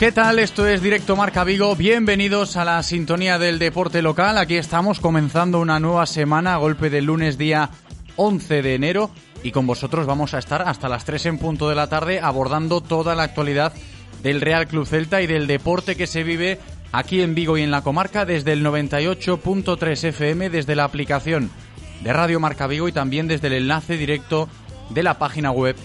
¿Qué tal? Esto es Directo Marca Vigo. Bienvenidos a la sintonía del deporte local. Aquí estamos comenzando una nueva semana golpe del lunes día 11 de enero y con vosotros vamos a estar hasta las 3 en punto de la tarde abordando toda la actualidad del Real Club Celta y del deporte que se vive aquí en Vigo y en la comarca desde el 98.3 FM, desde la aplicación de Radio Marca Vigo y también desde el enlace directo de la página web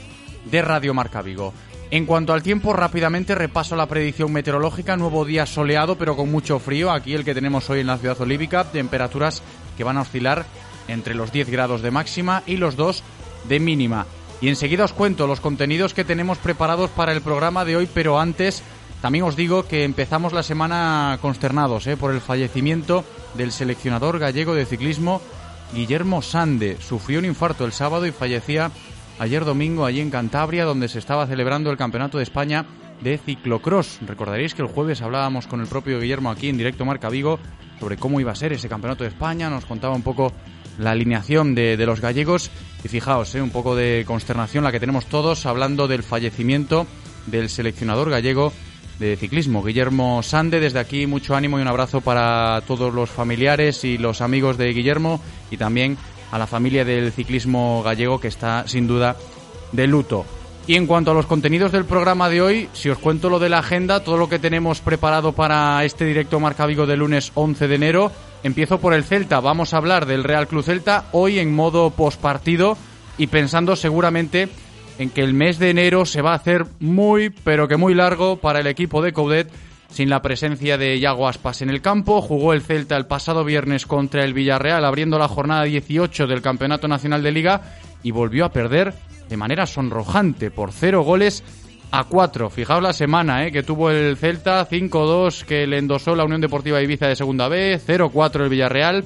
de Radio Marca Vigo. En cuanto al tiempo, rápidamente repaso la predicción meteorológica. Nuevo día soleado, pero con mucho frío. Aquí el que tenemos hoy en la ciudad olívica. Temperaturas que van a oscilar entre los 10 grados de máxima y los 2 de mínima. Y enseguida os cuento los contenidos que tenemos preparados para el programa de hoy, pero antes también os digo que empezamos la semana consternados ¿eh? por el fallecimiento del seleccionador gallego de ciclismo Guillermo Sande. Sufrió un infarto el sábado y fallecía ayer domingo allí en Cantabria, donde se estaba celebrando el Campeonato de España de ciclocross. Recordaréis que el jueves hablábamos con el propio Guillermo aquí en directo Marca Vigo sobre cómo iba a ser ese Campeonato de España, nos contaba un poco la alineación de, los gallegos y fijaos, eh, un poco de consternación la que tenemos todos hablando del fallecimiento del seleccionador gallego de ciclismo, Guillermo Sande. Desde aquí mucho ánimo y un abrazo para todos los familiares y los amigos de Guillermo y también a la familia del ciclismo gallego que está sin duda de luto. Y en cuanto a los contenidos del programa de hoy, si os cuento lo de la agenda, todo lo que tenemos preparado para este directo Marca Vigo de lunes 11 de enero, empiezo por el Celta. Vamos a hablar del Real Club Celta hoy en modo postpartido y pensando seguramente en que el mes de enero se va a hacer muy, pero que muy largo para el equipo de Coudet sin la presencia de Yago Aspas en el campo. Jugó el Celta el pasado viernes contra el Villarreal, abriendo la jornada 18 del Campeonato Nacional de Liga y volvió a perder de manera sonrojante por cero goles a cuatro. Fijaos la semana ¿eh? que tuvo el Celta, 5-2 que le endosó la Unión Deportiva Ibiza de Segunda B, 0-4 el Villarreal.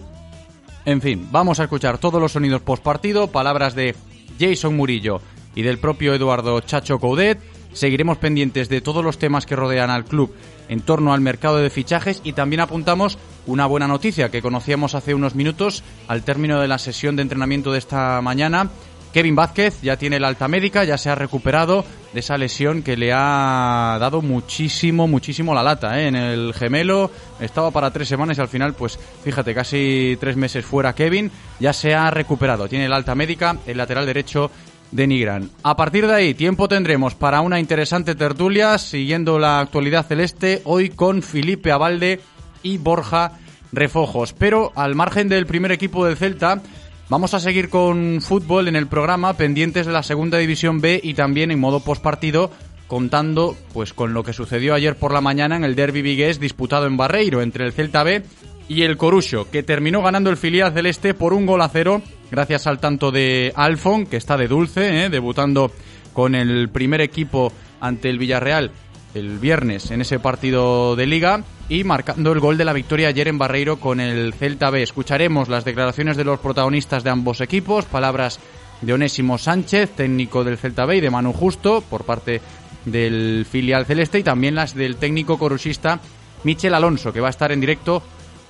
En fin, vamos a escuchar todos los sonidos post partido, palabras de Jason Murillo y del propio Eduardo Chacho Coudet. Seguiremos pendientes de todos los temas que rodean al club en torno al mercado de fichajes y también apuntamos una buena noticia que conocíamos hace unos minutos al término de la sesión de entrenamiento de esta mañana. Kevin Vázquez ya tiene la alta médica, ya se ha recuperado de esa lesión que le ha dado muchísimo, muchísimo la lata ¿eh? en el gemelo. Estaba para tres semanas y al final, pues fíjate, casi tres meses fuera Kevin, ya se ha recuperado. Tiene la alta médica, el lateral derecho denigran. A partir de ahí, tiempo tendremos para una interesante tertulia siguiendo la actualidad celeste, hoy con Felipe Abalde y Borja Refojos. Pero al margen del primer equipo del Celta, vamos a seguir con fútbol en el programa, pendientes de la segunda división B y también en modo postpartido contando pues con lo que sucedió ayer por la mañana en el derby vigués disputado en Barreiro entre el Celta B y el Corucho, que terminó ganando el filial celeste por un gol a cero, gracias al tanto de Alfon, que está de dulce, ¿eh? debutando con el primer equipo ante el Villarreal el viernes en ese partido de liga y marcando el gol de la victoria ayer en Barreiro con el Celta B. Escucharemos las declaraciones de los protagonistas de ambos equipos, palabras de Onésimo Sánchez, técnico del Celta B, y de Manu Justo por parte del filial celeste y también las del técnico corusista Michel Alonso, que va a estar en directo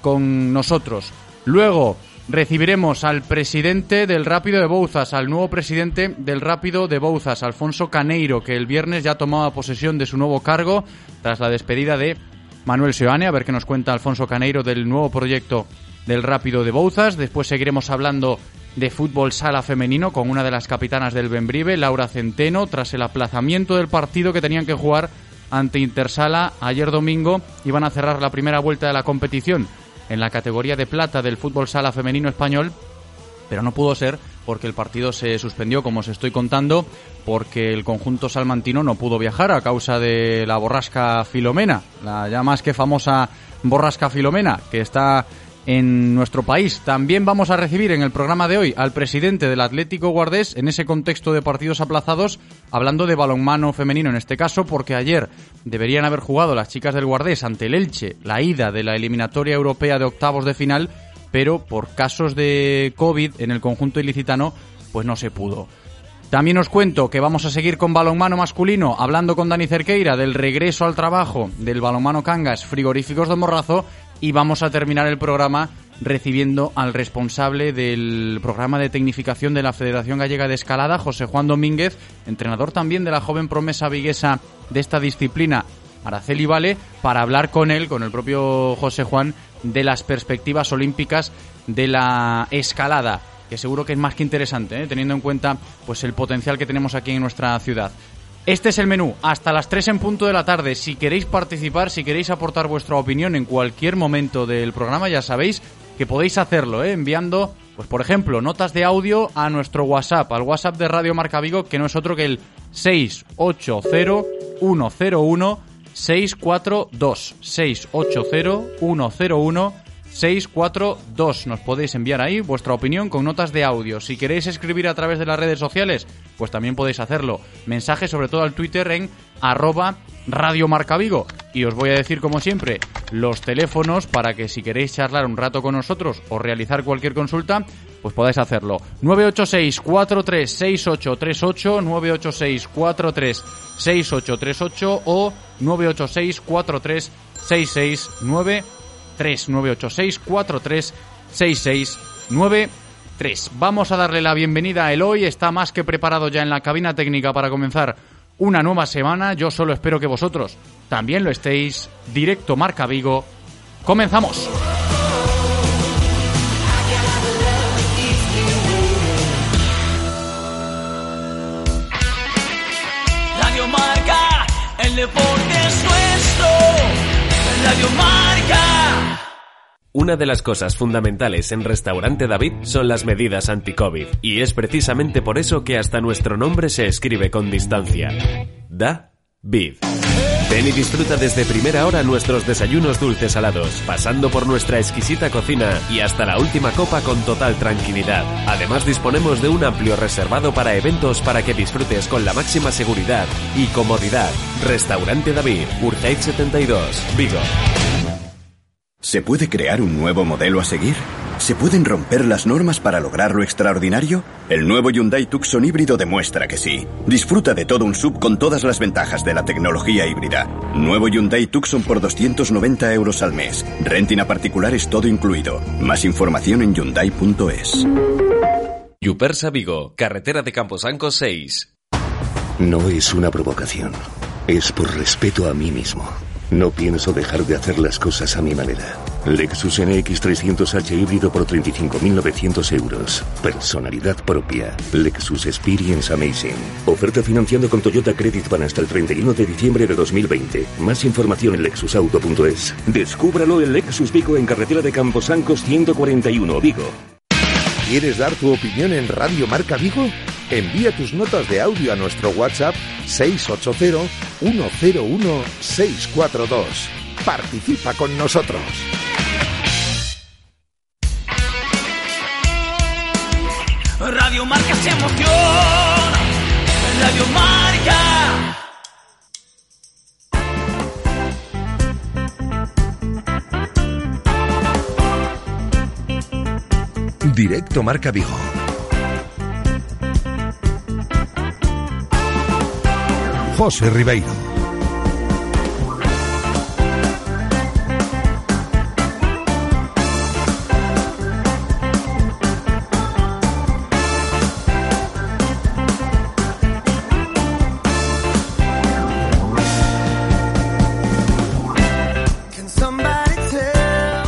con nosotros. Luego recibiremos al presidente del Rápido de Bouzas, al nuevo presidente del Rápido de Bouzas, Alfonso Caneiro, que el viernes ya tomaba posesión de su nuevo cargo tras la despedida de Manuel Seoane. A ver qué nos cuenta Alfonso Caneiro del nuevo proyecto del Rápido de Bouzas. Después seguiremos hablando de fútbol sala femenino con una de las capitanas del Benbrive, Laura Centeno, tras el aplazamiento del partido que tenían que jugar ante Intersala ayer domingo. Iban a cerrar la primera vuelta de la competición en la categoría de plata del fútbol sala femenino español, pero no pudo ser porque el partido se suspendió, como os estoy contando, porque el conjunto salmantino no pudo viajar a causa de la borrasca Filomena, la ya más que famosa borrasca Filomena, que está en nuestro país. También vamos a recibir en el programa de hoy al presidente del Atlético Guardés en ese contexto de partidos aplazados, hablando de balonmano femenino en este caso, porque ayer deberían haber jugado las chicas del Guardés ante el Elche la ida de la eliminatoria europea de octavos de final, pero por casos de COVID en el conjunto ilicitano, pues no se pudo. También os cuento que vamos a seguir con balonmano masculino, hablando con Dani Cerqueira del regreso al trabajo del balonmano Cangas Frigoríficos de Morrazo y vamos a terminar el programa recibiendo al responsable del programa de tecnificación de la Federación Gallega de Escalada, José Juan Domínguez, entrenador también de la joven promesa viguesa de esta disciplina, Araceli Vale, para hablar con él, con el propio José Juan, de las perspectivas olímpicas de la escalada que seguro que es más que interesante, ¿eh? teniendo en cuenta pues el potencial que tenemos aquí en nuestra ciudad. Este es el menú, hasta las 3 en punto de la tarde. Si queréis participar, si queréis aportar vuestra opinión en cualquier momento del programa, ya sabéis que podéis hacerlo, ¿eh? enviando, pues por ejemplo, notas de audio a nuestro WhatsApp, al WhatsApp de Radio Marca Vigo, que no es otro que el 680-101-642. 680-101 642. Nos podéis enviar ahí vuestra opinión con notas de audio. Si queréis escribir a través de las redes sociales, pues también podéis hacerlo. Mensajes sobre todo al Twitter en arroba Radio Marca Vigo. Y os voy a decir como siempre los teléfonos para que si queréis charlar un rato con nosotros o realizar cualquier consulta, pues podáis hacerlo. 986 436838 986 436838 o 986 436693 3986 436693. Vamos a darle la bienvenida a Eloy, está más que preparado ya en la cabina técnica para comenzar una nueva semana. Yo solo espero que vosotros también lo estéis. Directo Marca Vigo. Comenzamos. Radio Marca, el deporte es nuestro. Radio Marca. Una de las cosas fundamentales en Restaurante David son las medidas anti-COVID, y es precisamente por eso que hasta nuestro nombre se escribe con distancia. Da Vid. Ven y disfruta desde primera hora nuestros desayunos dulces salados, pasando por nuestra exquisita cocina y hasta la última copa con total tranquilidad. Además disponemos de un amplio reservado para eventos para que disfrutes con la máxima seguridad y comodidad. Restaurante David, Urgeich 72, Vigo. ¿Se puede crear un nuevo modelo a seguir? ¿Se pueden romper las normas para lograr lo extraordinario? El nuevo Hyundai Tucson híbrido demuestra que sí. Disfruta de todo un sub con todas las ventajas de la tecnología híbrida. Nuevo Hyundai Tucson por 290 euros al mes. Renting a particulares todo incluido. Más información en hyundai.es. Yupersa Vigo, carretera de Camposanco 6. No es una provocación. Es por respeto a mí mismo. No pienso dejar de hacer las cosas a mi manera. Lexus NX 300H híbrido por 35.900 euros. Personalidad propia. Lexus Experience Amazing. Oferta financiando con Toyota Credit Van hasta el 31 de diciembre de 2020. Más información en lexusauto.es. Descúbralo en Lexus Vigo en carretera de Camposancos 141, Vigo. ¿Quieres dar tu opinión en Radio Marca Vigo? Envía tus notas de audio a nuestro WhatsApp 680-101-642. Participa con nosotros. Radio Marca se emociona. Radio Marca. Directo Marca Vigo. José Ribeiro.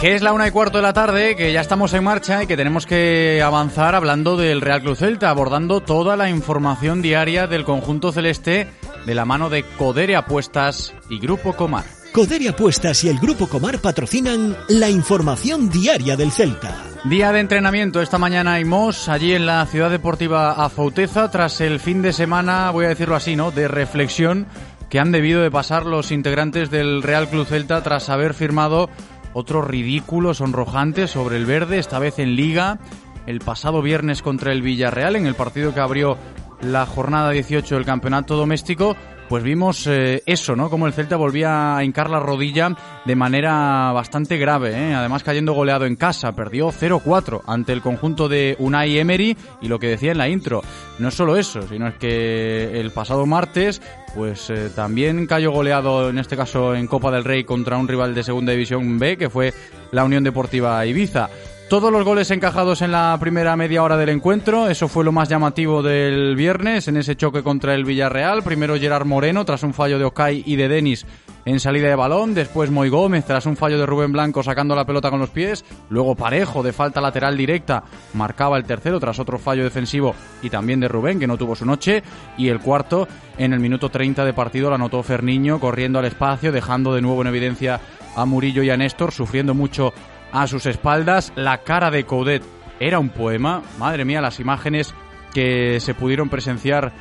Que es la una y cuarto de la tarde, que ya estamos en marcha y que tenemos que avanzar hablando del Real Club Celta, abordando toda la información diaria del conjunto celeste de la mano de Codere Apuestas y Grupo Comar. Codere Apuestas y el Grupo Comar patrocinan la información diaria del Celta. Día de entrenamiento esta mañana en Mos, allí en la ciudad deportiva Afouteza, tras el fin de semana, voy a decirlo así, ¿no? De reflexión que han debido de pasar los integrantes del Real Club Celta tras haber firmado otro ridículo sonrojante sobre el verde, esta vez en liga, el pasado viernes contra el Villarreal, en el partido que abrió la jornada 18 del campeonato doméstico, pues vimos eh, eso, ¿no? Como el Celta volvía a hincar la rodilla de manera bastante grave, ¿eh? además cayendo goleado en casa, perdió 0-4 ante el conjunto de Unai Emery y lo que decía en la intro, no es solo eso, sino es que el pasado martes pues eh, también cayó goleado en este caso en Copa del Rey contra un rival de Segunda División B que fue la Unión Deportiva Ibiza. Todos los goles encajados en la primera media hora del encuentro, eso fue lo más llamativo del viernes en ese choque contra el Villarreal. Primero Gerard Moreno tras un fallo de Okai y de Denis en salida de balón, después Moy Gómez tras un fallo de Rubén Blanco sacando la pelota con los pies, luego Parejo de falta lateral directa marcaba el tercero tras otro fallo defensivo. Y también de Rubén que no tuvo su noche. Y el cuarto en el minuto 30 de partido la anotó Ferniño corriendo al espacio dejando de nuevo en evidencia a Murillo y a Néstor sufriendo mucho a sus espaldas. La cara de Coudet era un poema. Madre mía, las imágenes que se pudieron presenciar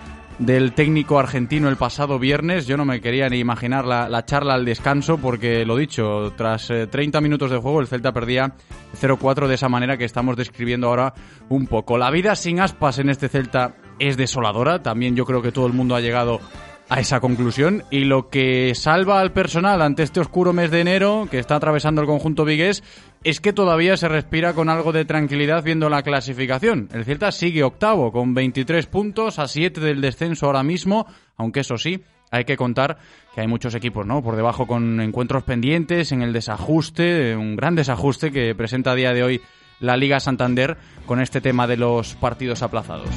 del técnico argentino el pasado viernes. Yo no me quería ni imaginar la, charla al descanso porque, lo dicho, tras 30 eh, minutos de juego el Celta perdía 0-4 de esa manera que estamos describiendo ahora un poco. La vida sin aspas en este Celta es desoladora. También yo creo que todo el mundo ha llegado a esa conclusión y lo que salva al personal ante este oscuro mes de enero que está atravesando el conjunto vigués es que todavía se respira con algo de tranquilidad viendo la clasificación. El Celta sigue octavo con 23 puntos a 7 del descenso ahora mismo, aunque eso sí, hay que contar que hay muchos equipos, ¿no? Por debajo con encuentros pendientes en el desajuste, un gran desajuste que presenta a día de hoy la Liga Santander con este tema de los partidos aplazados.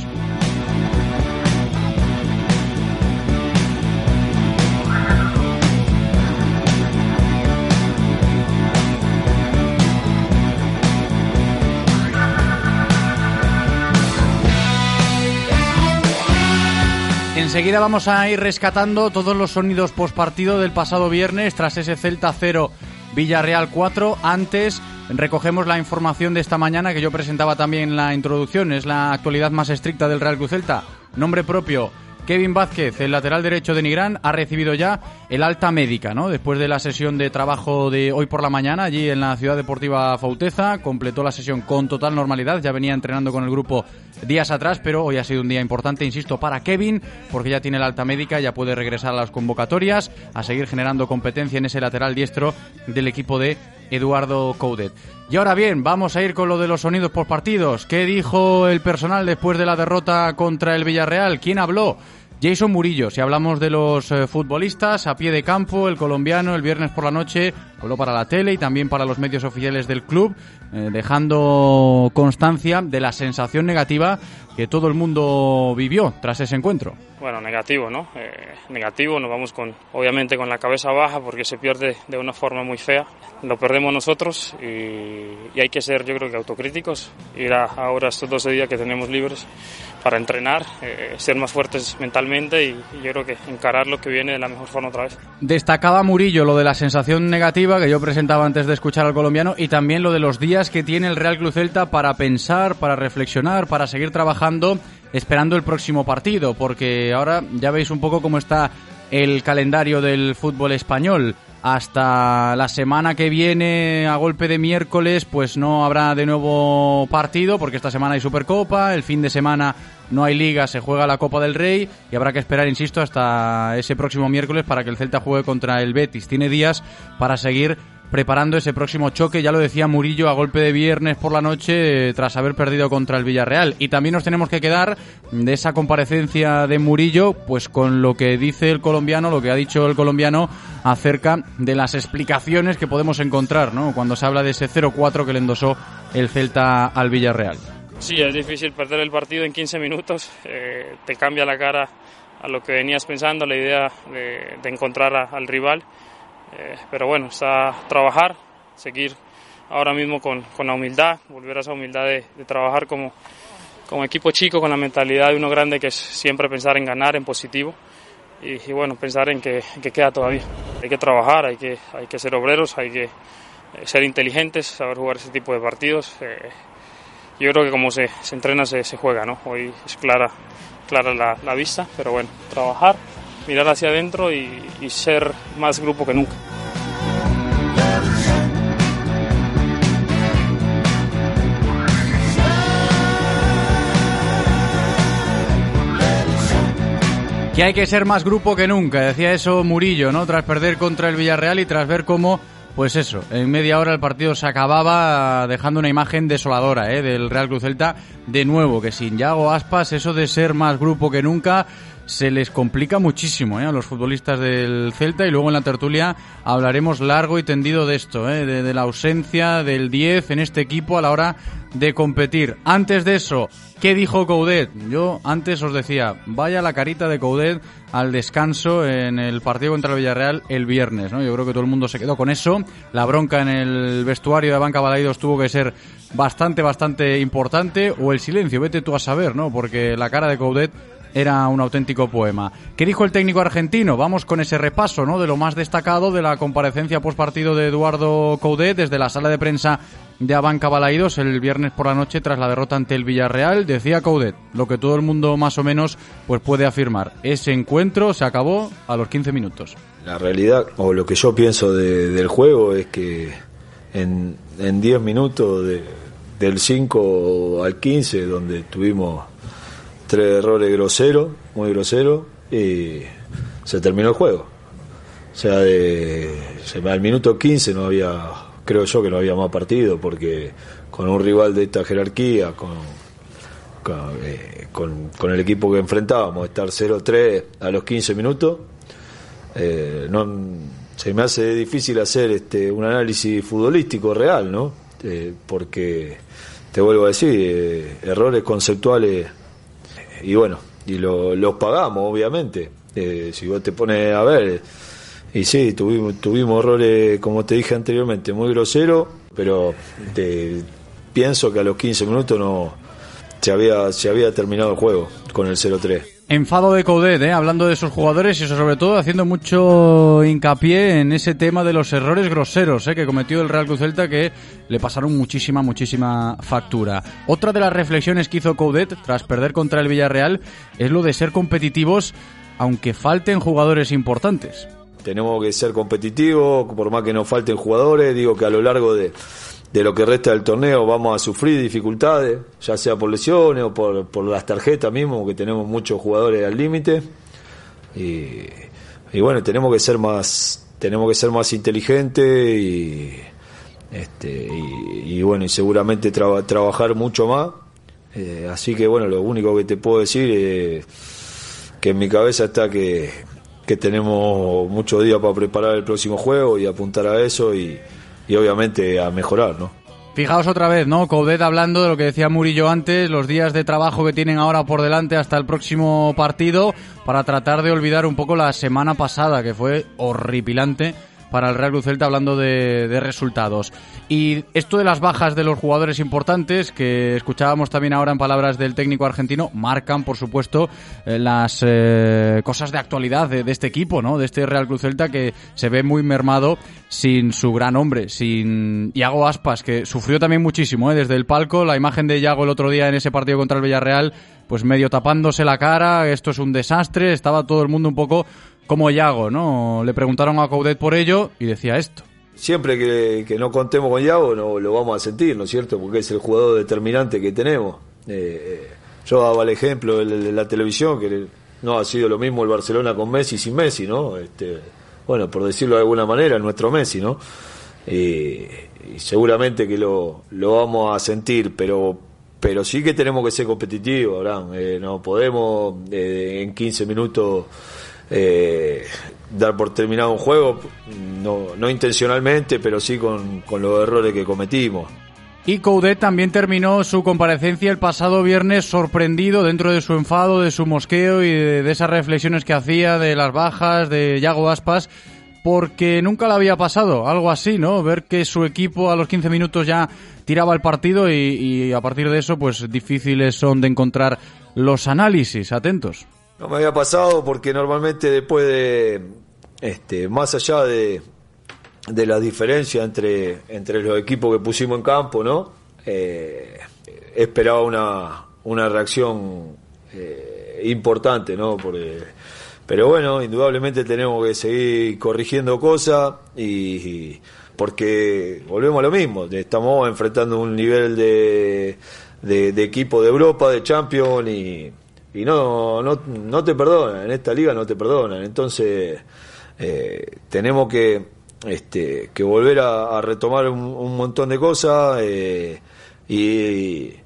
Enseguida vamos a ir rescatando todos los sonidos postpartido del pasado viernes tras ese Celta 0 Villarreal 4. Antes recogemos la información de esta mañana que yo presentaba también en la introducción. Es la actualidad más estricta del Real Cruz Celta. Nombre propio Kevin Vázquez, el lateral derecho de Nigrán, ha recibido ya el alta médica, ¿no? Después de la sesión de trabajo de hoy por la mañana, allí en la Ciudad Deportiva Fauteza, completó la sesión con total normalidad, ya venía entrenando con el grupo días atrás, pero hoy ha sido un día importante, insisto, para Kevin, porque ya tiene el alta médica, ya puede regresar a las convocatorias, a seguir generando competencia en ese lateral diestro del equipo de Eduardo Coudet. Y ahora bien, vamos a ir con lo de los sonidos por partidos. ¿Qué dijo el personal después de la derrota contra el Villarreal? ¿Quién habló? Jason Murillo, si hablamos de los eh, futbolistas a pie de campo, el colombiano el viernes por la noche habló para la tele y también para los medios oficiales del club, eh, dejando constancia de la sensación negativa que todo el mundo vivió tras ese encuentro. Bueno, negativo, ¿no? Eh, negativo, nos vamos con, obviamente con la cabeza baja porque se pierde de una forma muy fea. Lo perdemos nosotros y, hay que ser, yo creo que autocríticos, ir a, ahora estos 12 días que tenemos libres para entrenar, eh, ser más fuertes mentalmente y, y, yo creo que encarar lo que viene de la mejor forma otra vez. Destacaba Murillo lo de la sensación negativa que yo presentaba antes de escuchar al colombiano y también lo de los días que tiene el Real Club Celta para pensar, para reflexionar, para seguir trabajando esperando el próximo partido, porque ahora ya veis un poco cómo está el calendario del fútbol español. Hasta la semana que viene, a golpe de miércoles, pues no habrá de nuevo partido, porque esta semana hay Supercopa, el fin de semana no hay liga, se juega la Copa del Rey y habrá que esperar, insisto, hasta ese próximo miércoles para que el Celta juegue contra el Betis. Tiene días para seguir preparando ese próximo choque, ya lo decía Murillo, a golpe de viernes por la noche tras haber perdido contra el Villarreal. Y también nos tenemos que quedar de esa comparecencia de Murillo, pues con lo que dice el colombiano, lo que ha dicho el colombiano acerca de las explicaciones que podemos encontrar, ¿no? Cuando se habla de ese 0-4 que le endosó el Celta al Villarreal. Sí, es difícil perder el partido en 15 minutos, eh, te cambia la cara a lo que venías pensando, la idea de, encontrar al rival. Eh, pero bueno, está trabajar, seguir ahora mismo con, con la humildad, volver a esa humildad de, de trabajar como, como equipo chico, con la mentalidad de uno grande que es siempre pensar en ganar, en positivo y, y bueno, pensar en que, que queda todavía. Hay que trabajar, hay que, hay que ser obreros, hay que eh, ser inteligentes, saber jugar ese tipo de partidos. eh, yo creo que como se, se entrena se, se juega, ¿no? Hoy es clara, clara la, la vista, pero bueno, trabajar, mirar hacia adentro y, y ser más grupo que nunca. Que hay que ser más grupo que nunca, decía eso Murillo, ¿no? Tras perder contra el Villarreal y tras ver cómo, pues eso, en media hora el partido se acababa dejando una imagen desoladora, ¿eh? Del Real Cruz Celta, de nuevo, que sin Yago Aspas, eso de ser más grupo que nunca, se les complica muchísimo ¿eh? a los futbolistas del Celta y luego en la tertulia hablaremos largo y tendido de esto, ¿eh? de, la ausencia del 10 en este equipo a la hora de competir. Antes de eso, ¿qué dijo Coudet? Yo antes os decía, vaya la carita de Coudet al descanso en el partido contra el Villarreal el viernes, ¿no? Yo creo que todo el mundo se quedó con eso. La bronca en el vestuario de Banca Balaidos tuvo que ser bastante, bastante importante o el silencio, vete tú a saber, ¿no? Porque la cara de Coudet era un auténtico poema. ¿Qué dijo el técnico argentino? Vamos con ese repaso, ¿no? De lo más destacado de la comparecencia postpartido de Eduardo Coudet desde la sala de prensa de Abanca Balaidos el viernes por la noche tras la derrota ante el Villarreal. Decía Coudet, lo que todo el mundo más o menos pues puede afirmar. Ese encuentro se acabó a los 15 minutos. La realidad, o lo que yo pienso de- del juego, es que en, en 10 minutos, de- del 5 al 15, donde tuvimos tres errores groseros, muy groseros, y se terminó el juego. O sea, de, al minuto 15 no había, creo yo que no había más partido, porque con un rival de esta jerarquía, con, eh, el equipo que enfrentábamos, estar 0-3 a los 15 minutos, eh, se me hace difícil hacer este un análisis futbolístico real, ¿no? Eh, porque, te vuelvo a decir, errores conceptuales, y bueno, y lo- los pagamos, obviamente. Eh, si vos te pones a ver, y sí, tuvimos, tuvimos errores, como te dije anteriormente, muy groseros, pero te- pienso que a los 15 minutos no se había, se había terminado el juego con el 0-3. Enfado de Coudet, ¿eh? hablando de esos jugadores y eso sobre todo haciendo mucho hincapié en ese tema de los errores groseros ¿eh? que cometió el Real Cruz Celta que le pasaron muchísima, muchísima factura. Otra de las reflexiones que hizo Coudet tras perder contra el Villarreal es lo de ser competitivos aunque falten jugadores importantes. Tenemos que ser competitivos, por más que nos falten jugadores, digo que a lo largo de, de lo que resta del torneo vamos a sufrir dificultades, ya sea por lesiones o por, las tarjetas mismo, que tenemos muchos jugadores al límite. Y, bueno, tenemos que ser más, tenemos que ser más inteligentes y, este, y, bueno, y seguramente traba- trabajar mucho más. Eh, así que bueno, lo único que te puedo decir es que en mi cabeza está que, que tenemos muchos días para preparar el próximo juego y apuntar a eso y, y obviamente a mejorar, ¿no? Fijaos otra vez, ¿no? Coudet hablando de lo que decía Murillo antes, los días de trabajo que tienen ahora por delante hasta el próximo partido para tratar de olvidar un poco la semana pasada, que fue horripilante para el Real Cruz Celta hablando de, resultados. Y esto de las bajas de los jugadores importantes, que escuchábamos también ahora en palabras del técnico argentino, marcan, por supuesto, eh, las eh, cosas de actualidad de, de este equipo, ¿no? De este Real Cruz Celta que se ve muy mermado sin su gran hombre, sin Iago Aspas, que sufrió también muchísimo, ¿eh? Desde el palco, la imagen de Iago el otro día en ese partido contra el Villarreal, pues medio tapándose la cara, esto es un desastre, estaba todo el mundo un poco como Iago, ¿no? Le preguntaron a Coudet por ello y decía esto. Siempre que, que no contemos con Yago no lo vamos a sentir, ¿no es cierto? Porque es el jugador determinante que tenemos. Eh, yo daba el ejemplo de, la televisión, que no ha sido lo mismo el Barcelona con Messi sin Messi, ¿no? Este, bueno, por decirlo de alguna manera, nuestro Messi, ¿no? Eh, y seguramente que lo, lo vamos a sentir, pero pero sí que tenemos que ser competitivos, Abraham. Eh, no podemos eh, en 15 minutos eh, dar por terminado un juego, no, intencionalmente, pero sí con, los errores que cometimos. Y Coudet también terminó su comparecencia el pasado viernes sorprendido dentro de su enfado, de su mosqueo y de, esas reflexiones que hacía de las bajas de Yago Aspas porque nunca le había pasado algo así, ¿no? Ver que su equipo a los 15 minutos ya tiraba el partido y a partir de eso, pues difíciles son de encontrar los análisis. Atentos. No me había pasado porque normalmente después de, este, más allá de, de la diferencia entre, entre los equipos que pusimos en campo, ¿no? Eh, esperaba una, una reacción eh, importante, ¿no? Porque, pero bueno, indudablemente tenemos que seguir corrigiendo cosas y, porque volvemos a lo mismo, estamos enfrentando un nivel de, de, de equipo de Europa, de Champions y, y no, no, no te perdonan, en esta liga no te perdonan, entonces eh, tenemos que, este, que volver a, retomar un, un, montón de cosas eh, y,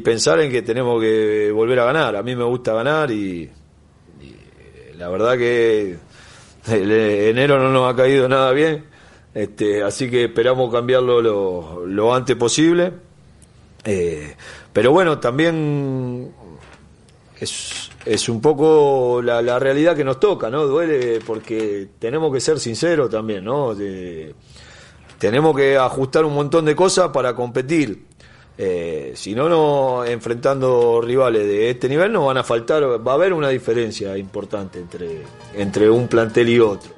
pensar en que tenemos que volver a ganar. A mí me gusta ganar y, y la verdad que el enero no nos ha caído nada bien, este, así que esperamos cambiarlo lo, lo antes posible. Eh, pero bueno, también es, es un poco la, realidad que nos toca, ¿no? Duele porque tenemos que ser sinceros también, ¿no? Tenemos que ajustar un montón de cosas para competir. Eh, si no, no, enfrentando rivales de este nivel, nos van a faltar, va a haber una diferencia importante entre, entre un plantel y otro.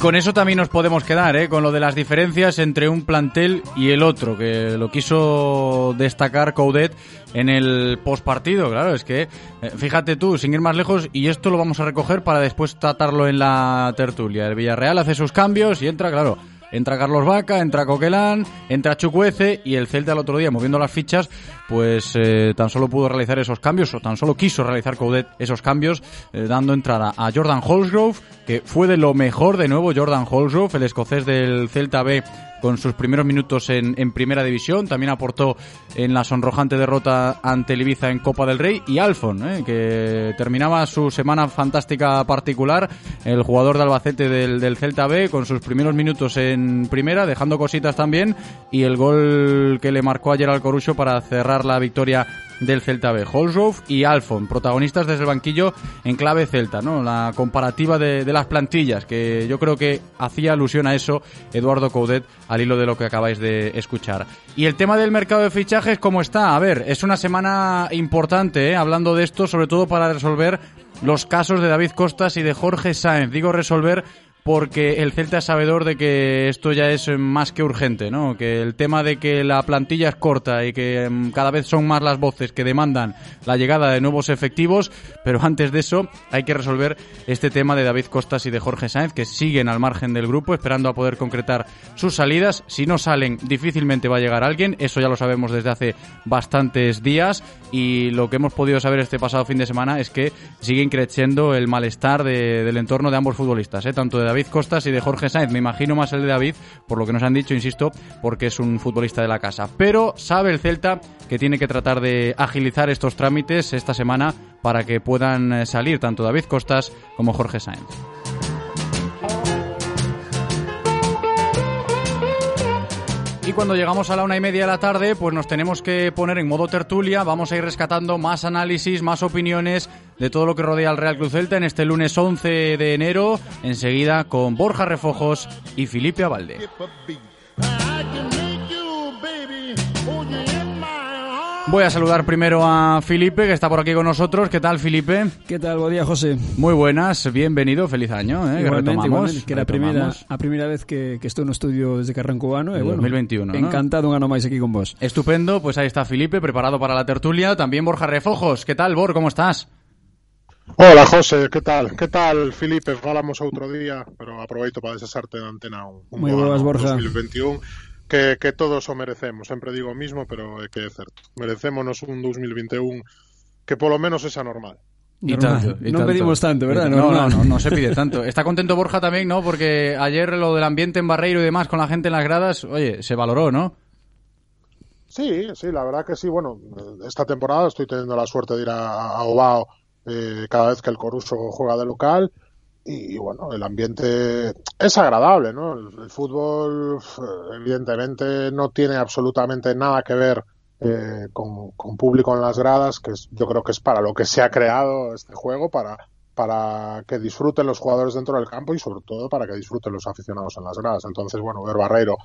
Con eso también nos podemos quedar, ¿eh? con lo de las diferencias entre un plantel y el otro, que lo quiso destacar Coudet en el postpartido. Claro, es que, eh, fíjate tú, sin ir más lejos, y esto lo vamos a recoger para después tratarlo en la tertulia. El Villarreal hace sus cambios y entra, claro, Entra Carlos Vaca, entra Coquelán, entra Chucuece y el Celta el otro día, moviendo las fichas, pues eh, tan solo pudo realizar esos cambios, o tan solo quiso realizar Coudet esos cambios, eh, dando entrada a Jordan Holsgrove, que fue de lo mejor de nuevo Jordan Holsgrove, el escocés del Celta B con sus primeros minutos en, primera división. También aportó en la sonrojante derrota ante el Ibiza en Copa del Rey. Y Alfon, eh, que terminaba su semana fantástica particular, el jugador de Albacete del, del, Celta B, con sus primeros minutos en primera, dejando cositas también. Y el gol que le marcó ayer al Corucho para cerrar la victoria del Celta B. Holsgrove y Alfon, protagonistas desde el banquillo en clave Celta, ¿no? La comparativa de, de, las plantillas, que yo creo que hacía alusión a eso Eduardo Coudet al hilo de lo que acabáis de escuchar. Y el tema del mercado de fichajes, ¿cómo está? A ver, es una semana importante, ¿eh? hablando de esto, sobre todo para resolver los casos de David Costas y de Jorge Sáenz. Digo resolver porque el Celta es sabedor de que esto ya es más que urgente, ¿no? Que el tema de que la plantilla es corta y que cada vez son más las voces que demandan la llegada de nuevos efectivos, pero antes de eso hay que resolver este tema de David Costas y de Jorge Sáenz, que siguen al margen del grupo esperando a poder concretar sus salidas. Si no salen, difícilmente va a llegar alguien, eso ya lo sabemos desde hace bastantes días y lo que hemos podido saber este pasado fin de semana es que sigue creciendo el malestar de, del entorno de ambos futbolistas, ¿eh? tanto de David Costas y de Jorge Sainz. Me imagino más el de David, por lo que nos han dicho, insisto, porque es un futbolista de la casa. Pero sabe el Celta que tiene que tratar de agilizar estos trámites esta semana para que puedan salir tanto David Costas como Jorge Sainz. Y cuando llegamos a la una y media de la tarde, pues nos tenemos que poner en modo tertulia. Vamos a ir rescatando más análisis, más opiniones de todo lo que rodea al Real Cruz Celta en este lunes 11 de enero. Enseguida con Borja Refojos y Felipe Abalde. Voy a saludar primero a Felipe, que está por aquí con nosotros. ¿Qué tal, Felipe? ¿Qué tal? Buen día, José. Muy buenas, bienvenido, feliz año. ¿eh? Igualmente, retomamos, igualmente, que la primera, a primera vez que, que estou no estudio desde que. E, bueno, 2021, Encantado ¿no? un ano máis aquí con vos. Estupendo, pues ahí está Felipe, preparado para la tertulia. También Borja Refojos. ¿Qué tal, Bor? ¿Cómo estás? Hola, José, ¿qué tal? ¿Qué tal, Felipe? Falamos outro día, pero aproveito para desasarte de antena un, un Moi boas, Borja. 2021 que, que todos o merecemos. Sempre digo o mismo, pero é que é certo. Merecémonos un 2021 que polo menos esa normal. Y tanto, y no tanto. pedimos tanto, ¿verdad? No, no, no, no se pide tanto. Está contento Borja también, ¿no? Porque ayer lo del ambiente en Barreiro y demás con la gente en las gradas, oye, se valoró, ¿no? Sí, sí, la verdad que sí. Bueno, esta temporada estoy teniendo la suerte de ir a, a Obao eh, cada vez que el Coruso juega de local y, bueno, el ambiente es agradable, ¿no? El, fútbol, evidentemente, no tiene absolutamente nada que ver eh, con, público en las gradas, que yo creo que es para lo que se ha creado este juego, para, para que disfruten los jugadores dentro del campo y sobre todo para que disfruten los aficionados en las gradas. Entonces, bueno, ver Barreiro,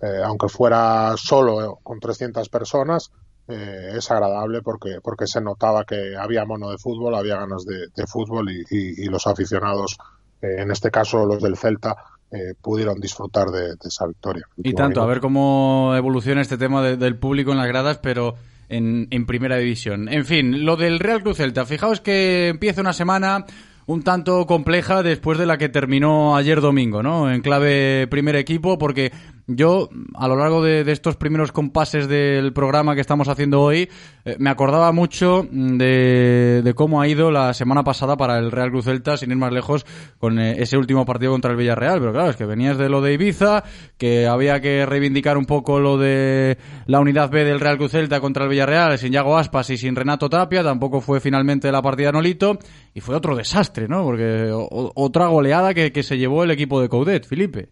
eh, aunque fuera solo eh, con 300 personas, es agradable porque, porque se notaba que había mono de fútbol, había ganas de, fútbol y, los aficionados, en este caso los del Celta, eh, pudieron disfrutar de, esa victoria. Y tanto, a ver cómo evoluciona este tema del público en las gradas, pero en, en, primera división. En fin, lo del Real Cruz Celta. Fijaos que empieza una semana un tanto compleja después de la que terminó ayer domingo, ¿no? En clave primer equipo, porque yo, a lo largo de, estos primeros compases del programa que estamos haciendo hoy, eh, me acordaba mucho de, cómo ha ido la semana pasada para el Real Cruz Celta, sin ir más lejos, con eh, ese último partido contra el Villarreal. Pero claro, es que venías de lo de Ibiza, que había que reivindicar un poco lo de la unidad B del Real Cruz Celta contra el Villarreal, sin Yago Aspas y sin Renato Tapia. Tampoco fue finalmente la partida Nolito. Y fue otro desastre, ¿no? Porque otra goleada que, que se llevó el equipo de Coudet, Felipe.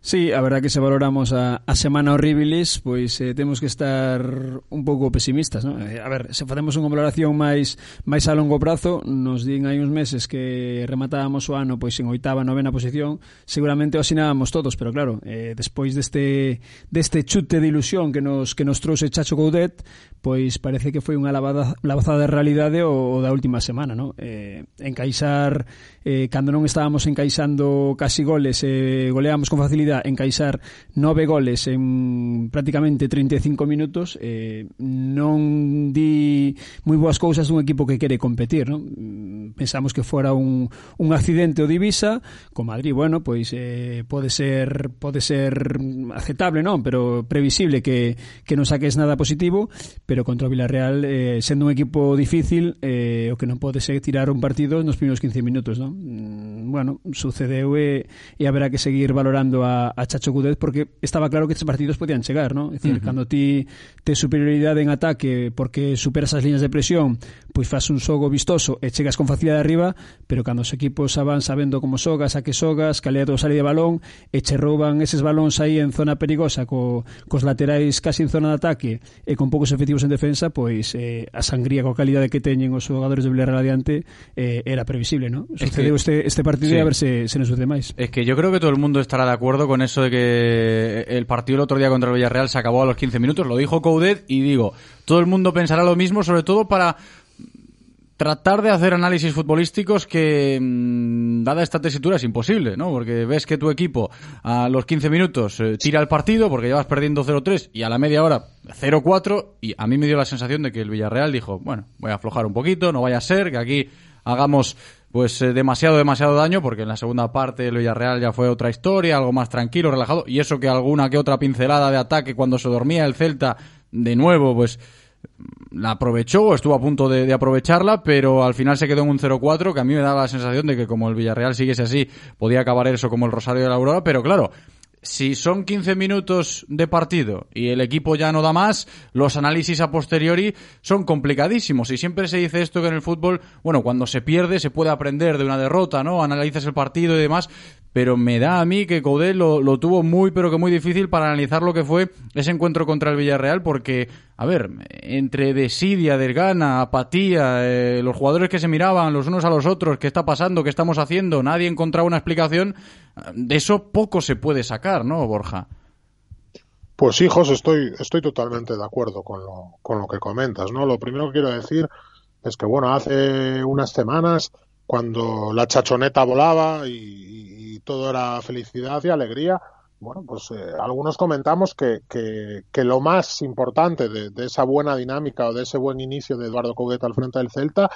Sí, a verdad que se valoramos a, a semana horribilis, pois eh, temos que estar un pouco pesimistas, non? Eh, a ver, se facemos unha valoración máis máis a longo prazo, nos din hai uns meses que rematábamos o ano pois en oitava, novena posición, seguramente o asinábamos todos, pero claro, eh, despois deste deste chute de ilusión que nos que nos trouxe Chacho Coudet, pois parece que foi unha lavada, lavazada de realidade o, o da última semana, non? Eh, encaixar eh, cando non estábamos encaixando casi goles, eh, goleamos con facilidade encaixar nove goles en prácticamente 35 minutos, eh, non di moi boas cousas dun equipo que quere competir, non? Mm, pensamos que fora un, un accidente o divisa, con Madrid, bueno, pois eh, pode ser pode ser aceptable, non, pero previsible que, que non saques nada positivo, pero contra o Villarreal eh, sendo un equipo difícil, eh, o que non pode ser tirar un partido nos primeiros 15 minutos, non? Mm, bueno, sucedeu e, e haberá que seguir valorando a, a Chacho Cudez porque estaba claro que estes partidos podían chegar, ¿no? É dicir, uh -huh. cando ti te superioridade en ataque porque superas as liñas de presión, pois faz un xogo vistoso e chegas con facilidade arriba, pero cando os equipos avan sabendo como sogas, a que sogas, calea do salir de balón, e che rouban eses balóns aí en zona perigosa co, cos laterais casi en zona de ataque e con poucos efectivos en defensa, pois eh, a sangría coa calidade que teñen os xogadores do Villarreal adiante eh, era previsible, ¿no? Sucedeu este, este partido sí. e a ver se, se nos sucede máis. Es que yo creo que todo el mundo estará de acuerdo con eso de que el partido el otro día contra el Villarreal se acabó a los 15 minutos, lo dijo Coudet y digo, todo el mundo pensará lo mismo, sobre todo para tratar de hacer análisis futbolísticos que, mmm, dada esta tesitura, es imposible, ¿no? Porque ves que tu equipo a los 15 minutos eh, tira el partido porque llevas perdiendo 0-3 y a la media hora 0-4 y a mí me dio la sensación de que el Villarreal dijo, bueno, voy a aflojar un poquito, no vaya a ser que aquí hagamos pues eh, demasiado, demasiado daño, porque en la segunda parte el Villarreal ya fue otra historia, algo más tranquilo, relajado, y eso que alguna que otra pincelada de ataque cuando se dormía el Celta, de nuevo, pues la aprovechó, estuvo a punto de, de aprovecharla, pero al final se quedó en un 0-4, que a mí me daba la sensación de que como el Villarreal siguiese así, podía acabar eso como el Rosario de la Aurora, pero claro, si son 15 minutos de partido y el equipo ya no da más, los análisis a posteriori son complicadísimos. Y siempre se dice esto que en el fútbol, bueno, cuando se pierde se puede aprender de una derrota, ¿no? Analizas el partido y demás, pero me da a mí que Coudet lo, tuvo muy, pero que muy difícil para analizar lo que fue ese encuentro contra el Villarreal, porque, a ver, entre desidia, desgana, apatía, eh, los jugadores que se miraban los unos a los otros, qué está pasando, qué estamos haciendo, nadie encontraba una explicación, de eso poco se puede sacar, ¿no, Borja? Pues hijos, estoy, estoy totalmente de acuerdo con lo, con lo que comentas, ¿no? Lo primero que quiero decir es que, bueno, hace unas semanas, cuando la chachoneta volaba y, todo era felicidad y alegría, bueno, pues eh, algunos comentamos que, que, lo más importante de, esa buena dinámica o de ese buen inicio de Eduardo Cogueta al frente del Celta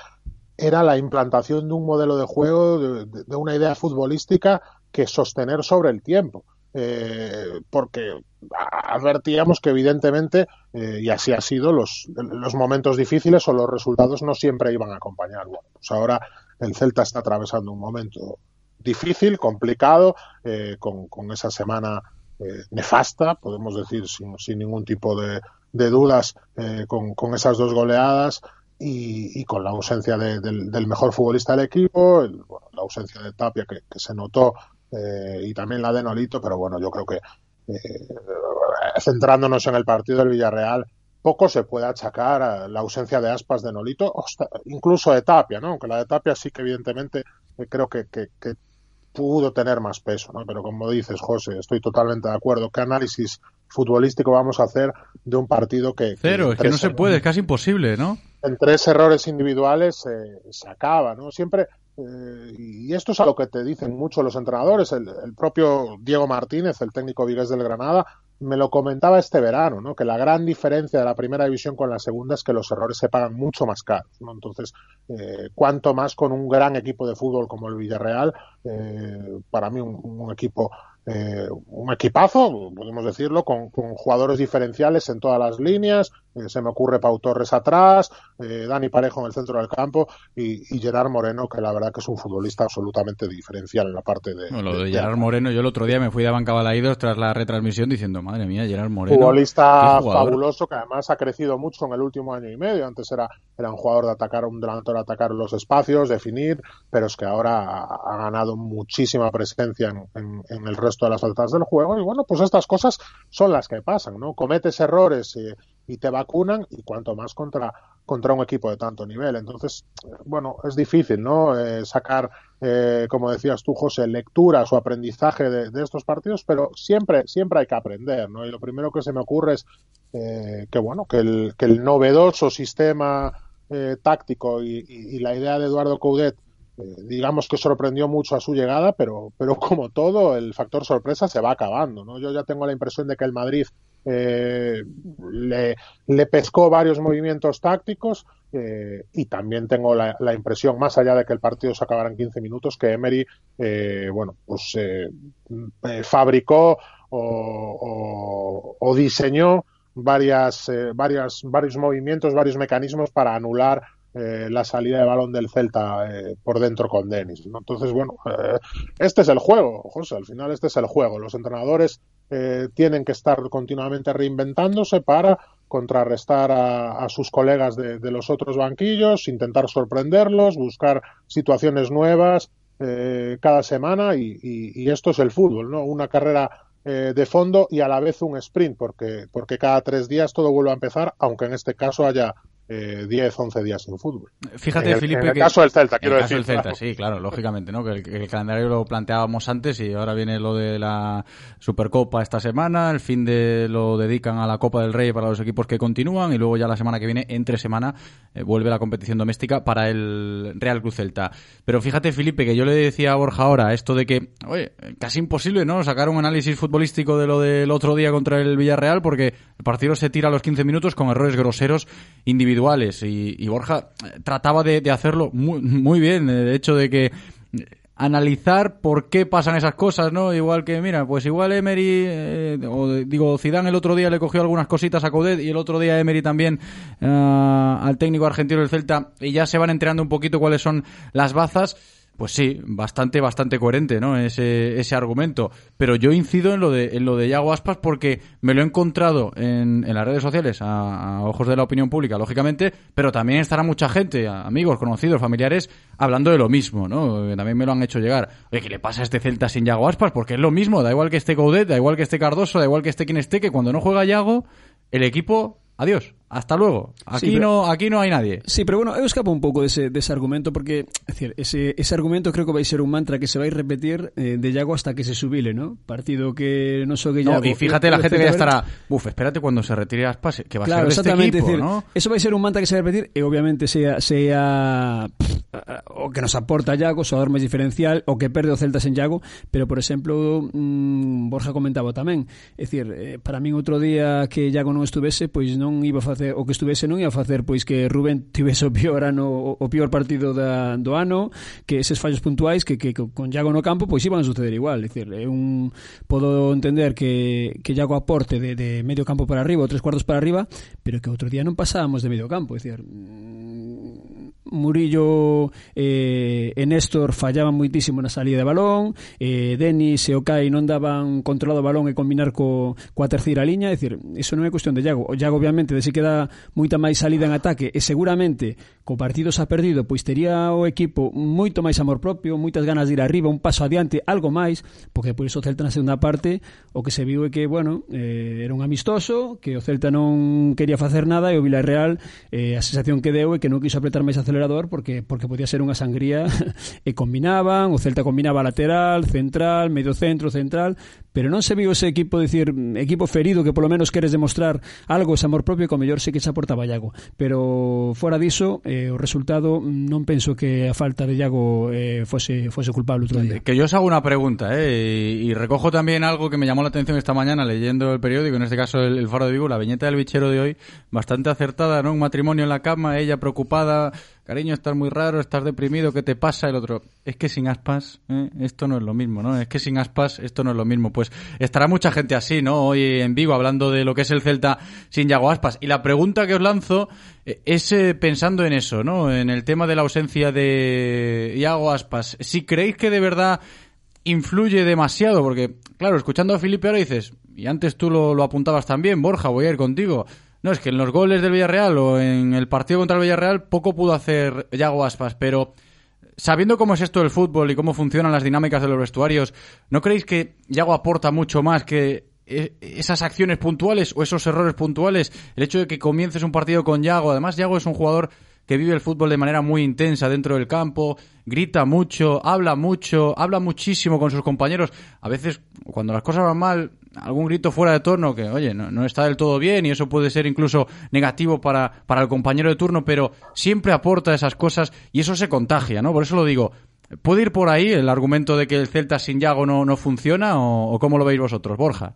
era la implantación de un modelo de juego, de, una idea futbolística que sostener sobre el tiempo. Eh, porque advertíamos que evidentemente, eh, y así ha sido, los, los momentos difíciles o los resultados no siempre iban a acompañar. Bueno, pues ahora el Celta está atravesando un momento difícil, complicado, eh, con, con, esa semana eh, nefasta, podemos decir sin, sin ningún tipo de, de dudas, con, con, esas dos goleadas. y, y, con la ausencia de, del, del, mejor futbolista del equipo, el, bueno, la ausencia de Tapia que se notó eh, y también la de Nolito, pero bueno, yo creo que eh, centrándonos en el partido del Villarreal, poco se puede achacar a la ausencia de aspas de Nolito, incluso de Tapia, ¿no? Aunque la de Tapia sí que evidentemente eh, creo que, que, que, pudo tener más peso, ¿no? Pero como dices, José, estoy totalmente de acuerdo. ¿Qué análisis futbolístico vamos a hacer de un partido que... Cero, que es que no se puede, es casi imposible, ¿no? En tres errores individuales eh, se acaba, ¿no? Siempre... Eh, y esto es a lo que te dicen mucho los entrenadores. El, el propio Diego Martínez, el técnico vigués del Granada, me lo comentaba este verano, ¿no? que la gran diferencia de la primera división con la segunda es que los errores se pagan mucho más caros. ¿no? Entonces, eh, cuanto más con un gran equipo de fútbol como el Villarreal, eh, para mí un, un equipo eh, un equipazo, podemos decirlo, con, con, jugadores diferenciales en todas las líneas. Eh, se me ocurre Pau Torres atrás, eh, Dani Parejo en el centro del campo y, y, Gerard Moreno, que la verdad que es un futbolista absolutamente diferencial en la parte de. No, lo de, de Gerard Moreno, yo el otro día me fui de Banca Balaídos tras la retransmisión diciendo, madre mía, Gerard Moreno. Futbolista fabuloso que además ha crecido mucho en el último año y medio. Antes era, era un jugador de atacar, un delantero de atacar los espacios, definir, pero es que ahora ha, ganado muchísima presencia en, en, en el resto de las altas del juego y bueno, pues estas cosas son las que pasan, ¿no? Cometes errores y, y te vacunan y cuanto más contra contra un equipo de tanto nivel. Entonces, bueno, es difícil, ¿no? Eh, sacar, eh, como decías tú, José, lecturas o aprendizaje de, estos partidos, pero siempre, siempre hay que aprender, ¿no? Y lo primero que se me ocurre es eh, que, bueno, que el, que el novedoso sistema eh, táctico y, y, y, la idea de Eduardo Coudet eh, digamos que sorprendió mucho a su llegada, pero, pero como todo, el factor sorpresa se va acabando. ¿no? Yo ya tengo la impresión de que el Madrid eh, le, pescó varios movimientos tácticos eh, y también tengo la, impresión, más allá de que el partido se acabara en 15 minutos, que Emery, eh, bueno, pues eh, fabricó o, diseñó varias, varias, varios movimientos, varios mecanismos para anular la salida de balón del Celta por dentro con Denis. Entonces, bueno, este es el juego, José, al final este es el juego. Los entrenadores eh, tienen que estar continuamente reinventándose para contrarrestar a, a sus colegas de, los otros banquillos, intentar sorprenderlos, buscar situaciones nuevas eh, cada semana y, esto es el fútbol, ¿no? Una carrera eh, de fondo y a la vez un sprint, porque, porque cada tres días todo vuelve a empezar, aunque en este caso haya eh, 10, 11 días sin fútbol. Fíjate, en el, Felipe, en el que caso del Celta, quiero el decir. Caso del Celta, claro. sí, claro, lógicamente, ¿no? Que el, el, calendario lo planteábamos antes y ahora viene lo de la Supercopa esta semana, el fin de lo dedican a la Copa del Rey para los equipos que continúan y luego ya la semana que viene, entre semana, eh, vuelve la competición doméstica para el Real Cruz Celta. Pero fíjate, Felipe, que yo le decía a Borja ahora esto de que, oye, casi imposible, ¿no? Sacar un análisis futbolístico de lo del otro día contra el Villarreal porque el partido se tira a los 15 minutos con errores groseros individuales y, y Borja trataba de, hacerlo muy, bien, de hecho de que analizar por qué pasan esas cosas, ¿no? Igual que, mira, pues igual Emery, eh, o digo, Zidane el otro día le cogió algunas cositas a Coudet y el otro día Emery también uh, al técnico argentino del Celta y ya se van enterando un poquito cuáles son las bazas pues sí, bastante, bastante coherente, ¿no? Ese, ese argumento. Pero yo incido en lo de, en lo de Yago Aspas porque me lo he encontrado en, en las redes sociales, a, ojos de la opinión pública, lógicamente, pero también estará mucha gente, amigos, conocidos, familiares, hablando de lo mismo, ¿no? También me lo han hecho llegar. Oye, ¿qué le pasa a este Celta sin Yago Aspas? Porque es lo mismo, da igual que esté Coudet, da igual que esté Cardoso, da igual que esté quien esté, que cuando no juega Yago, el equipo adiós, hasta luego. Aquí sí, pero, no aquí no hay nadie. Sí, pero bueno, eu escapo un pouco dese, dese argumento porque, é decir, ese, ese argumento creo que vai ser un mantra que se vai repetir eh, de Yago hasta que se subile, ¿no? Partido que no so que Yago... No, y fíjate la gente que ya estará, uf, espérate cuando se retire Aspas, que va claro, a ser de este equipo, decir, ¿no? Eso vai ser un mantra que se vai repetir e obviamente sea, sea o que nos aporta Yago, xogador máis diferencial, o que perde o Celta sen Yago, pero por exemplo, mmm, Borja comentaba tamén, é dicir, eh, para min outro día que Yago non estuvese, pois non iba a facer o que estuvese non ia facer pois que Rubén tivese o pior ano o pior partido da, do ano, que eses fallos puntuais que, que con Iago no campo pois iban a suceder igual, é dicir, é un podo entender que que Iago aporte de, de medio campo para arriba ou tres cuartos para arriba, pero que outro día non pasábamos de medio campo, é dicir, mm, Murillo eh, e Néstor fallaban moitísimo na salida de balón eh, Denis e Okai non daban controlado o balón e combinar co, coa terceira liña. É dicir, iso non é cuestión de Iago. O Iago obviamente de que dá moita máis salida en ataque e seguramente co partido xa perdido pois tería o equipo moito máis amor propio moitas ganas de ir arriba un paso adiante algo máis porque por iso o Celta na segunda parte o que se viu é que bueno eh, era un amistoso que o Celta non quería facer nada e o Villarreal eh, a sensación que deu é que non quiso apretar máis a acelerador porque, porque podía ser una sangría e combinaban, o Celta combinaba lateral, central, medio centro, central, pero non se viu ese equipo decir, equipo ferido que polo menos queres demostrar algo, ese amor propio, que o mellor sí que se aportaba Iago. Pero fora diso, eh, o resultado non penso que a falta de Iago eh, fose, fose culpable outro día. Que yo os hago una pregunta, eh, y, y recojo también algo que me llamó la atención esta mañana leyendo el periódico, en este caso el, el Faro de Vigo, la viñeta del bichero de hoy, bastante acertada, ¿no? Un matrimonio en la cama, ella preocupada, cariño, estás muy raro, estás deprimido, ¿qué te pasa? El otro, es que sin aspas, ¿eh? esto no es lo mismo, ¿no? Es que sin aspas, esto no es lo mismo. Pues estará mucha gente así, ¿no? Hoy en Vigo hablando de lo que es el Celta sin Yago Aspas. Y la pregunta que os lanzo eh, es eh, pensando en eso, ¿no? En el tema de la ausencia de Yago Aspas. Si creéis que de verdad influye demasiado, porque, claro, escuchando a Felipe ahora dices, y antes tú lo, lo apuntabas también, Borja, voy a ir contigo. No, es que en los goles del Villarreal o en el partido contra el Villarreal poco pudo hacer Yago Aspas, pero sabiendo cómo es esto del fútbol y cómo funcionan las dinámicas de los vestuarios, ¿no creéis que Yago aporta mucho más que e- esas acciones puntuales o esos errores puntuales? El hecho de que comiences un partido con Yago, además Yago es un jugador que vive el fútbol de manera muy intensa dentro del campo, grita mucho, habla mucho, habla muchísimo con sus compañeros. A veces, cuando las cosas van mal, algún grito fuera de torno que, oye, no, no está del todo bien y eso puede ser incluso negativo para, para el compañero de turno, pero siempre aporta esas cosas y eso se contagia, ¿no? Por eso lo digo. ¿Puede ir por ahí el argumento de que el Celta sin Yago no, no funciona o, o cómo lo veis vosotros, Borja?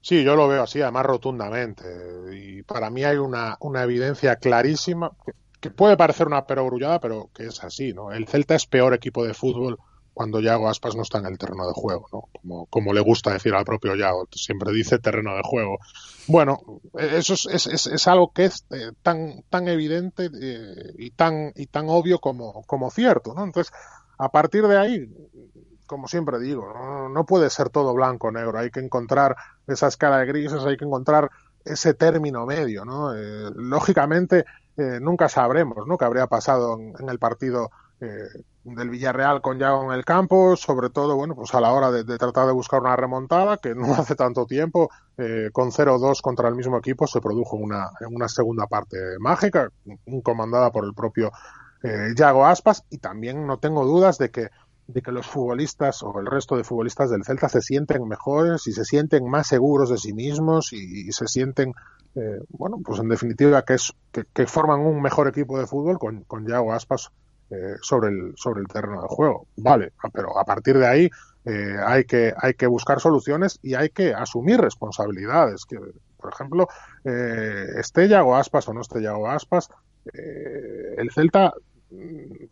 Sí, yo lo veo así, además rotundamente. Y para mí hay una, una evidencia clarísima, que, que puede parecer una perogrullada, pero que es así, ¿no? El Celta es peor equipo de fútbol cuando Yago Aspas no está en el terreno de juego, ¿no? Como, le gusta decir al propio Yago, siempre dice terreno de juego. Bueno, eso es, es, es, algo que es eh, tan, tan evidente eh, y, tan, y tan obvio como, cierto, ¿no? Entonces, a partir de ahí, como siempre digo, no, no puede ser todo blanco o negro, hay que encontrar esa escala de grises, hay que encontrar ese término medio, ¿no? Eh, lógicamente, eh, nunca sabremos, ¿no? Qué habría pasado en, en el partido eh, del Villarreal con Yago en el campo, sobre todo, bueno, pues a la hora de, tratar de buscar una remontada, que no hace tanto tiempo, eh, con 0-2 contra el mismo equipo, se produjo una, una segunda parte mágica, comandada por el propio eh, Yago Aspas, y también no tengo dudas de que de que los futbolistas o el resto de futbolistas del Celta se sienten mejores y se sienten más seguros de sí mismos y, se sienten, eh, bueno, pues en definitiva que, es, que, que, forman un mejor equipo de fútbol con, con Yago Aspas eh, sobre, el, sobre el terreno de juego. Vale, pero a partir de ahí eh, hay, que, hay que buscar soluciones y hay que asumir responsabilidades. Que, por ejemplo, eh, esté Yago Aspas o no esté Yago Aspas, eh, el Celta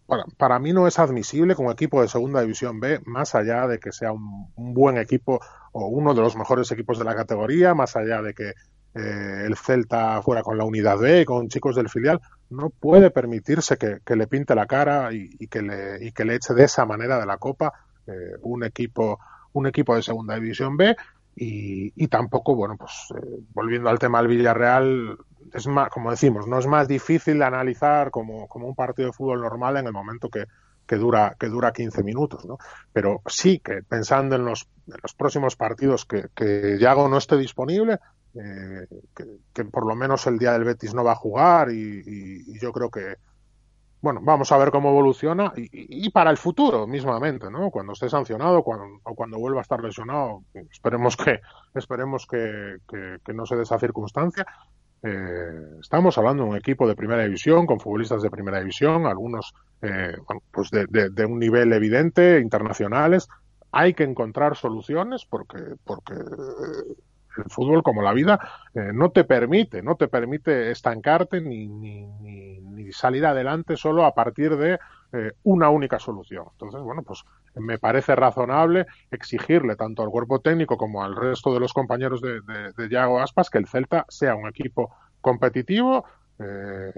para, para, mí no es admisible un equipo de segunda división B, más allá de que sea un, buen equipo o uno de los mejores equipos de la categoría, más allá de que eh, el Celta fuera con la unidad B, con chicos del filial, no puede permitirse que, le pinte la cara y, y, que le, y, que le, eche de esa manera de la Copa eh, un equipo un equipo de segunda división B y, tampoco, bueno, pues eh, volviendo al tema del Villarreal, es más, como decimos, no es más difícil de analizar como, un partido de fútbol normal en el momento que, que dura, que dura 15 minutos, ¿no? Pero sí que pensando en los, en los próximos partidos que, que Yago no esté disponible, eh, que, por lo menos el día del Betis no va a jugar y, yo creo que, bueno, vamos a ver cómo evoluciona y, para el futuro mismamente, ¿no? Cuando esté sancionado cuando, o cuando vuelva a estar lesionado, esperemos que, esperemos que, que, no se dé esa circunstancia. Eh, estamos hablando de un equipo de primera división, con futbolistas de primera división, algunos eh, pues de, de, un nivel evidente, internacionales. Hay que encontrar soluciones porque, porque el fútbol, como la vida, eh, no te permite, no te permite estancarte ni, ni, ni, salir adelante solo a partir de eh, una única solución. Entonces, bueno, pues me parece razonable exigirle tanto al cuerpo técnico como al resto de los compañeros de, de, de Yago Aspas que el Celta sea un equipo competitivo, eh,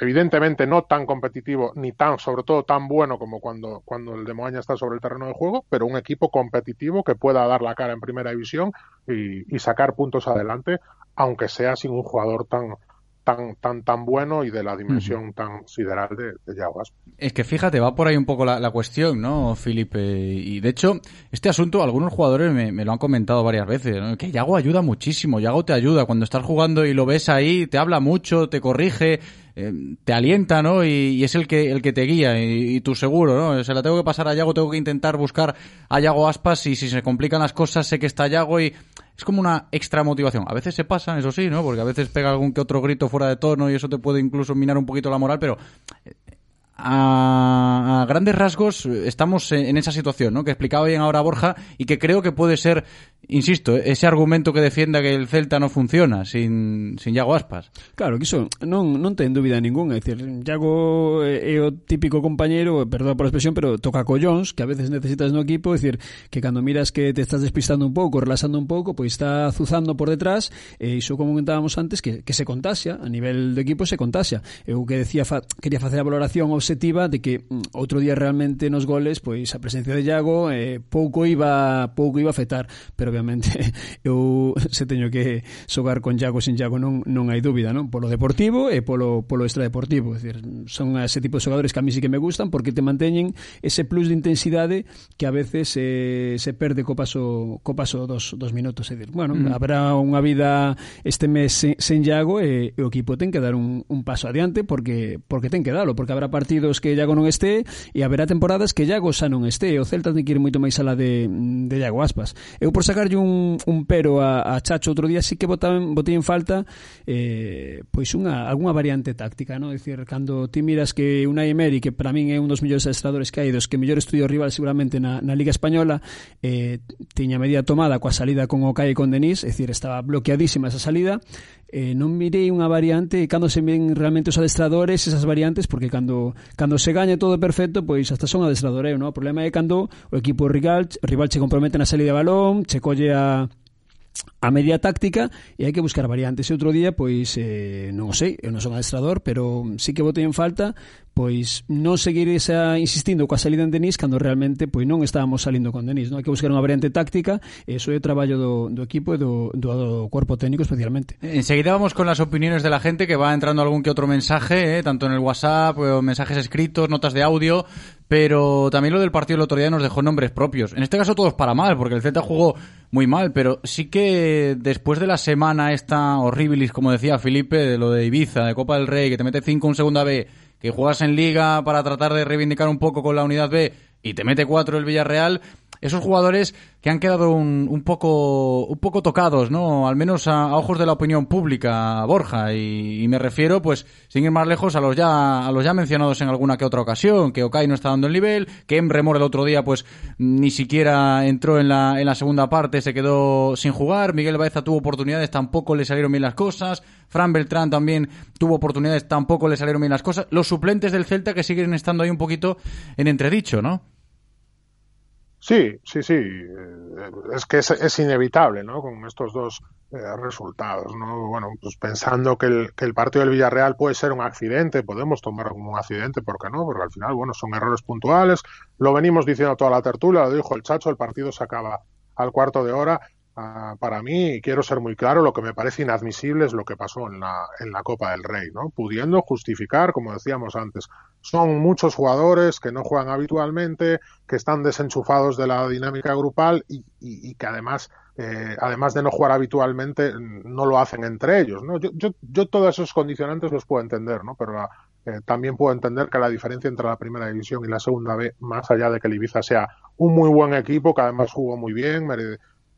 evidentemente no tan competitivo ni tan, sobre todo tan bueno como cuando, cuando el de Moaña está sobre el terreno de juego, pero un equipo competitivo que pueda dar la cara en primera división y, y sacar puntos adelante, aunque sea sin un jugador tan, tan, tan, tan bueno y de la dimensión tan sideral de, de Es que fíjate, va por ahí un poco la, cuestión, ¿no, Felipe? Y de hecho, este asunto, algunos jugadores me, lo han comentado varias veces, que Yago ayuda muchísimo, Yago te ayuda. Cuando estás jugando y lo ves ahí, te habla mucho, te corrige, eh, te alienta, ¿no? Y, es el que, el que te guía, y, tú seguro, ¿no? Se la tengo que pasar a Yago, tengo que intentar buscar a Yago Aspas, y si se complican las cosas, sé que está Yago y es como una extra motivación. A veces se pasa, eso sí, ¿no? Porque a veces pega algún que otro grito fuera de tono y eso te puede incluso minar un poquito la moral, pero a, a, grandes rasgos eh, estamos en, en, esa situación, ¿no? Que explicaba bien ahora Borja y que creo que puede ser, insisto, ese argumento que defienda que el Celta no funciona sin, sin Iago Aspas. Claro, que iso non, non ten dúbida ninguna, é dicir, Iago eh, é o típico compañero, eh, perdón por a expresión, pero toca collóns que a veces necesitas no equipo, é dicir, que cando miras que te estás despistando un pouco, relaxando un pouco, pois está zuzando por detrás e iso como comentábamos antes que, que se contaxia a nivel do equipo se contaxia. Eu que decía fa, quería facer a valoración obxectiva de que mm, outro día realmente nos goles pois a presencia de Iago eh, pouco iba pouco iba a afectar, pero obviamente eu se teño que xogar con Iago sin Iago non non hai dúbida, non? Polo deportivo e polo polo extradeportivo, é dicir, son ese tipo de xogadores que a mí sí que me gustan porque te manteñen ese plus de intensidade que a veces eh, se perde co paso co paso dos, dos minutos, é dicir, bueno, mm. habrá unha vida este mes sen, sen Iago e, e o equipo ten que dar un, un paso adiante porque porque ten que dalo, porque habrá partidos partidos que Iago non este e haberá temporadas que Iago xa non esté. O Celta ten que ir moito máis alá de, de Iago Aspas. Eu por sacarlle un, un pero a, a Chacho outro día sí que botaban, botei en falta eh, pois unha, alguna variante táctica, no? decir cando ti miras que unha Emery, que para min é un dos mellores adestradores que hai, dos que mellor estudio rival seguramente na, na Liga Española, eh, tiña medida tomada coa salida con Okai e con Denis, é dicir, estaba bloqueadísima esa salida, eh, non mirei unha variante e cando se ven realmente os adestradores esas variantes porque cando cando se gaña todo perfecto pois hasta son adestradoreo, non? O problema é cando o equipo rival, rival che compromete na salida de balón, che colle a a media táctica e hai que buscar variantes. E outro día, pois, eh, non o sei, eu non son adestrador, pero sí que botei en falta pois non seguir esa insistindo coa salida en Denis cando realmente pois non estábamos salindo con Denis, non? Hai que buscar unha variante táctica, e iso é o traballo do, do equipo e do, corpo técnico especialmente. Enseguida vamos con las opiniones de la gente que va entrando algún que otro mensaje, eh, tanto en el WhatsApp, o mensajes escritos, notas de audio, pero también lo del partido del otro día nos dejó nombres propios. En este caso todos para mal, porque el Celta jugó muy mal, pero sí que después de la semana esta horribilis, como decía Felipe, de lo de Ibiza, de Copa del Rey, que te mete 5 en segunda B, que juegas en liga para tratar de reivindicar un poco con la unidad B y te mete cuatro el Villarreal, esos jugadores que han quedado un, un, poco un poco tocados, ¿no? Al menos a, ojos de la opinión pública, Borja, y, me refiero, pues, sin ir más lejos, a los ya a los ya mencionados en alguna que otra ocasión, que Okai no está dando el nivel, que Emremor el otro día, pues, ni siquiera entró en la, en la segunda parte, se quedó sin jugar, Miguel Baeza tuvo oportunidades, tampoco le salieron bien las cosas, Fran Beltrán también tuvo oportunidades, tampoco le salieron bien las cosas, los suplentes del Celta que siguen estando ahí un poquito en entredicho, ¿no? Sí, sí, sí. Eh, es que es, inevitable, ¿no? Con estos dos eh, resultados, ¿no? Bueno, pues pensando que el, que el partido del Villarreal puede ser un accidente, podemos tomarlo como un accidente, ¿por qué no? Porque al final, bueno, son errores puntuales. Lo venimos diciendo toda la tertulia, lo dijo el Chacho, el partido se acaba al cuarto de hora Ah, para mí, quiero ser muy claro, lo que me parece inadmisible es lo que pasó en la, en la Copa del Rey, ¿no? Pudiendo justificar, como decíamos antes, son muchos jugadores que no juegan habitualmente, que están desenchufados de la dinámica grupal y, y, que además, eh, además de no jugar habitualmente, no lo hacen entre ellos, ¿no? Yo, yo, yo todos esos condicionantes los puedo entender, ¿no? Pero eh, también puedo entender que la diferencia entre la primera división y la segunda B, más allá de que el Ibiza sea un muy buen equipo, que además jugó muy bien,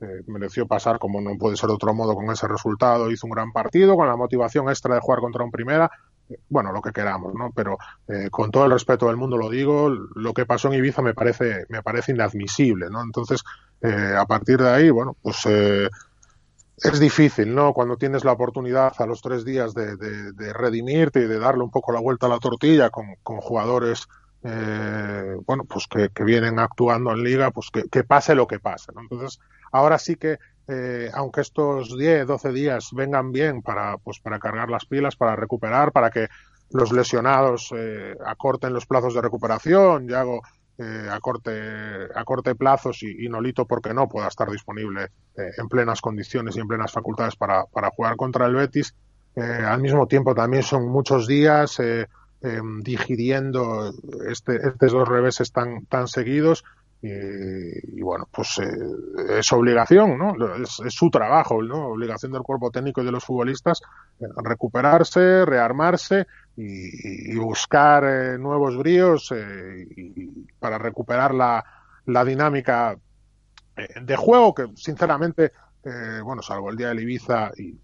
eh, mereció pasar como no puede ser de otro modo con ese resultado, hizo un gran partido, con la motivación extra de jugar contra un primera, eh, bueno, lo que queramos, ¿no? Pero eh, con todo el respeto del mundo lo digo, lo que pasó en Ibiza me parece, me parece inadmisible, ¿no? Entonces, a partir de ahí, bueno, pues es difícil, ¿no? Cuando tienes la oportunidad a los tres días de, de, redimirte y de darle un poco la vuelta a la tortilla con, con jugadores bueno, pues que, que, vienen actuando en liga, pues que, que, pase lo que pase. ¿no? Entonces, ahora sí que eh, aunque estos 10, 12 días vengan bien para, pues, para cargar las pilas, para recuperar, para que los lesionados eh, acorten los plazos de recuperación, y hago eh, acorte, acorte plazos y, y, Nolito, porque no, pueda estar disponible eh, en plenas condiciones y en plenas facultades para, para jugar contra el Betis. Eh, al mismo tiempo también son muchos días eh, digiriendo este, estos dos reveses tan, tan seguidos y, bueno, pues eh, es obligación, ¿no? Es, es, su trabajo, ¿no? Obligación del cuerpo técnico y de los futbolistas eh, recuperarse, rearmarse y, y buscar eh, nuevos bríos y, para recuperar la, la dinámica de juego que, sinceramente, bueno, salvo el día del Ibiza y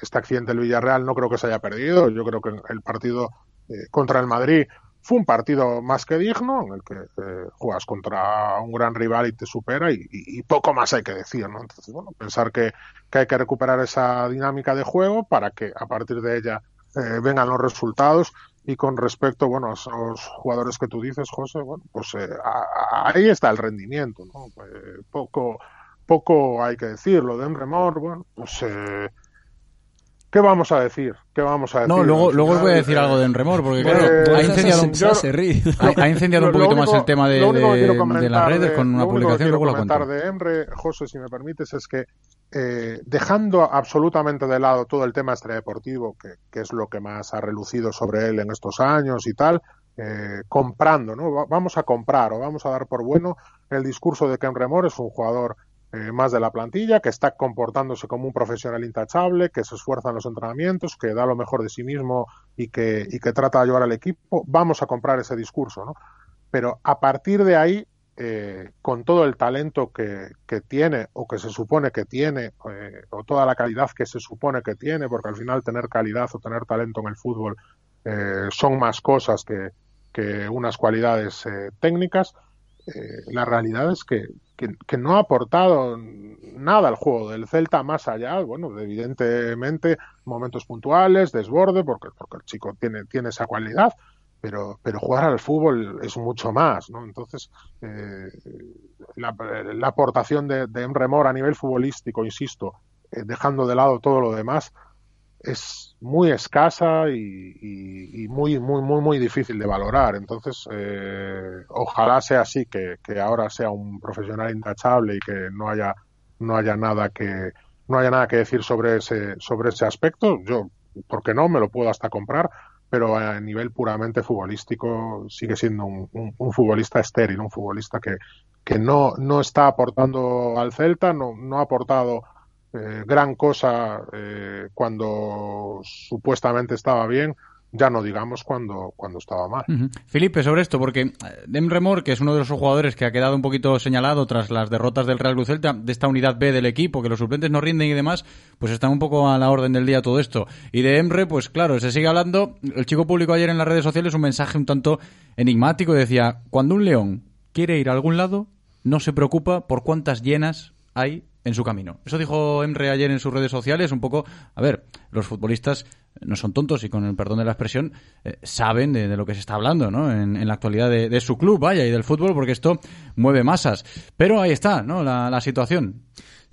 este accidente del Villarreal, no creo que se haya perdido. Yo creo que el partido contra el Madrid fue un partido más que digno, en el que eh, juegas contra un gran rival y te supera y, poco más hay que decir, ¿no? Entonces, bueno, pensar que, que, hay que recuperar esa dinámica de juego para que a partir de ella eh, vengan los resultados y con respecto, bueno, a esos jugadores que tú dices, José, bueno, pues eh, a, ahí está el rendimiento, ¿no? Eh, poco, poco hay que decir, lo de Emremor, bueno, pues eh, ¿Qué vamos a decir? ¿Qué vamos a decir? No, luego, luego os voy a decir algo de Enremor, porque claro, eh, ha incendiado, un, yo, ha, ha incendiado un poquito único, más el tema de, de, de las redes con una publicación, luego lo de Emre, José, si me permites, es que eh, dejando absolutamente de lado todo el tema extradeportivo, que, que, es lo que más ha relucido sobre él en estos años y tal, eh, comprando, ¿no? Vamos a comprar o vamos a dar por bueno el discurso de que Emremor es un jugador eh, más de la plantilla, que está comportándose como un profesional intachable, que se esfuerza en los entrenamientos, que da lo mejor de sí mismo y que, y que trata de ayudar al equipo, vamos a comprar ese discurso, ¿no? Pero a partir de ahí, eh, con todo el talento que, que, tiene o que se supone que tiene, eh, o toda la calidad que se supone que tiene, porque al final tener calidad o tener talento en el fútbol son más cosas que, que unas cualidades técnicas, eh, la realidad es que, que, no ha aportado nada al juego del Celta más allá, bueno, evidentemente momentos puntuales, desborde, porque, porque el chico tiene, tiene esa cualidad, pero, pero jugar al fútbol es mucho más, ¿no? Entonces, eh, la, la, aportación de, de Emre Mor a nivel futbolístico, insisto, eh, dejando de lado todo lo demás, es muy escasa y, y, muy, muy, muy, muy difícil de valorar. Entonces, eh, ojalá sea así, que, que, ahora sea un profesional intachable y que no haya, no haya nada que, no haya nada que decir sobre ese, sobre ese aspecto. Yo, porque no, me lo puedo hasta comprar, pero a nivel puramente futbolístico sigue siendo un, un, un futbolista estéril, un futbolista que, que no, no está aportando al Celta, no, no ha aportado eh, gran cosa eh, cuando supuestamente estaba bien, ya no digamos cuando, cuando estaba mal. Felipe, sobre esto, porque Dem Remor, que es uno de los jugadores que ha quedado un poquito señalado tras las derrotas del Real Cruz Celta, de esta unidad B del equipo, que los suplentes no rinden y demás, pues están un poco a la orden del día todo esto. Y de Emre, pues claro, se sigue hablando. El chico público ayer en las redes sociales un mensaje un tanto enigmático, decía, cuando un león quiere ir a algún lado, no se preocupa por cuántas llenas hay en su camino. Eso dijo Emre ayer en sus redes sociales, un poco, a ver, los futbolistas no son tontos y con el perdón de la expresión eh, saben de, lo que se está hablando, ¿no? En, la actualidad de, su club, vaya, y del fútbol, porque esto mueve masas. Pero ahí está, ¿no? La, la situación.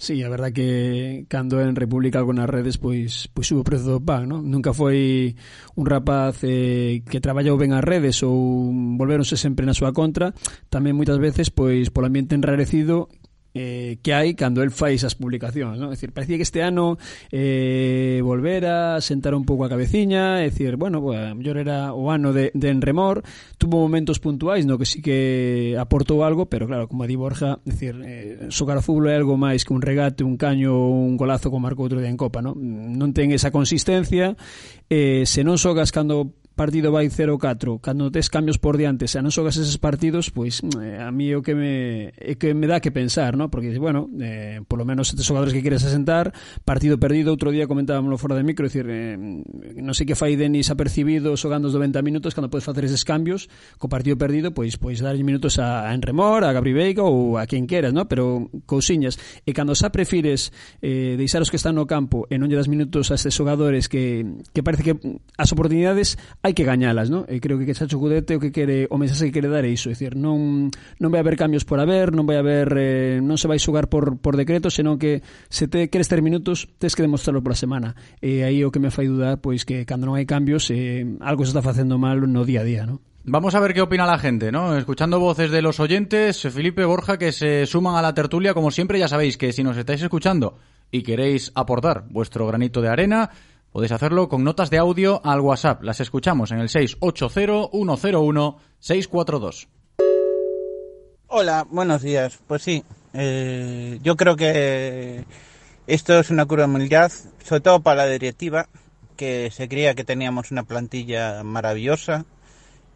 Sí, a verdad que cando en República algunas redes pois pois subo o prezo do pan, non? Nunca foi un rapaz eh, que traballou ben as redes ou volveronse sempre na súa contra, tamén moitas veces pois polo ambiente enrarecido eh, que hai cando el fai esas publicacións, non? É dicir, parecía que este ano eh, volvera sentar un pouco a cabeciña, é dicir, bueno, pues, a mellor era o ano de, de enremor, tuvo momentos puntuais no que sí que aportou algo, pero claro, como di Borja, é dicir, eh, xogar o fútbol é algo máis que un regate, un caño, un golazo como marcou outro día en Copa, non? Non ten esa consistencia, eh, se non xogas cando partido vai 0-4 cando tes cambios por diante se non xogas eses partidos pois mm, eh, a mí o que me é que me dá que pensar no? porque bueno eh, por lo menos estes xogadores que queres asentar partido perdido outro día comentábamoslo fora de micro decir, eh, non sei que fai Denis apercibido xogando os 90 minutos cando podes facer eses cambios co partido perdido pois pois darlle minutos a, a Enremor a Gabri Veiga ou a quen queras no? pero cousiñas e cando xa prefires eh, deixar os que están no campo e non lle das minutos a estes xogadores que, que parece que as oportunidades hai que gañalas, non? E creo que que Chacho Cudete o que quere o mensaxe que quere dar é iso, é dicir, non non vai haber cambios por haber, non vai haber eh, non se vai xogar por por decreto, senón que se te queres ter minutos, tes que demostrarlo pola semana. E aí o que me fai dudar pois que cando non hai cambios, eh, algo se está facendo mal no día a día, non? Vamos a ver qué opina la gente, ¿no? Escuchando voces de los oyentes, Felipe Borja, que se suman a la tertulia, como siempre, ya sabéis que si nos estáis escuchando y queréis aportar vuestro granito de arena, Podéis hacerlo con notas de audio al WhatsApp. Las escuchamos en el 680-101-642. Hola, buenos días. Pues sí, eh, yo creo que esto es una cura de humildad, sobre todo para la directiva, que se creía que teníamos una plantilla maravillosa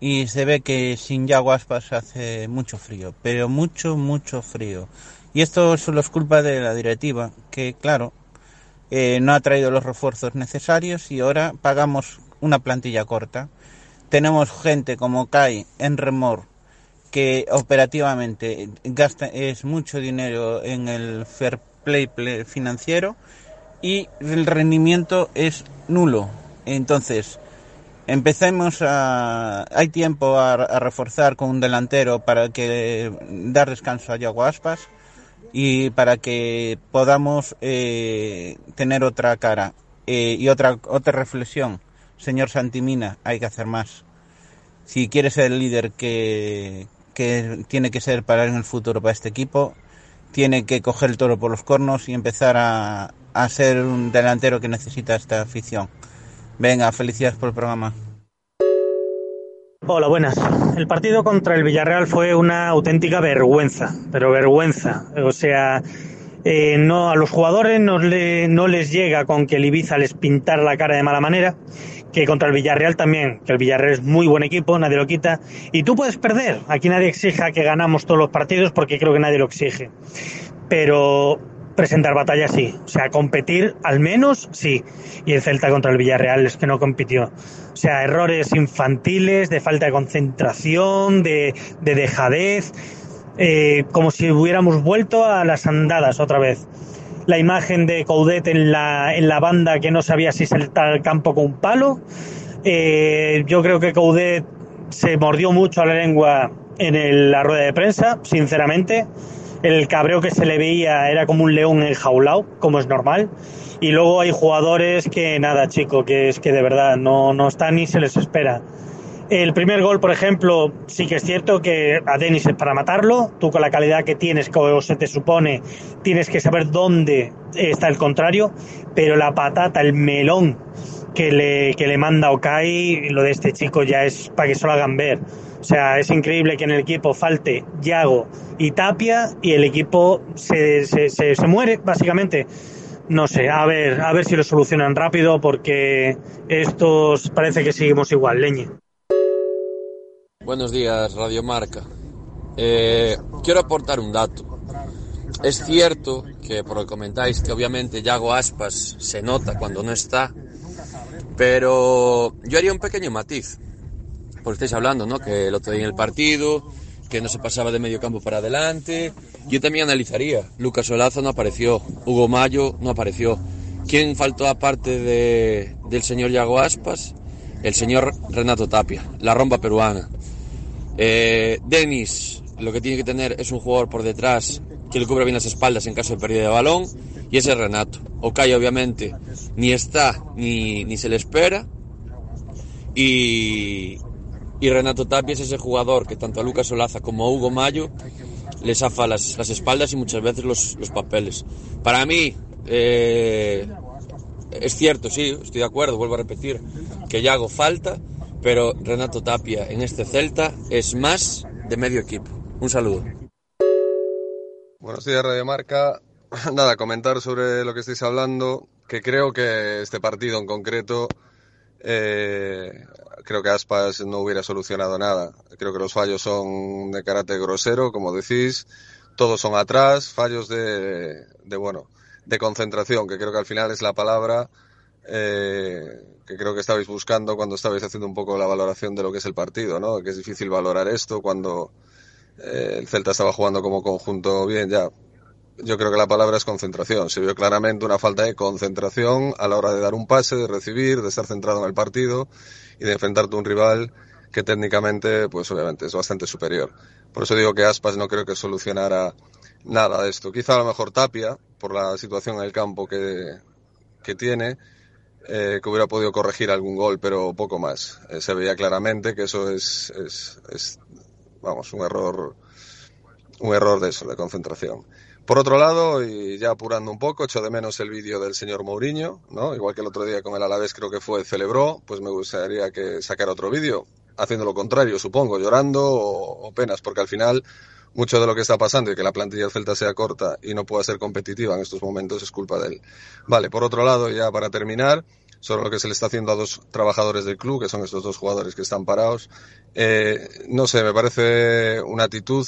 y se ve que sin Yaguaspas hace mucho frío, pero mucho, mucho frío. Y esto solo es culpa de la directiva, que claro, eh, no ha traído los refuerzos necesarios y ahora pagamos una plantilla corta. Tenemos gente como Kai en Remor que operativamente gasta es mucho dinero en el fair play, financiero y el rendimiento es nulo. Entonces, empecemos a hay tiempo a, reforzar con un delantero para que dar descanso a Yago Aspas y para que podamos eh, tener otra cara. Eh, y otra, otra reflexión, señor Santimina, hay que hacer más. Si quiere ser el líder que, que tiene que ser para en el futuro para este equipo, tiene que coger el toro por los cornos y empezar a, a ser un delantero que necesita esta afición. Venga, felicidades por el programa. Hola, buenas. El partido contra el Villarreal fue una auténtica vergüenza, pero vergüenza. O sea, eh, no a los jugadores no, le, no les llega con que el Ibiza les pintara la cara de mala manera, que contra el Villarreal también, que el Villarreal es muy buen equipo, nadie lo quita, y tú puedes perder. Aquí nadie exija que ganamos todos los partidos porque creo que nadie lo exige. Pero presentar batalla sí, o sea, competir al menos sí. Y el Celta contra el Villarreal es que no compitió. O sea, errores infantiles, de falta de concentración, de, de dejadez, eh, como si hubiéramos vuelto a las andadas otra vez. La imagen de Coudet en la, en la banda que no sabía si saltar al campo con un palo. Eh, yo creo que Coudet se mordió mucho a la lengua en la rueda de prensa, sinceramente el cabreo que se le veía era como un león enjaulado, como es normal. Y luego hay jugadores que nada, chico, que es que de verdad no, no están ni se les espera. El primer gol, por ejemplo, sí que es cierto que a Denis es para matarlo. Tú con la calidad que tienes, como se te supone, tienes que saber dónde está el contrario. Pero la patata, el melón que le, que le manda Okai, lo de este chico ya es para que solo hagan ver. O sea, es increíble que en el equipo falte Yago y Tapia y el equipo se, se, se, muere, básicamente. No sé, a ver, a ver si lo solucionan rápido porque estos parece que seguimos igual, leñe. Buenos días, Radio Marca. Eh, quiero aportar un dato. Es cierto que, por lo que comentáis, que obviamente Yago Aspas se nota cuando no está, pero yo haría un pequeño matiz porque estáis hablando, ¿no? Que lo tenía en el partido, que no se pasaba de medio campo para adelante. Yo también analizaría. Lucas Olazo no apareció, Hugo Mayo no apareció. ¿Quién faltó aparte de, del señor Yago Aspas? El señor Renato Tapia, la romba peruana. Eh, Denis, lo que tiene que tener es un jugador por detrás que le cubra bien las espaldas en caso de pérdida de balón, y ese es Renato. Okai, obviamente, ni está ni, ni se le espera. Y, y Renato Tapia es ese jugador que tanto a Lucas Olaza como a Hugo Mayo les zafa las, espaldas y muchas veces los, los papeles. Para mí, eh, es cierto, sí, estoy de acuerdo, vuelvo a repetir, que ya hago falta, pero Renato Tapia en este Celta es más de medio equipo. Un saludo. Buenos días, Radio Marca. Nada, comentar sobre lo que estáis hablando, que creo que este partido en concreto eh, creo que Aspas no hubiera solucionado nada. Creo que los fallos son de carácter grosero, como decís. Todos son atrás, fallos de, de bueno, de concentración, que creo que al final es la palabra eh, que creo que estabais buscando cuando estabais haciendo un poco la valoración de lo que es el partido, ¿no? Que es difícil valorar esto cuando eh, el Celta estaba jugando como conjunto bien, ya yo creo que la palabra es concentración. Se vio claramente una falta de concentración a la hora de dar un pase, de recibir, de estar centrado en el partido y de enfrentarte a un rival que técnicamente, pues obviamente es bastante superior. Por eso digo que Aspas no creo que solucionara nada de esto. Quizá a lo mejor Tapia, por la situación en el campo que, que tiene, eh, que hubiera podido corregir algún gol, pero poco más. Eh, se veía claramente que eso es, es, es, vamos, un error, un error de eso, de concentración. Por otro lado, y ya apurando un poco, echo de menos el vídeo del señor Mourinho, ¿no? Igual que el otro día con el Alavés creo que fue, celebró, pues me gustaría que sacara otro vídeo, haciendo lo contrario, supongo, llorando o, penas, porque al final mucho de lo que está pasando y que la plantilla del Celta sea corta y no pueda ser competitiva en estos momentos es culpa de él. Vale, por otro lado, ya para terminar, sobre lo que se le está haciendo a dos trabajadores del club, que son estos dos jugadores que están parados, eh, no sé, me parece una actitud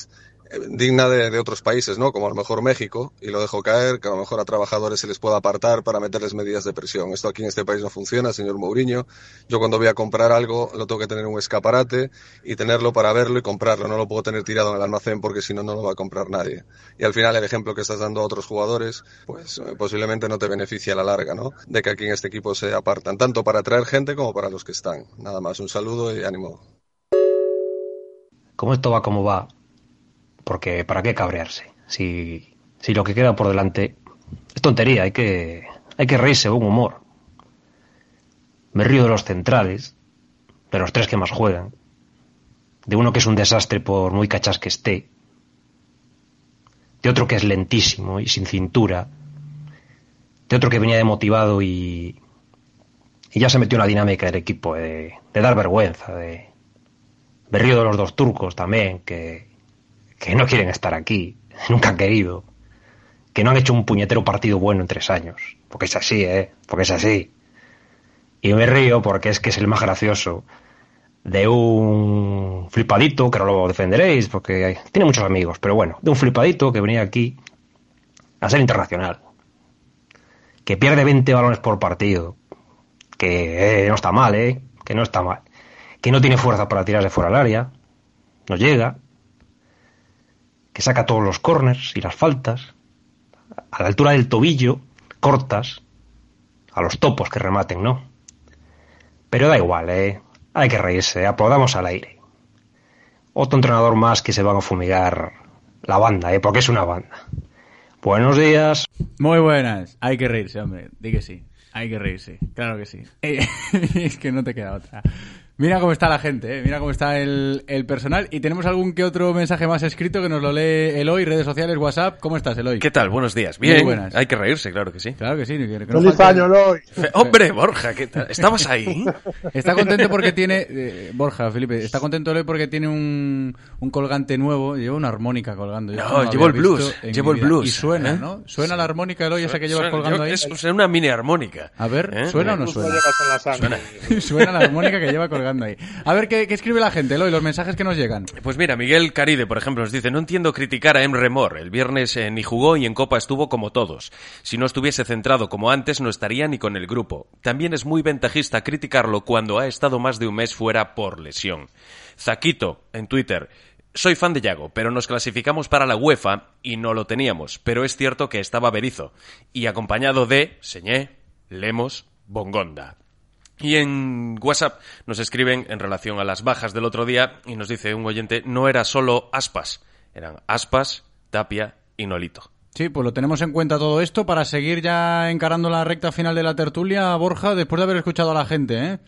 digna de, otros países, ¿no? Como a lo mejor México, y lo dejo caer, que a lo mejor a trabajadores se les pueda apartar para meterles medidas de presión. Esto aquí en este país no funciona, señor Mourinho. Yo cuando voy a comprar algo lo tengo que tener en un escaparate y tenerlo para verlo y comprarlo. No lo puedo tener tirado en el almacén porque si no, no lo va a comprar nadie. Y al final el ejemplo que estás dando a otros jugadores, pues eh, posiblemente no te beneficia a la larga, ¿no? De que aquí en este equipo se apartan, tanto para atraer gente como para los que están. Nada más, un saludo y ánimo. Como esto va como va, porque ¿para qué cabrearse? Si, si lo que queda por delante es tontería, hay que, hay que reírse, un humor. Me río de los centrales, de los tres que más juegan, de uno que es un desastre por muy cachas que esté, de otro que es lentísimo y sin cintura, de otro que venía demotivado y, y ya se metió en la dinámica del equipo, de, de dar vergüenza, de... Me río de los dos turcos también, que, que no quieren estar aquí, nunca han querido, que no han hecho un puñetero partido bueno en tres años, porque es así, ¿eh? Porque es así. Y me río porque es que es el más gracioso de un flipadito, que no lo defenderéis porque tiene muchos amigos, pero bueno, de un flipadito que venía aquí a ser internacional, que pierde 20 balones por partido, que eh, no está mal, ¿eh? Que no está mal, que no tiene fuerza para tirarse fuera del área, no llega, que saca todos los corners y las faltas, a la altura del tobillo, cortas, a los topos que rematen, ¿no? Pero da igual, ¿eh? Hay que reírse, aplaudamos al aire. Otro entrenador más que se va a fumigar la banda, ¿eh? Porque es una banda. Buenos días. Muy buenas. Hay que reírse, hombre. Di que sí. Hay que reírse. Claro que sí. es que no te queda otra. Mira cómo está la gente, ¿eh? mira cómo está el, el, personal. Y tenemos algún que otro mensaje más escrito que nos lo lee Eloy, redes sociales, WhatsApp. ¿Cómo estás, Eloy? ¿Qué tal? Buenos días. Bien. buenas. Hay que reírse, claro que sí. Claro que sí. Que, que ¡Feliz falte... año, Eloy! Hombre, Borja, ¿qué tal? ¿Estabas ahí? está contento porque tiene... Eh, Borja, Felipe, está contento Eloy porque tiene un, un colgante nuevo. Lleva una armónica colgando. Yo no, llevo el blues. Llevo el blues. Y suena, ¿eh? ¿no? Suena la armónica, Eloy, esa que llevas suena, colgando yo, ahí. Es una mini armónica. A ver, ¿eh? ¿suena o no suena? Suena. suena la armónica que lleva colgando A ver, ¿qué, qué escribe la gente, Eloy? Los mensajes que nos llegan. Pues mira, Miguel Caride, por ejemplo, nos dice, no entiendo criticar a Emre Mor. El viernes eh, ni jugó y en Copa estuvo como todos. Si no estuviese centrado como antes, no estaría ni con el grupo. También es muy ventajista criticarlo cuando ha estado más de un mes fuera por lesión. Zaquito, en Twitter, soy fan de Yago, pero nos clasificamos para la UEFA y no lo teníamos, pero es cierto que estaba Berizo, y acompañado de Señé, Lemos, Bongonda. Y en WhatsApp nos escriben en relación a las bajas del otro día y nos dice un oyente, no era solo Aspas, eran Aspas, Tapia y Nolito. Sí, pues lo tenemos en cuenta todo esto para seguir ya encarando la recta final de la tertulia, Borja, después de haber escuchado a la gente, ¿eh?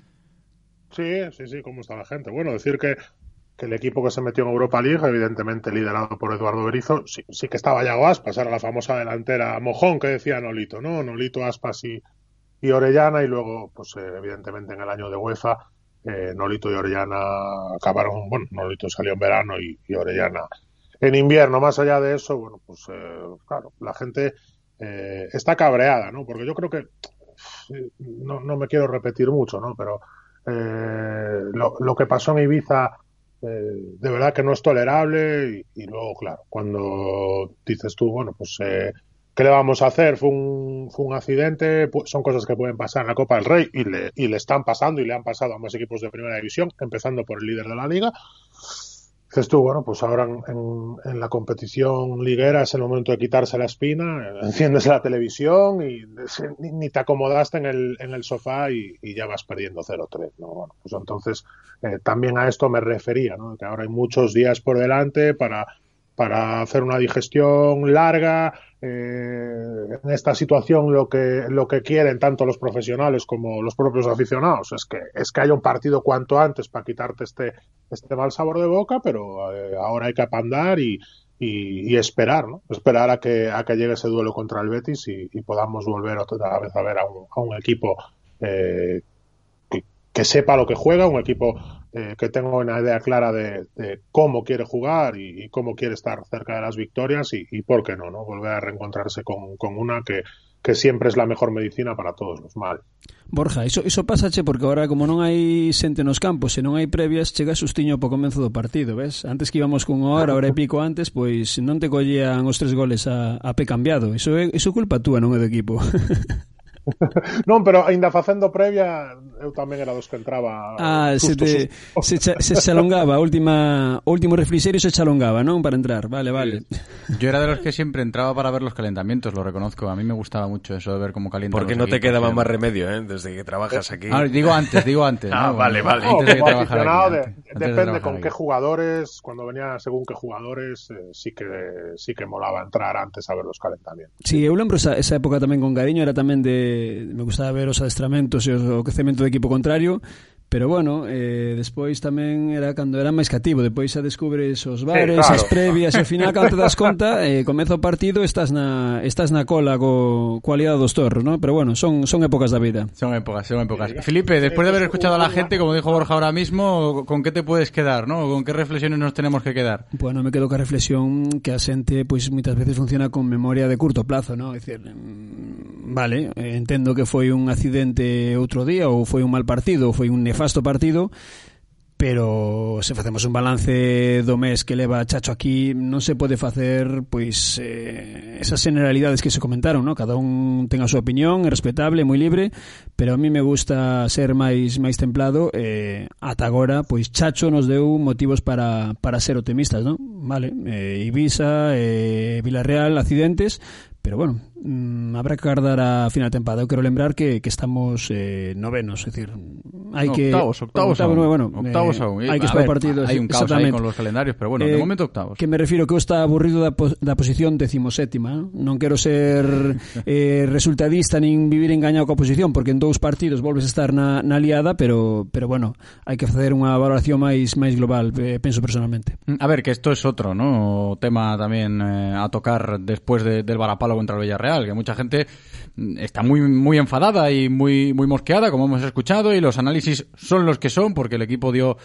Sí, sí, sí, ¿cómo está la gente? Bueno, decir que, que el equipo que se metió en Europa League, evidentemente liderado por Eduardo Berizo, sí, sí que estaba Yago Aspas, era la famosa delantera mojón que decía Nolito, ¿no? Nolito, Aspas y, y Orellana, y luego, pues eh, evidentemente en el año de UEFA, eh, Nolito y Orellana acabaron, bueno, Nolito salió en verano y, Orellana en invierno. Más allá de eso, bueno, pues eh, claro, la gente eh, está cabreada, ¿no? Porque yo creo que, no, no me quiero repetir mucho, ¿no? Pero lo, lo, que pasó en Ibiza, de verdad que no es tolerable y, y, luego, claro, cuando dices tú, bueno, pues... ¿Qué le vamos a hacer? Fue un, fue un accidente, son cosas que pueden pasar en la Copa del Rey y le, y le están pasando y le han pasado a más equipos de primera división, empezando por el líder de la liga. dices tú, bueno, pues ahora en, en, la competición liguera es el momento de quitarse la espina, enciendes la televisión y ni, te acomodaste en el, en el sofá y, y ya vas perdiendo 0-3, ¿no? Bueno, pues entonces eh, también a esto me refería, ¿no? Que ahora hay muchos días por delante para para hacer una digestión larga. Eh, en esta situación lo que, lo que quieren tanto los profesionales como los propios aficionados es que, es que haya un partido cuanto antes para quitarte este, este mal sabor de boca, pero eh, ahora hay que apandar y, y, esperar, ¿no? Esperar a que, a que llegue ese duelo contra el Betis y, podamos volver otra vez a ver a un, a un equipo eh, que, sepa lo que juega, un equipo eh, que tenga una idea clara de, cómo quiere jugar y, cómo quiere estar cerca de las victorias y, por qué no, ¿no? Volver a reencontrarse con, una que, que siempre es la mejor medicina para todos los males. Borja, iso, iso che, porque ahora como non hai xente nos campos e non hai previas, chega sustiño po comezo do partido, ves? Antes que íbamos con hora, hora e pico antes, pois non te collían os tres goles a, a cambiado. Iso é, culpa túa, non é equipo. non, pero ainda facendo previa eu tamén era dos que entraba Ah, se, te, se, cha, se chalongaba a última último refrigerio se chalongaba, non? Para entrar, vale, vale Yo era de los que siempre entraba para ver los calentamientos, lo reconozco A mí me gustaba mucho eso de ver cómo calientan Porque no te quedaba más remedio, ¿eh? Desde que trabajas aquí ah, Digo antes, digo antes Ah, ¿no? vale, vale no, de como aficionado de, depende de con aquí. qué jugadores Cuando venía según qué jugadores eh, sí que sí que molaba entrar antes a ver los calentamientos Sí, eu lembro esa, esa época tamén con cariño Era tamén de... me gustaba ver os adestramentos e o crecemento do equipo contrario Pero bueno, eh, despois tamén era cando era máis cativo, depois xa descubres os bares, sí, claro. as previas, e ao final cando te das conta, eh, comeza o partido, estás na estás na cola co cualidade dos torros, ¿no? Pero bueno, son son épocas da vida. Son épocas, son épocas. Sí, Felipe, después de haber escuchado a la gente, como dijo Borja ahora mismo, ¿con qué te puedes quedar, no? ¿Con qué reflexiones nos tenemos que quedar? Bueno, me quedo ca reflexión que a xente pois pues, moitas veces funciona con memoria de curto plazo, ¿no? É dicir, mm, vale, entendo que foi un accidente outro día ou foi un mal partido ou foi un nefasto partido pero se facemos un balance do mes que leva Chacho aquí non se pode facer pois eh, esas generalidades que se comentaron no? cada un ten a súa opinión é respetable, moi libre pero a mí me gusta ser máis máis templado eh, ata agora pois Chacho nos deu motivos para, para ser optimistas no? vale, eh, Ibiza eh, Villarreal, accidentes pero bueno, Mm, habrá que guardar a final de temporada. Eu quero lembrar que, que estamos eh, novenos, é dicir, hai que octavos, octavos, octavos aún. bueno, octavos eh, aún. Hai que esperar partidos. Hai un caos aí con los calendarios, pero bueno, eh, de momento octavos. Que me refiro que eu está aburrido da, da posición decimoséptima, non quero ser eh, resultadista nin vivir engañado coa posición, porque en dous partidos volves a estar na, na liada, pero pero bueno, hai que facer unha valoración máis máis global, eh, penso personalmente. Mm, a ver, que isto é es outro, ¿no? O tema tamén eh, a tocar despois de, del varapalo contra o Villarreal que mucha gente está muy, muy enfadada y muy, muy mosqueada, como hemos escuchado, y los análisis son los que son, porque el equipo dio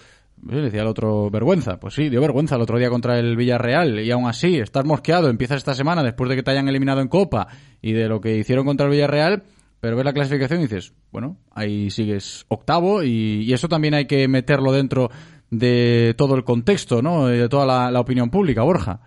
eh, decía el otro vergüenza. Pues sí, dio vergüenza el otro día contra el Villarreal. Y aún así, estás mosqueado, empiezas esta semana después de que te hayan eliminado en Copa y de lo que hicieron contra el Villarreal. Pero ves la clasificación y dices, bueno, ahí sigues octavo y, eso también hay que meterlo dentro de todo el contexto, ¿no? De toda la opinión pública, Borja.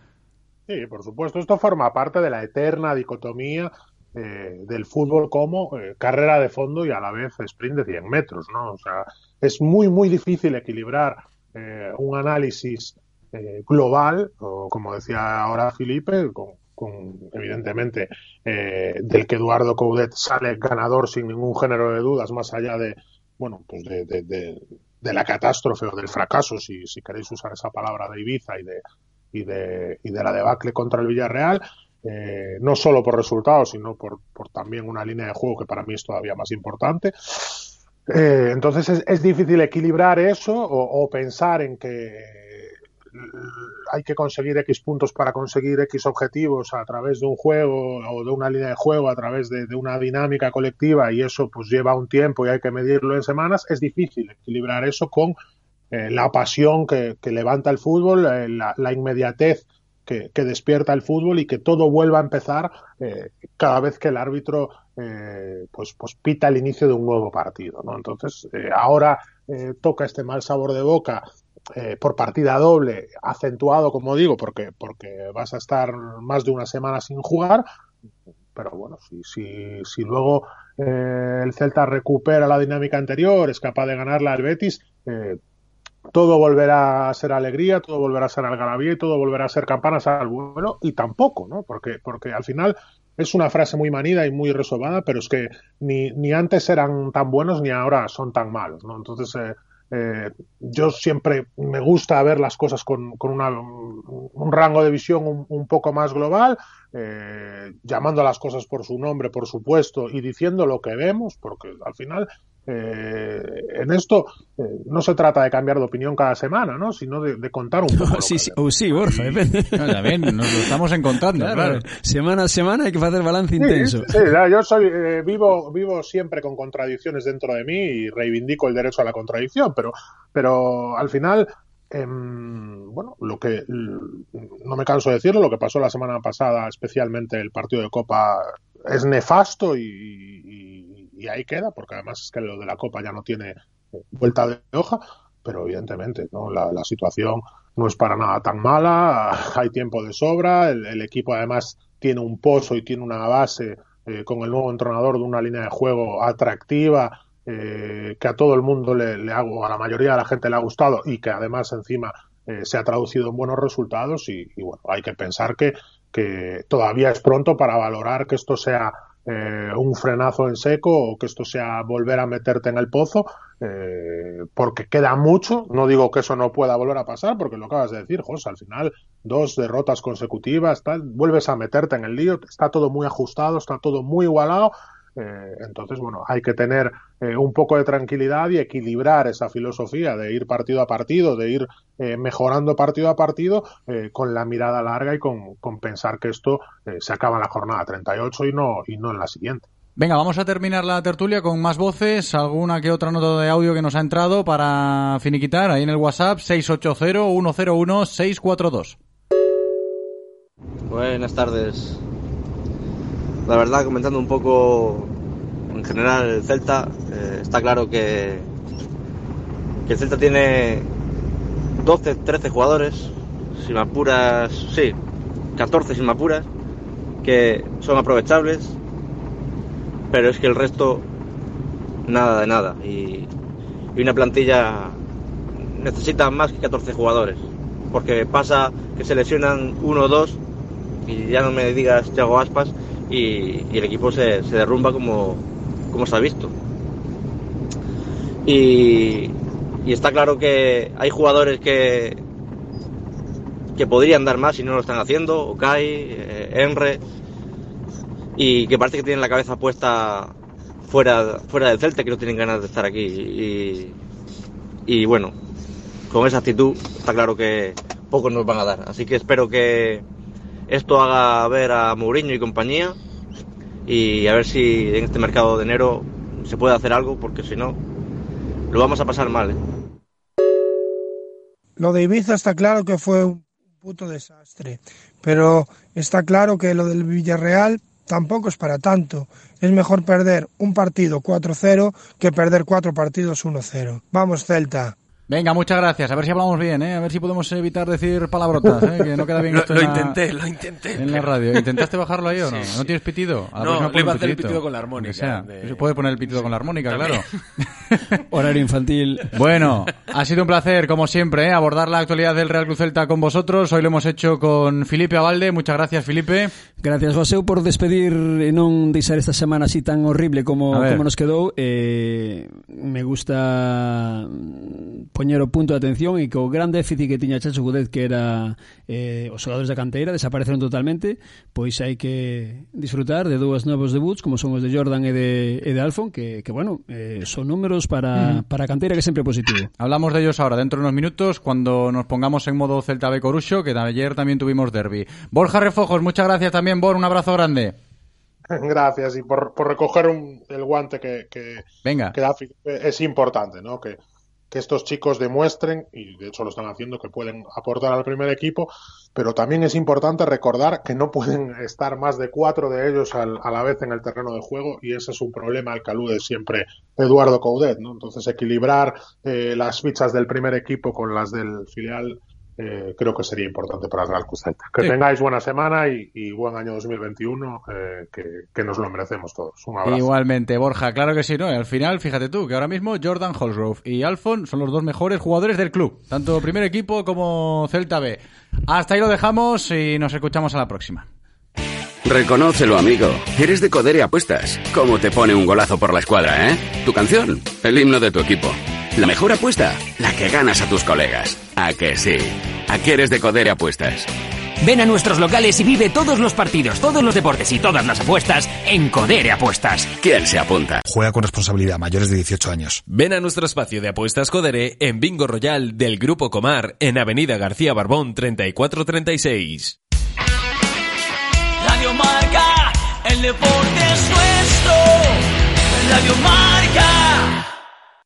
Sí, por supuesto. Esto forma parte de la eterna dicotomía eh, del fútbol como eh, carrera de fondo y a la vez sprint de 100 metros, ¿no? O sea, es muy, muy difícil equilibrar eh, un análisis eh, global, o como decía ahora Felipe, con, con evidentemente del que Eduardo Coudet sale ganador sin ningún género de dudas, más allá de, bueno, pues de, de, de, de la catástrofe o del fracaso, si, si queréis usar esa palabra de Ibiza y de, y de, y de la debacle contra el Villarreal, eh, no solo por resultados, sino por, por, también una línea de juego que para mí es todavía más importante. Eh, entonces es, es, difícil equilibrar eso o, o, pensar en que hay que conseguir X puntos para conseguir X objetivos a través de un juego o de una línea de juego, a través de, de una dinámica colectiva y eso pues lleva un tiempo y hay que medirlo en semanas. Es difícil equilibrar eso con eh, la pasión que, levanta el fútbol, eh, la, inmediatez que, despierta el fútbol y que todo vuelva a empezar eh, cada vez que el árbitro eh, pues, pues pita el inicio de un nuevo partido. ¿no? Entonces, eh, ahora toca este mal sabor de boca por partida doble, acentuado, como digo, porque, porque vas a estar más de una semana sin jugar. Pero bueno, si, si, si luego el Celta recupera la dinámica anterior, es capaz de ganarla al Betis, todo volverá a ser alegría, todo volverá a ser algarabía y todo volverá a ser campanas al vuelo y tampoco, ¿no? Porque, porque al final es una frase muy manida y muy resobada, pero es que ni, ni antes eran tan buenos ni ahora son tan malos. Entonces, eh, eh, yo siempre me gusta ver las cosas con, con una, un rango de visión un, un poco más global, eh, llamando a las cosas por su nombre, por supuesto, y diciendo lo que vemos, porque al final eh, en esto eh, no se trata de cambiar de opinión cada semana, ¿no? sino de, de contar un poco. sí, sí, sí, Borja, depende. No, también, nos lo estamos encontrando, claro. Semana a semana hai que facer balance intenso. Sí, sí, yo soy eh, vivo vivo siempre con contradicciones dentro de mí y reivindico el derecho a la contradicción, pero pero al final em, bueno, lo que no me canso de decirlo, lo que pasó la semana pasada, especialmente el partido de Copa, es nefasto y, y- y ahí queda, porque además es que lo de la Copa ya no tiene eh, vuelta de hoja, pero evidentemente ¿no? la, situación no es para nada tan mala, hay tiempo de sobra, el, equipo además tiene un pozo y tiene una base eh, con el nuevo entrenador de una línea de juego atractiva, eh, que a todo el mundo le, le ha, o a la mayoría de la gente le ha gustado y que además encima eh, se ha traducido en buenos resultados y, y bueno, hay que pensar que, que todavía es pronto para valorar que esto sea eh, un frenazo en seco o que esto sea volver a meterte en el pozo, eh, porque queda mucho. No digo que eso no pueda volver a pasar, porque lo acabas de decir, José, al final dos derrotas consecutivas, tal, vuelves a meterte en el lío, está todo muy ajustado, está todo muy igualado. Eh, entonces, bueno, hay que tener eh, un poco de tranquilidad y equilibrar esa filosofía de ir partido a partido, de ir eh, mejorando partido a partido eh, con la mirada larga y con, con pensar que esto eh, se acaba en la jornada 38 y no, y no en la siguiente. Venga, vamos a terminar la tertulia con más voces, alguna que otra nota de audio que nos ha entrado para finiquitar ahí en el WhatsApp 680-101-642. Buenas tardes. La verdad, comentando un poco en general el Celta, eh, está claro que, que el Celta tiene 12, 13 jugadores, me apuras, sí, 14 sin me apuras, que son aprovechables, pero es que el resto, nada de nada. Y, y una plantilla necesita más que 14 jugadores, porque pasa que se lesionan uno o dos, y ya no me digas Thiago Aspas, y, el equipo se, derrumba como, como se ha visto. Y, está claro que hay jugadores que, que podrían dar más y no lo están haciendo, Okai, eh, Enre, y que parece que tienen la cabeza puesta fuera, fuera del Celta, que no tienen ganas de estar aquí. Y, y bueno, con esa actitud está claro que pocos nos van a dar. Así que espero que esto haga ver a Mourinho y compañía y a ver si en este mercado de enero se puede hacer algo, porque si no, lo vamos a pasar mal. ¿eh? Lo de Ibiza está claro que fue un puto desastre, pero está claro que lo del Villarreal tampoco es para tanto. Es mejor perder un partido 4-0 que perder cuatro partidos 1-0. Vamos, Celta. Venga, muchas gracias. A ver si hablamos bien, ¿eh? A ver si podemos evitar decir palabrotas, ¿eh? Que no queda bien Lo- esto lo en la- intenté, lo intenté, En la radio. ¿Intentaste bajarlo ahí o no? Sí, sí. ¿No tienes pitido? A la No, le iba a hacer el pitido con la armónica sea. de- Se puede poner el pitido con la armónica, claro. Horario infantil. Bueno, ha sido un placer, como siempre, ¿eh? abordar la actualidad del Real Cruz Celta con vosotros. Hoy lo hemos hecho con Felipe Avalde. Muchas gracias, Felipe. Gracias, Joseu, por despedir e non deixar esta semana así tan horrible como, nos quedou. Eh, me gusta poñer o punto de atención e que o gran déficit que tiña Chacho Gudet que era eh, os xogadores da canteira desapareceron totalmente pois hai que disfrutar de dúas novos debuts como son os de Jordan e de, e de Alfon que, que bueno, eh, son números para, Mm. para a canteira que sempre é positivo Hablamos de ellos ahora, dentro de unos minutos, cuando nos pongamos en modo Celta B Corucho, que ayer también tuvimos derby. Borja Refojos, muchas gracias también, Bor. Un abrazo grande. Gracias y por, por recoger un- el guante que, que, Venga. que da es importante, ¿no? Que, que estos chicos demuestren, y de hecho lo están haciendo, que pueden aportar al primer equipo, pero también es importante recordar que no pueden estar más de cuatro de ellos al- a la vez en el terreno de juego, y ese es un problema al que alude siempre Eduardo Coudet, ¿no? Entonces equilibrar eh, las fichas del primer equipo con las del filial eh, creo que sería importante para el Real Cruz. Que Sí. tengáis buena semana y, y buen año 2021, eh, que, que nos lo merecemos todos. Un abrazo. Igualmente, Borja, claro que sí, ¿no? Y al final, fíjate tú, que ahora mismo Jordan Holsgrove y Alfon son los dos mejores jugadores del club, tanto primer equipo como Celta B. Hasta ahí lo dejamos y nos escuchamos a la próxima. Reconócelo, amigo. Eres de Codere Apuestas. ¿Cómo te pone un golazo por la escuadra, eh? Tu canción, el himno de tu equipo. La mejor apuesta, la que ganas a tus colegas. ¿A que sí? ¿A qué eres de Codere Apuestas? Ven a nuestros locales y vive todos los partidos, todos los deportes y todas las apuestas en Codere Apuestas. ¿Quién se apunta? Juega con responsabilidad, mayores de 18 años. Ven a nuestro espacio de apuestas Codere en Bingo Royal del Grupo Comar en Avenida García Barbón 3436. Radio Marca, el deporte es nuestro. Radio Marca.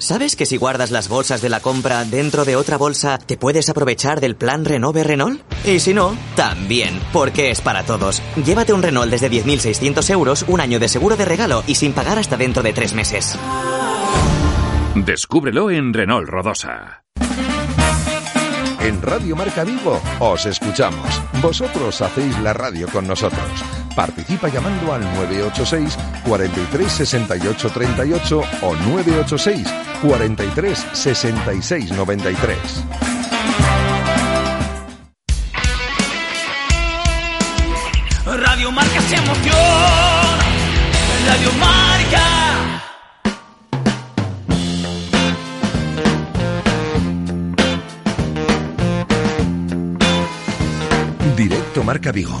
¿Sabes que si guardas las bolsas de la compra dentro de otra bolsa, te puedes aprovechar del plan Renove Renault? Y si no, también, porque es para todos. Llévate un Renault desde 10.600 euros, un año de seguro de regalo y sin pagar hasta dentro de tres meses. Descúbrelo en Renault Rodosa. En Radio Marca Vigo os escuchamos. Vosotros hacéis la radio con nosotros. Participa llamando al 986 43 68 38 o 986 43 66 93. Radio Marca se emoción. Radio Marca. Directo Marca Vigo.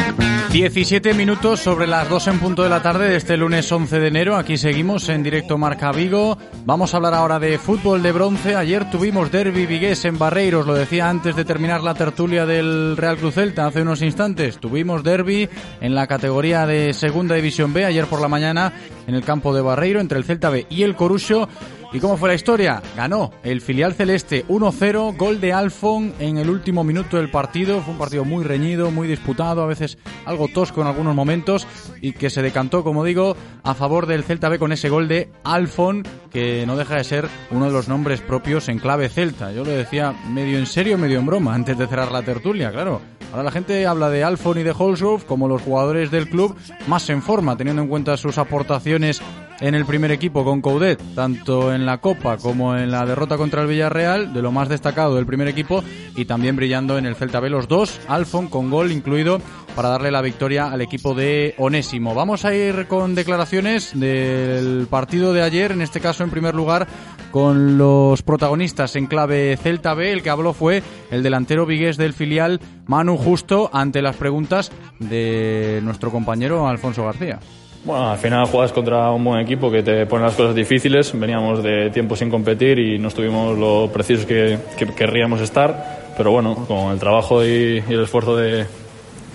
17 minutos sobre las 2 en punto de la tarde de este lunes 11 de enero. Aquí seguimos en directo Marca Vigo. Vamos a hablar ahora de fútbol de bronce. Ayer tuvimos derby vigués en Barreiros, lo decía antes de terminar la tertulia del Real Cruz Celta hace unos instantes. Tuvimos derby en la categoría de Segunda División B ayer por la mañana en el campo de Barreiro entre el Celta B y el Corucho. ¿Y cómo fue la historia? Ganó el filial celeste 1-0, gol de Alfon en el último minuto del partido. Fue un partido muy reñido, muy disputado, a veces algo tosco en algunos momentos y que se decantó, como digo, a favor del Celta B con ese gol de Alfon, que no deja de ser uno de los nombres propios en clave celta. Yo lo decía medio en serio, medio en broma, antes de cerrar la tertulia, claro. Ahora la gente habla de Alfon y de Holsgrove como los jugadores del club más en forma, teniendo en cuenta sus aportaciones en el primer equipo con Coudet, tanto en la Copa como en la derrota contra el Villarreal, de lo más destacado del primer equipo, y también brillando en el Celta B los dos, Alfon con gol incluido para darle la victoria al equipo de Onésimo. Vamos a ir con declaraciones del partido de ayer, en este caso en primer lugar con los protagonistas en clave Celta B. El que habló fue el delantero vigués del filial Manu Justo ante las preguntas de nuestro compañero Alfonso García. Bueno, al final juegas contra un buen equipo que te pone las cosas difíciles. Veníamos de tiempo sin competir y no estuvimos lo precisos que, que querríamos estar. Pero bueno, con el trabajo y, y el esfuerzo de,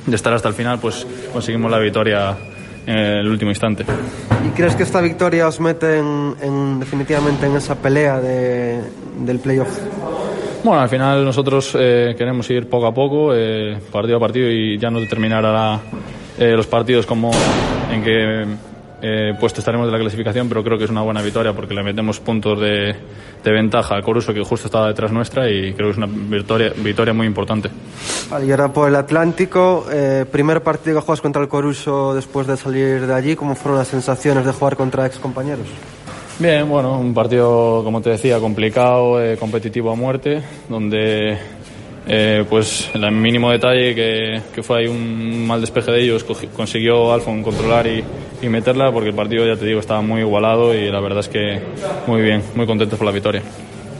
de estar hasta el final, pues conseguimos la victoria en el último instante. ¿Y crees que esta victoria os mete en, en- definitivamente en esa pelea de, del playoff? Bueno, al final nosotros eh, queremos ir poco a poco, eh, partido a partido y ya no determinar ahora eh, los partidos como en qué eh, puesto estaremos de la clasificación, pero creo que es una buena victoria porque le metemos puntos de, de ventaja al Coruso que justo estaba detrás nuestra y creo que es una victoria, victoria muy importante. Vale, y ahora por el Atlántico, eh, primer partido que juegas contra el Coruso después de salir de allí, ¿cómo fueron las sensaciones de jugar contra ex compañeros? Bien, bueno, un partido, como te decía, complicado, eh, competitivo a muerte, donde eh, pues el mínimo detalle que, que fue ahí un mal despeje de ellos, consiguió Alfon controlar y, y meterla, porque el partido, ya te digo, estaba muy igualado y la verdad es que muy bien, muy contentos por la victoria.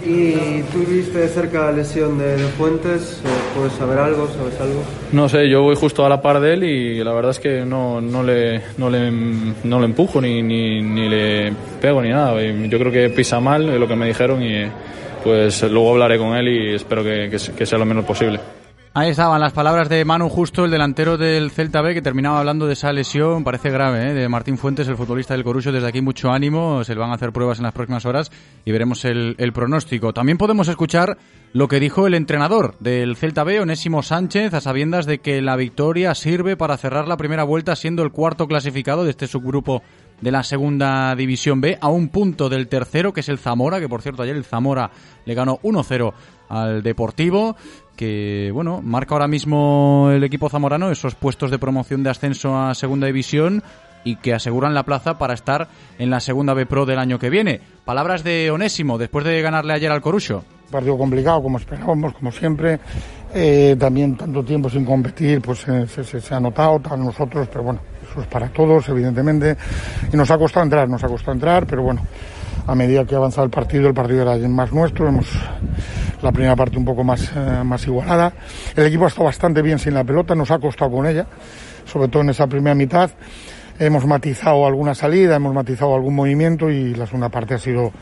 Y tú viste de cerca la lesión de, de Fuentes, ¿puedes saber algo? ¿Sabes algo? No sé, yo voy justo a la par de él y la verdad es que no, no, le, no, le, no le empujo ni, ni, ni le pego ni nada. Yo creo que pisa mal, es lo que me dijeron y pues luego hablaré con él y espero que, que, sea lo menos posible. Ahí estaban las palabras de Manu Justo, el delantero del Celta B, que terminaba hablando de esa lesión, parece grave, ¿eh? de Martín Fuentes, el futbolista del Corucho. Desde aquí mucho ánimo, se le van a hacer pruebas en las próximas horas y veremos el, el pronóstico. También podemos escuchar lo que dijo el entrenador del Celta B, Onésimo Sánchez, a sabiendas de que la victoria sirve para cerrar la primera vuelta siendo el cuarto clasificado de este subgrupo de la segunda división B, a un punto del tercero, que es el Zamora, que por cierto ayer el Zamora le ganó 1-0 al Deportivo, que bueno, marca ahora mismo el equipo zamorano esos puestos de promoción de ascenso a segunda división y que aseguran la plaza para estar en la segunda B Pro del año que viene. Palabras de Onésimo después de ganarle ayer al Corucho. partido complicado como esperábamos, como siempre. Eh, también tanto tiempo sin competir, pues eh, se, se- ha notado, para nosotros, pero bueno, eso es para todos, evidentemente. Y nos ha costado entrar, nos ha costado entrar, pero bueno, a medida que ha avanzado el partido, el partido era más nuestro, hemos la primera parte un poco más, eh, más igualada. El equipo ha estado bastante bien sin la pelota, nos ha costado con ella, sobre todo en esa primera mitad. Hemos matizado alguna salida, hemos matizado algún movimiento y la segunda parte ha sido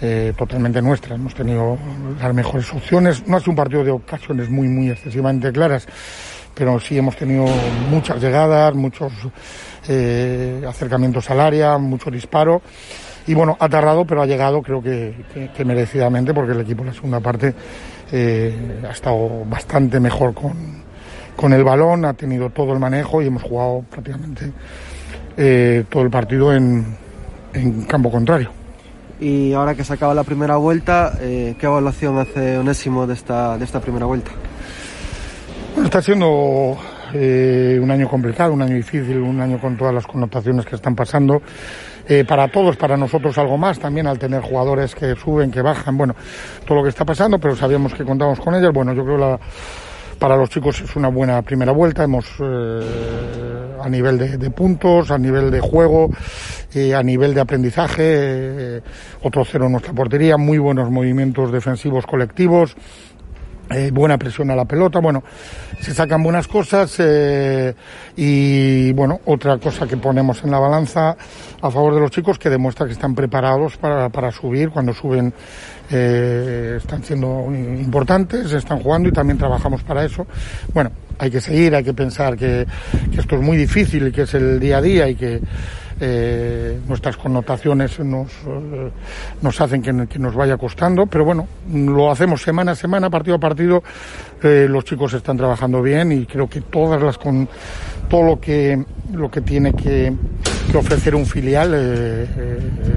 eh, totalmente nuestra. Hemos tenido las mejores opciones. No ha sido un partido de ocasiones muy, muy excesivamente claras, pero sí hemos tenido muchas llegadas, muchos eh, acercamientos al área, mucho disparo. Y bueno, ha tardado, pero ha llegado, creo que, merecidamente, porque el equipo en la segunda parte eh, ha estado bastante mejor con, con el balón, ha tenido todo el manejo y hemos jugado prácticamente eh, todo el partido en, en campo contrario. Y ahora que se acaba la primera vuelta, ¿qué evaluación hace Onésimo de esta, de esta primera vuelta? Bueno, está siendo eh, un año complicado, un año difícil, un año con todas las connotaciones que están pasando. Eh, para todos, para nosotros algo más también al tener jugadores que suben, que bajan, bueno, todo lo que está pasando, pero sabíamos que contamos con ellos. Bueno, yo creo la, para los chicos es una buena primera vuelta. Hemos eh, a nivel de, puntos, a nivel de juego, a nivel de aprendizaje, otro cero en nuestra portería, muy buenos movimientos defensivos colectivos. Eh, buena presión a la pelota, bueno, se sacan buenas cosas eh, y bueno, otra cosa que ponemos en la balanza a favor de los chicos que demuestra que están preparados para, para subir, cuando suben eh, están siendo importantes, están jugando y también trabajamos para eso. Bueno, hay que seguir, hay que pensar que, que esto es muy difícil y que es el día a día y que eh, nuestras connotaciones nos, eh, nos hacen que, nos vaya costando, pero bueno, lo hacemos semana a semana, partido a partido. Eh, los chicos están trabajando bien y creo que todas las con todo lo que lo que tiene que, que ofrecer un filial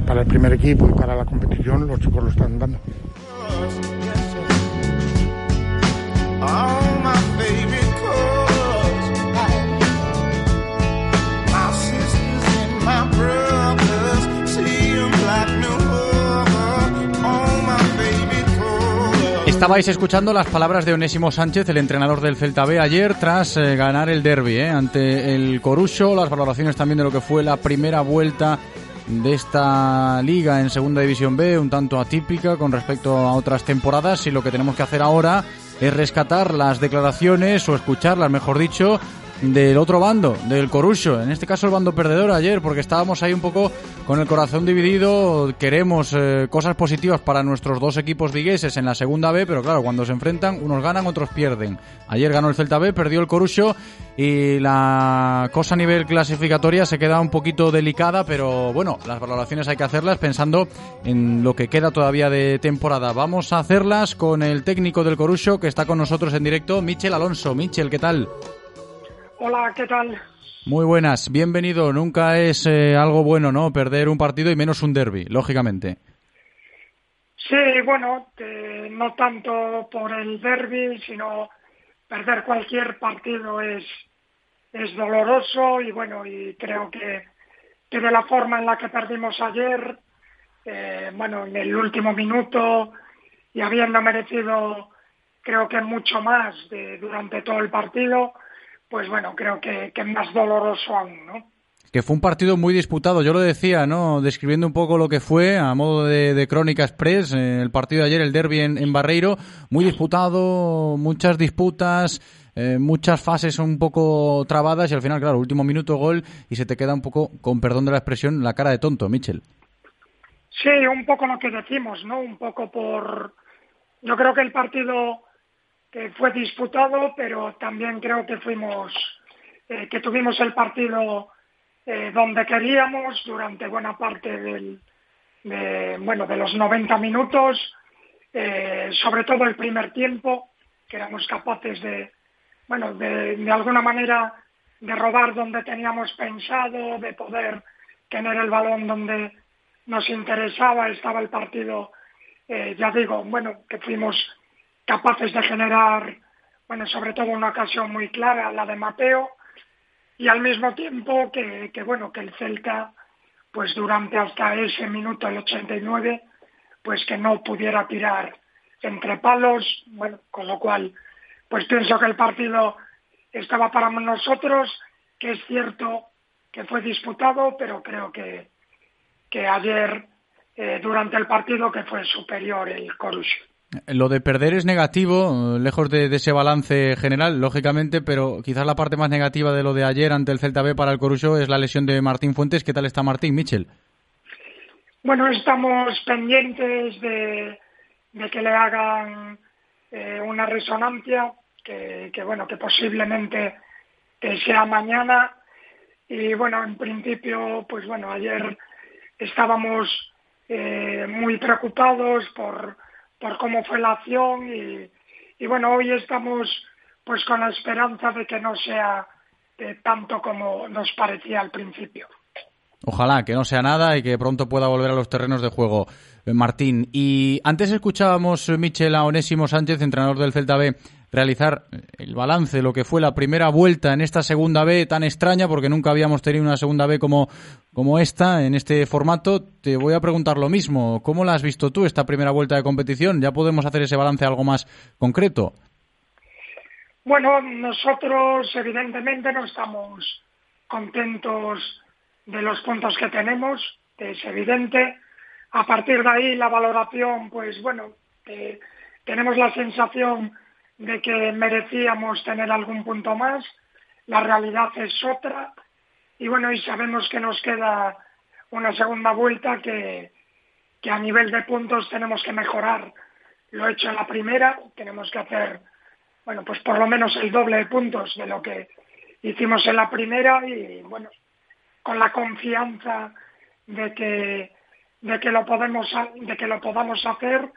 para el primer equipo y para la competición, los chicos lo están dando. Estabais escuchando las palabras de Onésimo Sánchez, el entrenador del Celta B, ayer tras eh, ganar el derby eh, ante el Corucho. Las valoraciones también de lo que fue la primera vuelta de esta liga en Segunda División B, un tanto atípica con respecto a otras temporadas. Y lo que tenemos que hacer ahora es rescatar las declaraciones o escucharlas, mejor dicho, del otro bando, del Corucho, en este caso el bando perdedor ayer, porque estábamos ahí un poco con el corazón dividido, queremos eh, cosas positivas para nuestros dos equipos vigueses en la segunda B, pero claro, cuando se enfrentan, unos ganan, otros pierden. Ayer ganó el Celta B, perdió el Corucho y la cosa a nivel clasificatoria se queda un poquito delicada, pero bueno, las valoraciones hay que hacerlas pensando en lo que queda todavía de temporada. Vamos a hacerlas con el técnico del Corucho que está con nosotros en directo, Michel Alonso. Michel, ¿qué tal? Hola, ¿qué tal? Muy buenas, bienvenido. Nunca es eh, algo bueno, ¿no? Perder un partido y menos un derby, lógicamente. Sí, bueno, eh, no tanto por el derby, sino perder cualquier partido es, es doloroso y bueno, y creo que, que de la forma en la que perdimos ayer, eh, bueno, en el último minuto y habiendo merecido creo que mucho más de, durante todo el partido, pues bueno, creo que, que más doloroso aún, ¿no? que fue un partido muy disputado. Yo lo decía, ¿no? Describiendo un poco lo que fue a modo de, de crónica express, eh, el partido de ayer, el derby en, en Barreiro, muy disputado, muchas disputas, eh, muchas fases un poco trabadas y al final, claro, último minuto gol y se te queda un poco, con perdón de la expresión, la cara de tonto, Michel. Sí, un poco lo que decimos, ¿no? Un poco por... Yo creo que el partido que fue disputado, pero también creo que fuimos, eh, que tuvimos el partido eh, donde queríamos durante buena parte del, de, bueno, de los 90 minutos, eh, sobre todo el primer tiempo, que éramos capaces de, bueno, de, de alguna manera de robar donde teníamos pensado, de poder tener el balón donde nos interesaba, estaba el partido, ya digo, bueno, que fuimos capaces de generar, bueno, sobre todo una ocasión muy clara, la de Mateo, y al mismo tiempo que, que bueno, que el Celta, pues durante hasta ese minuto, el 89, pues que no pudiera tirar entre palos, bueno, con lo cual, pues pienso que el partido estaba para nosotros, que es cierto que fue disputado, pero creo que, que ayer, eh, durante el partido, que fue superior el Corusio. Lo de perder es negativo, eh, lejos de, ese balance general, lógicamente, pero quizás la parte más negativa de lo de ayer ante el Celta B para el Coruso es la lesión de Martín Fuentes. ¿Qué tal está Martín, Michel? Bueno, estamos pendientes de, que le hagan eh, una resonancia, que, que, bueno, que posiblemente que sea mañana. Y bueno, en principio, pues bueno, ayer estábamos eh, muy preocupados por por cómo fue la acción y, y, bueno, hoy estamos pues con la esperanza de que no sea eh, tanto como nos parecía al principio. Ojalá que no sea nada y que pronto pueda volver a los terrenos de juego, eh, Martín. Y antes escuchábamos, eh, Michel, a Onésimo Sánchez, entrenador del Celta B, realizar el balance de lo que fue la primera vuelta en esta segunda B tan extraña, porque nunca habíamos tenido una segunda B como, como esta, en este formato. Te voy a preguntar lo mismo. ¿Cómo la has visto tú esta primera vuelta de competición? ¿Ya podemos hacer ese balance algo más concreto? Bueno, nosotros evidentemente no estamos contentos de los puntos que tenemos, es evidente. A partir de ahí la valoración, pues bueno, eh, tenemos la sensación de que merecíamos tener algún punto más, la realidad es otra y bueno, y sabemos que nos queda una segunda vuelta que, que a nivel de puntos tenemos que mejorar. Lo he hecho en la primera, tenemos que hacer, bueno, pues por lo menos el doble de puntos de lo que hicimos en la primera y bueno, con la confianza de que de que lo podemos de que lo podamos hacer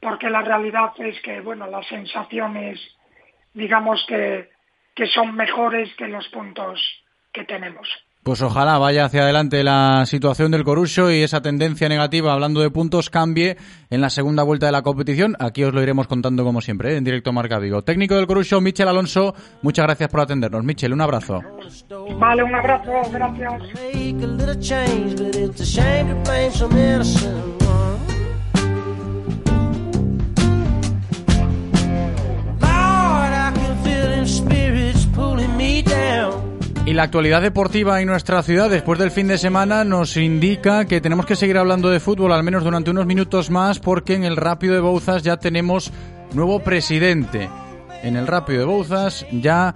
porque la realidad es que bueno las sensaciones digamos que que son mejores que los puntos que tenemos pues ojalá vaya hacia adelante la situación del Corucho y esa tendencia negativa, hablando de puntos, cambie en la segunda vuelta de la competición. Aquí os lo iremos contando como siempre, ¿eh? en directo Marca Vigo. Técnico del Corucho, Michel Alonso, muchas gracias por atendernos. Michel, un abrazo. Vale, un abrazo, gracias. La actualidad deportiva en nuestra ciudad después del fin de semana nos indica que tenemos que seguir hablando de fútbol al menos durante unos minutos más porque en el Rápido de Bouzas ya tenemos nuevo presidente. En el Rápido de Bouzas ya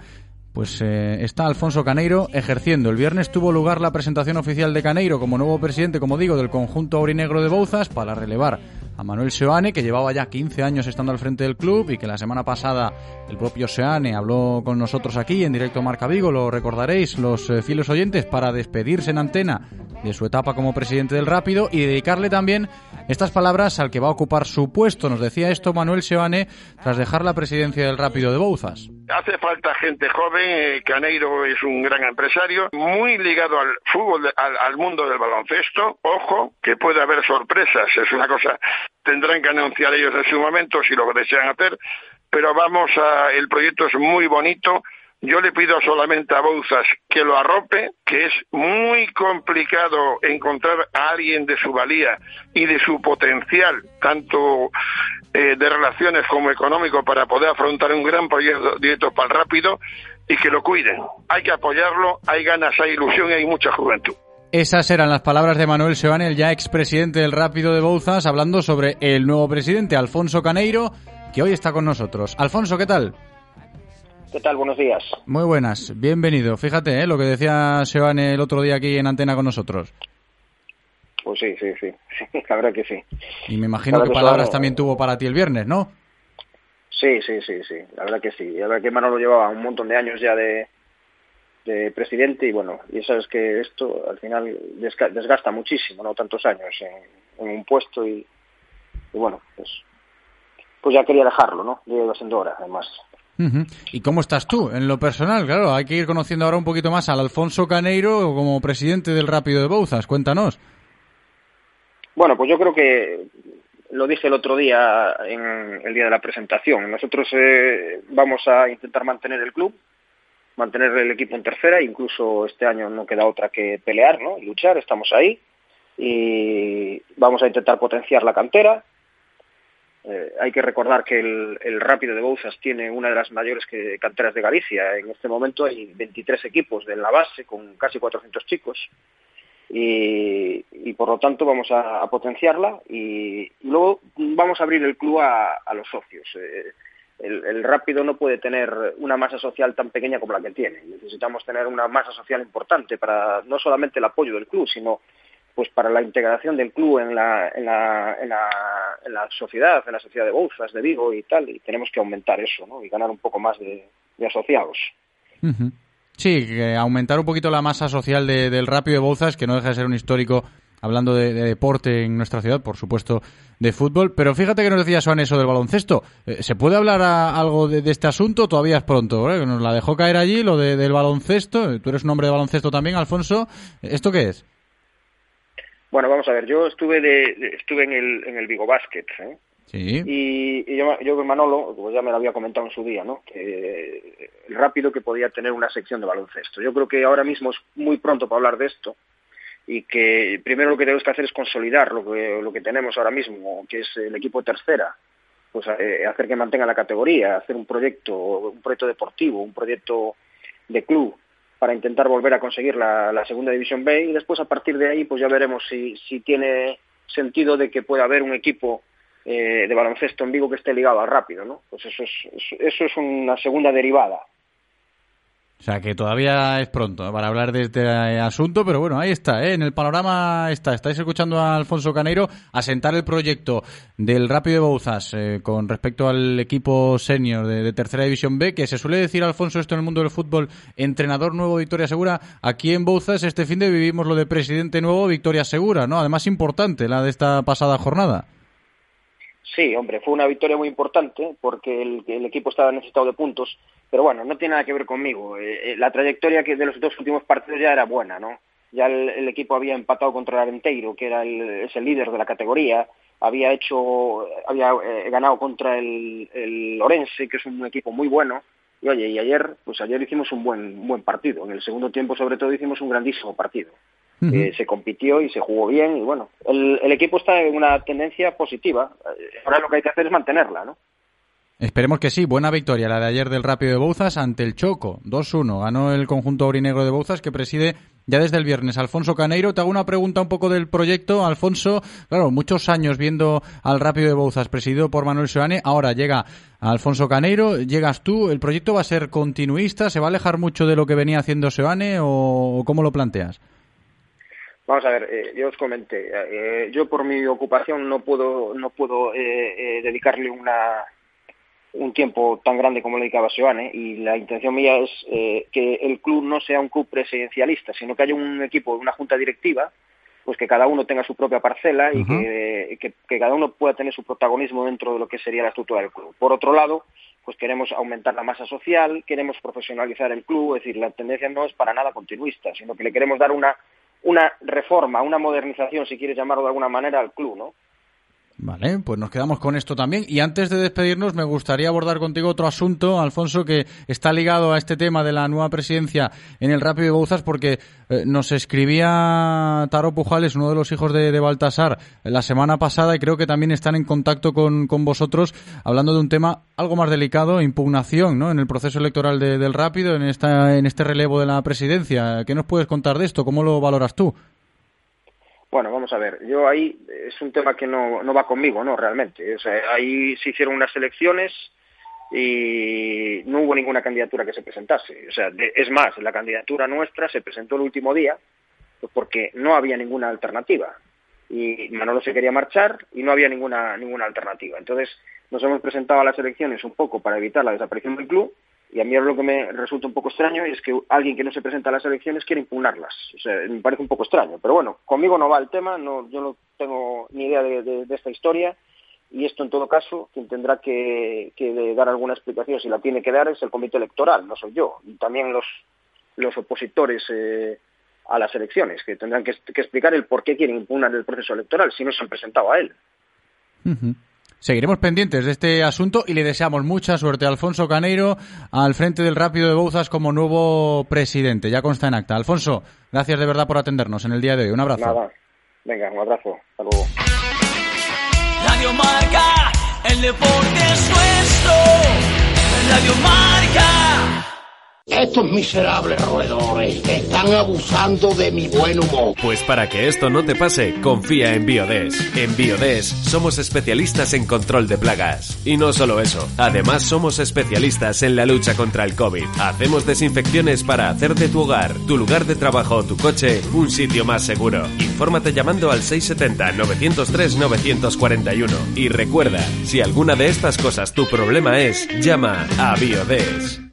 pues eh, está Alfonso Caneiro ejerciendo. El viernes tuvo lugar la presentación oficial de Caneiro como nuevo presidente, como digo, del conjunto aurinegro de Bouzas para relevar a Manuel Seoane, que llevaba ya 15 años estando al frente del club y que la semana pasada el propio Seoane habló con nosotros aquí en directo Marca Vigo, lo recordaréis los eh, fieles oyentes, para despedirse en antena de su etapa como presidente del Rápido y dedicarle también estas palabras al que va a ocupar su puesto. Nos decía esto Manuel Seoane tras dejar la presidencia del Rápido de Bouzas. Hace falta gente joven, eh, Caneiro es un gran empresario, muy ligado al fútbol, al mundo del baloncesto. Ojo, que puede haber sorpresas, es una cosa tendrán que anunciar ellos en su momento si lo desean hacer, pero vamos a, el proyecto es muy bonito, Yo le pido solamente a Bouzas que lo arrope, que es muy complicado encontrar a alguien de su valía y de su potencial, tanto eh, de relaciones como económico, para poder afrontar un gran proyecto directo para el rápido y que lo cuiden. Hay que apoyarlo, hay ganas, hay ilusión y hay mucha juventud. Esas eran las palabras de Manuel Seoane, el ya expresidente del Rápido de Bouzas, hablando sobre el nuevo presidente, Alfonso Caneiro, que hoy está con nosotros. Alfonso, ¿qué tal? ¿Qué tal? Buenos días. Muy buenas, bienvenido. Fíjate ¿eh? lo que decía Seoane el otro día aquí en antena con nosotros. Pues sí, sí, sí, la verdad que sí. Y me imagino que palabras también tuvo para ti el viernes, ¿no? Sí, sí, sí, sí, la verdad que sí. La verdad que Manolo llevaba un montón de años ya de, de presidente y bueno, y sabes que esto al final desga- desgasta muchísimo, ¿no? Tantos años en, en un puesto y, y bueno, pues, pues ya quería dejarlo, ¿no? Ya iba siendo hora, además. ¿Y cómo estás tú en lo personal? Claro, hay que ir conociendo ahora un poquito más al Alfonso Caneiro como presidente del Rápido de Bouzas. Cuéntanos. Bueno, pues yo creo que lo dije el otro día en el día de la presentación. Nosotros eh, vamos a intentar mantener el club, mantener el equipo en tercera, incluso este año no queda otra que pelear, ¿no? Luchar, estamos ahí y vamos a intentar potenciar la cantera. Eh, hay que recordar que el, Rápido de Bouzas tiene una de las mayores canteras de Galicia. En este momento hay 23 equipos de la base con casi 400 chicos y, por lo tanto vamos a, potenciarla y, luego vamos a abrir el club a, los socios. Eh, el rápido no puede tener una masa social tan pequeña como la que tiene. Necesitamos tener una masa social importante para no solamente el apoyo del club, sino pues para la integración del club en la, en la, en la, en la sociedad, en la sociedad de Bouzas, de Vigo y tal, y tenemos que aumentar eso, ¿no? Y ganar un poco más de, asociados. Sí, que aumentar un poquito la masa social de- del Rápido de Bouzas, que no deja de ser un histórico, hablando de, de deporte en nuestra ciudad, por supuesto, de fútbol. Pero fíjate que nos decía Joan eso del baloncesto. Eh, ¿Se puede hablar algo de, este asunto? Todavía es pronto. Que nos la dejó caer allí, lo de- del baloncesto. Tú eres un hombre de baloncesto también, Alfonso. ¿Esto qué es? Bueno, vamos a ver, yo estuve de, de- estuve en el, en el Vigo Basket, ¿eh? Sí. Y, y yo, yo con Manolo, pues ya me lo había comentado en su día, ¿no? Que el rápido que podía tener una sección de baloncesto. Yo creo que ahora mismo es muy pronto para hablar de esto y que primero lo que tenemos que hacer es consolidar lo que, lo que tenemos ahora mismo, que es el equipo tercera, pues eh, hacer que mantenga la categoría, hacer un proyecto, un proyecto deportivo, un proyecto de club para intentar volver a conseguir la, segunda división B y después a partir de ahí pues ya veremos si, si tiene sentido de que pueda haber un equipo eh, de baloncesto en Vigo que esté ligado al rápido, ¿no? Pues eso es, eso es una segunda derivada. O sea, que todavía es pronto para hablar de este eh, asunto, pero bueno, ahí está, ¿eh? en el panorama está. Estáis escuchando a Alfonso Caneiro asentar el proyecto del Rápido de Bouzas eh, con respecto al equipo senior de, de Tercera División B, que se suele decir, Alfonso, esto en el mundo del fútbol, entrenador nuevo, Victoria Segura. Aquí en Bouzas este fin de vivimos lo de presidente nuevo, Victoria Segura, ¿no? Además importante la de esta pasada jornada. Sí, hombre, fue una victoria muy importante porque el, el equipo estaba necesitado de puntos, pero bueno, no tiene nada que ver conmigo. Eh, eh, la trayectoria que de los dos últimos partidos ya era buena, ¿no? Ya el, equipo había empatado contra el Arenteiro, que era el, es el líder de la categoría, había hecho, había eh, ganado contra el, el que es un equipo muy bueno, y oye, y ayer, pues ayer hicimos un buen, un buen partido. En el segundo tiempo, sobre todo, hicimos un grandísimo partido. Eh, se compitió y se jugó bien y bueno, el, el equipo está en una tendencia positiva. Ahora lo que hay que hacer es mantenerla, ¿no? Esperemos que sí. Buena victoria la de ayer del Rápido de Bouzas ante el Choco. 2-1. Ganó el conjunto aurinegro de Bouzas que preside ya desde el viernes Alfonso Caneiro. Te hago una pregunta un poco del proyecto. Alfonso, claro, muchos años viendo al Rápido de Bouzas presidido por Manuel Seoane. Ahora llega Alfonso Caneiro, llegas tú. ¿El proyecto va a ser continuista? ¿Se va a alejar mucho de lo que venía haciendo Seoane o cómo lo planteas? Vamos a ver, eh, yo os comenté, eh, yo por mi ocupación no puedo, no puedo eh, eh, dedicarle una, un tiempo tan grande como le dedicaba Seoane y la intención mía es eh, que el club no sea un club presidencialista, sino que haya un equipo, una junta directiva, pues que cada uno tenga su propia parcela y que, que- que cada uno pueda tener su protagonismo dentro de lo que sería la estructura del club. Por otro lado, pues queremos aumentar la masa social, queremos profesionalizar el club, es decir, la tendencia no es para nada continuista, sino que le queremos dar una, una reforma, una modernización, si quieres llamarlo de alguna manera, al club, ¿no? Vale, pues nos quedamos con esto también. Y antes de despedirnos, me gustaría abordar contigo otro asunto, Alfonso, que está ligado a este tema de la nueva presidencia en el Rápido de Bouzas, porque eh, nos escribía Taro Pujales, uno de los hijos de, de, Baltasar, la semana pasada, y creo que también están en contacto con, con vosotros, hablando de un tema algo más delicado, impugnación, ¿no? En el proceso electoral de, del Rápido, en, esta, en este relevo de la presidencia. ¿Qué nos puedes contar de esto? ¿Cómo lo valoras tú? Bueno, vamos a ver, yo ahí es un tema que no, no va conmigo, ¿no? Realmente. O sea, ahí se hicieron unas elecciones y no hubo ninguna candidatura que se presentase. O sea, es más, la candidatura nuestra se presentó el último día porque no había ninguna alternativa. Y Manolo se quería marchar y no había ninguna, ninguna alternativa. Entonces, nos hemos presentado a las elecciones un poco para evitar la desaparición del club y a mí lo que me resulta un poco extraño es que alguien que no se presenta a las elecciones quiere impugnarlas. O sea, me parece un poco extraño. Pero bueno, conmigo no va el tema, no, yo no tengo ni idea de, esta historia. Y esto, en todo caso, quien tendrá que, dar alguna explicación, si la tiene que dar, es el comité electoral, no soy yo. Y también los, los opositores eh, a las elecciones, que tendrán que, explicar el por qué quieren impugnar el proceso electoral, si no se han presentado a él. Seguiremos pendientes de este asunto y le deseamos mucha suerte a Alfonso Caneiro al frente del Rápido de Bouzas como nuevo presidente. Ya consta en acta. Alfonso, gracias de verdad por atendernos en el día de hoy. Un abrazo. Nada. Venga, un abrazo. Hasta luego. Radio Marca, el deporte es nuestro. Radio Marca. Estos miserables roedores están abusando de mi buen humor. Pues para que esto no te pase, confía en Biodes. En Biodes somos especialistas en control de plagas. Y no solo eso, además somos especialistas en la lucha contra el COVID. Hacemos desinfecciones para hacer de tu hogar, tu lugar de trabajo o tu coche un sitio más seguro. Infórmate llamando al 670-903-941. Y recuerda, si alguna de estas cosas tu problema es, llama a Biodes.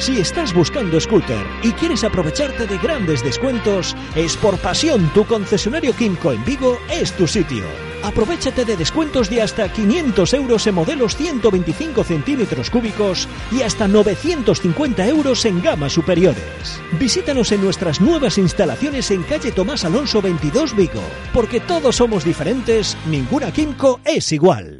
Si estás buscando scooter y quieres aprovecharte de grandes descuentos, es por pasión tu concesionario Kimco en Vigo es tu sitio. Aprovechate de descuentos de hasta 500 euros en modelos 125 centímetros cúbicos y hasta 950 euros en gamas superiores. Visítanos en nuestras nuevas instalaciones en calle Tomás Alonso 22 Vigo, porque todos somos diferentes, ninguna Kimco es igual.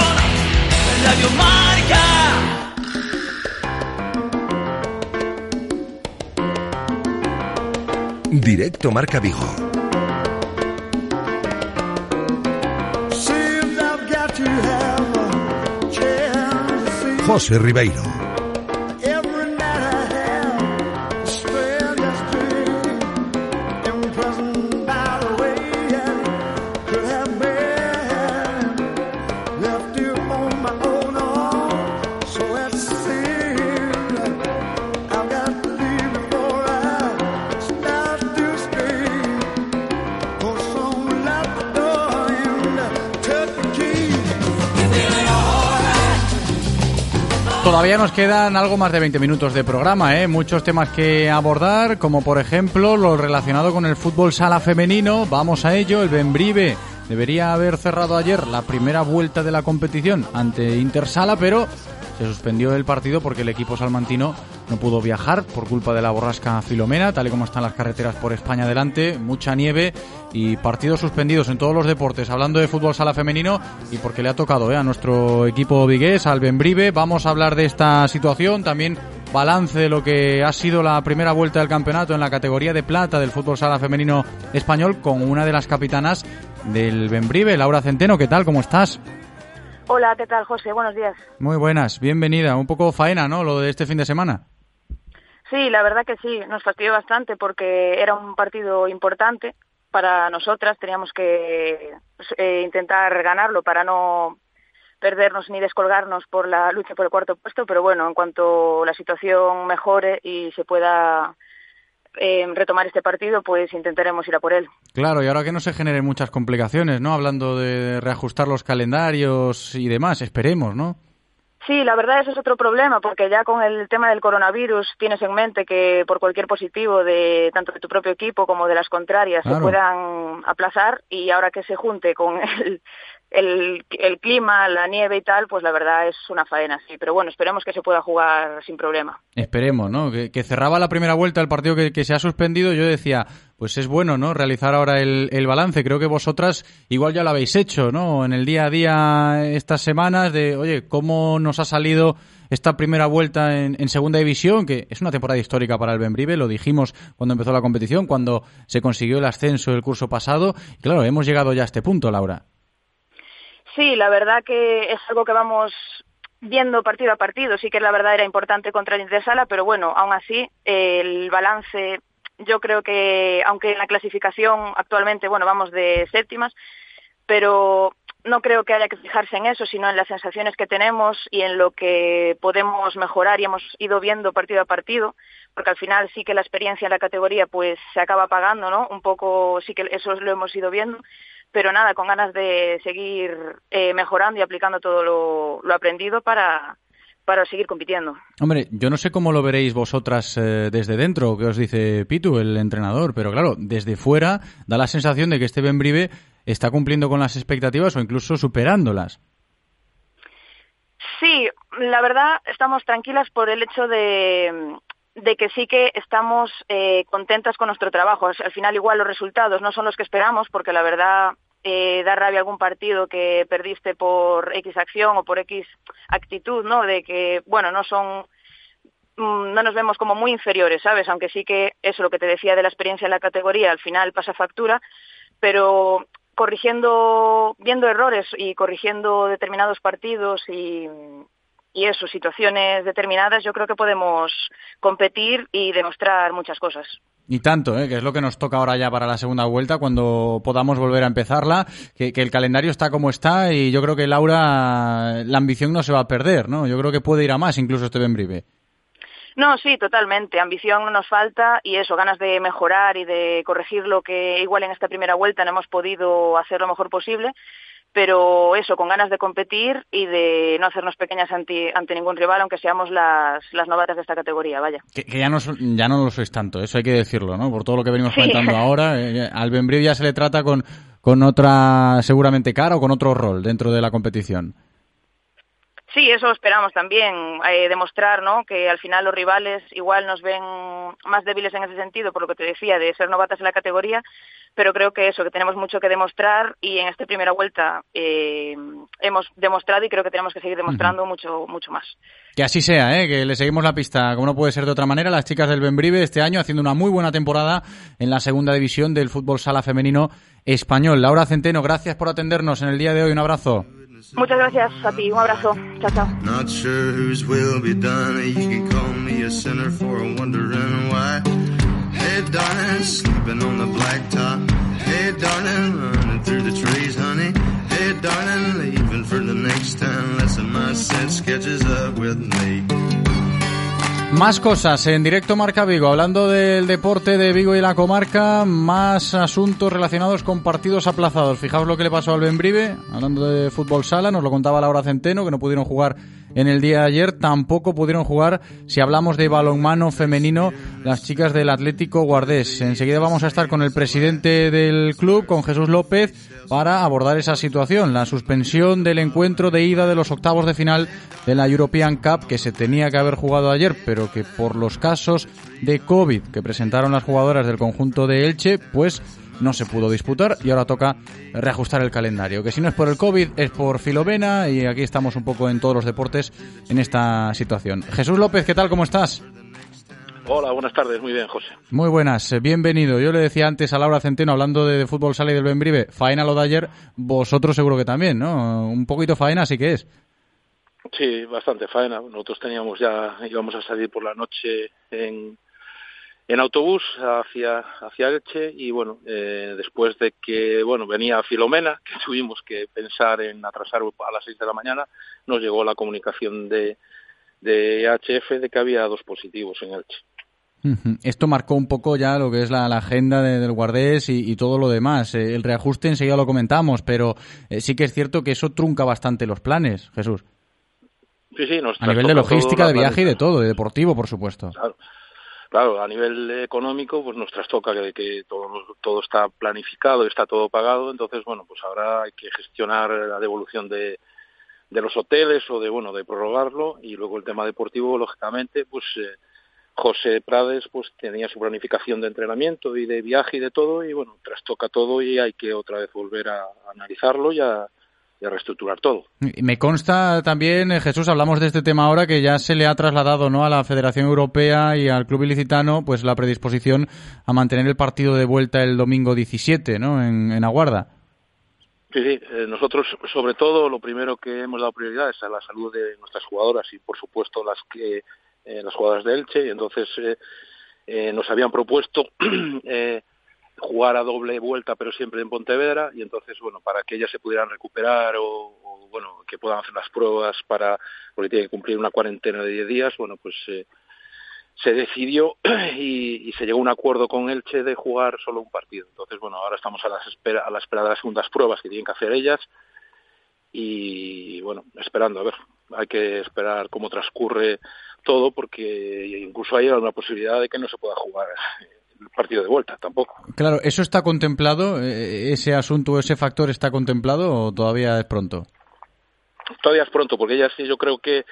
Radio Marca. Directo Marca Vigo. José Ribeiro. Todavía nos quedan algo más de 20 minutos de programa, ¿eh? muchos temas que abordar, como por ejemplo lo relacionado con el fútbol sala femenino. Vamos a ello, el Benbrive debería haber cerrado ayer la primera vuelta de la competición ante Intersala, pero se suspendió el partido porque el equipo salmantino no pudo viajar por culpa de la borrasca Filomena, tal y como están las carreteras por España adelante, mucha nieve y partidos suspendidos en todos los deportes. Hablando de fútbol sala femenino y porque le ha tocado ¿eh? a nuestro equipo vigués, al Benbrive, vamos a hablar de esta situación, también balance de lo que ha sido la primera vuelta del campeonato en la categoría de plata del fútbol sala femenino español con una de las capitanas del Benbrive, Laura Centeno. ¿Qué tal? ¿Cómo estás? Hola, ¿qué tal, José? Buenos días. Muy buenas, bienvenida. Un poco faena, ¿no? Lo de este fin de semana. Sí, la verdad que sí, nos fastidió bastante porque era un partido importante para nosotras. Teníamos que pues, eh, intentar ganarlo para no perdernos ni descolgarnos por la lucha por el cuarto puesto, pero bueno, en cuanto la situación mejore y se pueda eh, retomar este partido, pues intentaremos ir a por él. Claro, y ahora que no se generen muchas complicaciones, ¿no? Hablando de reajustar los calendarios y demás, esperemos, ¿no? Sí, la verdad eso es otro problema, porque ya con el tema del coronavirus tienes en mente que por cualquier positivo de tanto de tu propio equipo como de las contrarias se puedan aplazar y ahora que se junte con el, el, el clima, la nieve y tal, pues la verdad es una faena, sí. Pero bueno, esperemos que se pueda jugar sin problema. Esperemos, ¿no? Que, que cerraba la primera vuelta el partido que, que se ha suspendido. Yo decía, pues es bueno, ¿no? Realizar ahora el, balance. Creo que vosotras igual ya lo habéis hecho, ¿no? En el día a día estas semanas de, oye, cómo nos ha salido esta primera vuelta en, en segunda división, que es una temporada histórica para el Benbrive, lo dijimos cuando empezó la competición, cuando se consiguió el ascenso el curso pasado. Y claro, hemos llegado ya a este punto, Laura. Sí, la verdad que es algo que vamos viendo partido a partido. Sí que la verdad era importante contra el Intersala, pero bueno, aún así el balance, yo creo que aunque en la clasificación actualmente, bueno, vamos de séptimas, pero no creo que haya que fijarse en eso, sino en las sensaciones que tenemos y en lo que podemos mejorar y hemos ido viendo partido a partido, porque al final sí que la experiencia en la categoría pues se acaba pagando, ¿no? Un poco sí que eso lo hemos ido viendo, pero nada, con ganas de seguir eh, mejorando y aplicando todo lo, lo aprendido para, para seguir compitiendo. Hombre, yo no sé cómo lo veréis vosotras eh, desde dentro, que os dice Pitu, el entrenador, pero claro, desde fuera da la sensación de que este Benbrive está cumpliendo con las expectativas o incluso superándolas. Sí, la verdad estamos tranquilas por el hecho de, de que sí que estamos eh, contentas con nuestro trabajo. Al al final igual los resultados no son los que esperamos porque la verdad eh, da rabia algún partido que perdiste por X acción o por X actitud, ¿no? De que, bueno, no son mm, no nos vemos como muy inferiores, ¿sabes? Aunque sí que eso lo que te decía de la experiencia en la categoría al final pasa factura, pero corrigiendo, viendo errores y corrigiendo determinados partidos y, y eso, situaciones determinadas, yo creo que podemos competir y demostrar muchas cosas. Y tanto, ¿eh? que es lo que nos toca ahora ya para la segunda vuelta, cuando podamos volver a empezarla, que, el calendario está como está y yo creo que Laura, la ambición no se va a perder, ¿no? Yo creo que puede ir a más incluso este Benbrive. No, sí, totalmente. Ambición no nos falta y eso, ganas de mejorar y de corregir lo que igual en esta primera vuelta no hemos podido hacer lo mejor posible, pero eso, con ganas de competir y de no hacernos pequeñas ante, ante ningún rival, aunque seamos las, las novatas de esta categoría, vaya. Que, que ya, no, ya no lo sois tanto, eso hay que decirlo, ¿no? Por todo lo que venimos Sí. comentando ahora, eh, al Benbrive ya se le trata con, con otra, seguramente cara o con otro rol dentro de la competición. Sí, eso esperamos también, eh, demostrar ¿no? que al final los rivales igual nos ven más débiles en ese sentido, por lo que te decía, de ser novatas en la categoría, pero creo que eso, que tenemos mucho que demostrar y en esta primera vuelta eh, hemos demostrado y creo que tenemos que seguir demostrando mucho, mucho más. Que así sea, ¿eh? que le seguimos la pista, como no puede ser de otra manera, las chicas del Benbrive este año haciendo una muy buena temporada en la segunda división del fútbol sala femenino español. Laura Centeno, gracias por atendernos en el día de hoy, un abrazo. Muchas gracias a ti, un abrazo, chao, chao. Not sure whose will be done. You can call me a sinner for wondering why. Hey, darling, sleeping on the blacktop. Hey, darling, running through the trees, honey. Hey, darling, leaving for the next town. Lesson my set sketches up with me. Más cosas en directo Marca Vigo, hablando del deporte de Vigo y la comarca, más asuntos relacionados con partidos aplazados. Fijaos lo que le pasó al Benbrive, hablando de fútbol sala, nos lo contaba Laura Centeno, que no pudieron jugar en el día de ayer, tampoco pudieron jugar, si hablamos de balonmano femenino, las chicas del Atlético Guardés. Enseguida vamos a estar con el presidente del club, con Jesús López, para abordar esa situación, la suspensión del encuentro de ida de los octavos de final de la European Cup que se tenía que haber jugado ayer, pero que por los casos de COVID que presentaron las jugadoras del conjunto de Elche, pues no se pudo disputar y ahora toca reajustar el calendario. Que si no es por el COVID, es por Filovena y aquí estamos un poco en todos los deportes en esta situación. Jesús López, ¿qué tal? ¿Cómo estás? Hola, buenas tardes, muy bien, José. Muy buenas, eh, bienvenido. Yo le decía antes a Laura Centeno, hablando de, de fútbol sala y del Benbrive, faena lo de ayer, vosotros seguro que también, ¿no? Un poquito faena sí que es. Sí, bastante faena. Nosotros teníamos ya, íbamos a salir por la noche en, en autobús hacia, hacia Elche y bueno, eh, después de que, bueno, venía Filomena, que tuvimos que pensar en atrasar a las seis de la mañana, nos llegó la comunicación de, de HF de que había dos positivos en Elche. Esto marcó un poco ya lo que es la, la agenda de- del Guardés y, y todo lo demás. Eh, el reajuste enseguida lo comentamos, pero eh, sí que es cierto que eso trunca bastante los planes, Jesús. Sí, sí, nos A nivel de logística, de viaje y de todo, de deportivo, por supuesto. Claro, claro, a nivel económico, pues nos trastoca que, que todo, todo está planificado, está todo pagado, entonces, bueno, pues ahora hay que gestionar la devolución de, de los hoteles o de, bueno, de prorrogarlo y luego el tema deportivo, lógicamente, pues eh, José Prades pues tenía su planificación de entrenamiento y de viaje y de todo y, bueno, trastoca todo y hay que otra vez volver a analizarlo y a, y a reestructurar todo. Me consta también, eh, Jesús, hablamos de este tema ahora, que ya se le ha trasladado ¿no? a la Federación Europea y al Club Ilicitano pues la predisposición a mantener el partido de vuelta el domingo 17 ¿no? en, en Aguarda. Sí, sí. eh, nosotros, sobre todo, lo primero que hemos dado prioridad es a la salud de nuestras jugadoras y, por supuesto, las que eh, las jugadoras de Elche. Y entonces eh, eh, nos habían propuesto eh, jugar a doble vuelta, pero siempre en Pontevedra. Y entonces, bueno, para que ellas se pudieran recuperar o, bueno, que puedan hacer las pruebas para, porque tienen que cumplir una cuarentena de 10 días, bueno, pues eh, se decidió y, se llegó a un acuerdo con Elche de jugar solo un partido. Entonces, bueno, ahora estamos a, las espera, a la espera de las segundas pruebas que tienen que hacer ellas y, bueno, esperando, a ver, hay que esperar cómo transcurre todo porque incluso hay una posibilidad de que no se pueda jugar el partido de vuelta tampoco. Claro, ¿eso está contemplado? Eh, ¿Ese asunto, ese factor está contemplado o todavía es pronto? Todavía es pronto porque ellas sí, yo creo que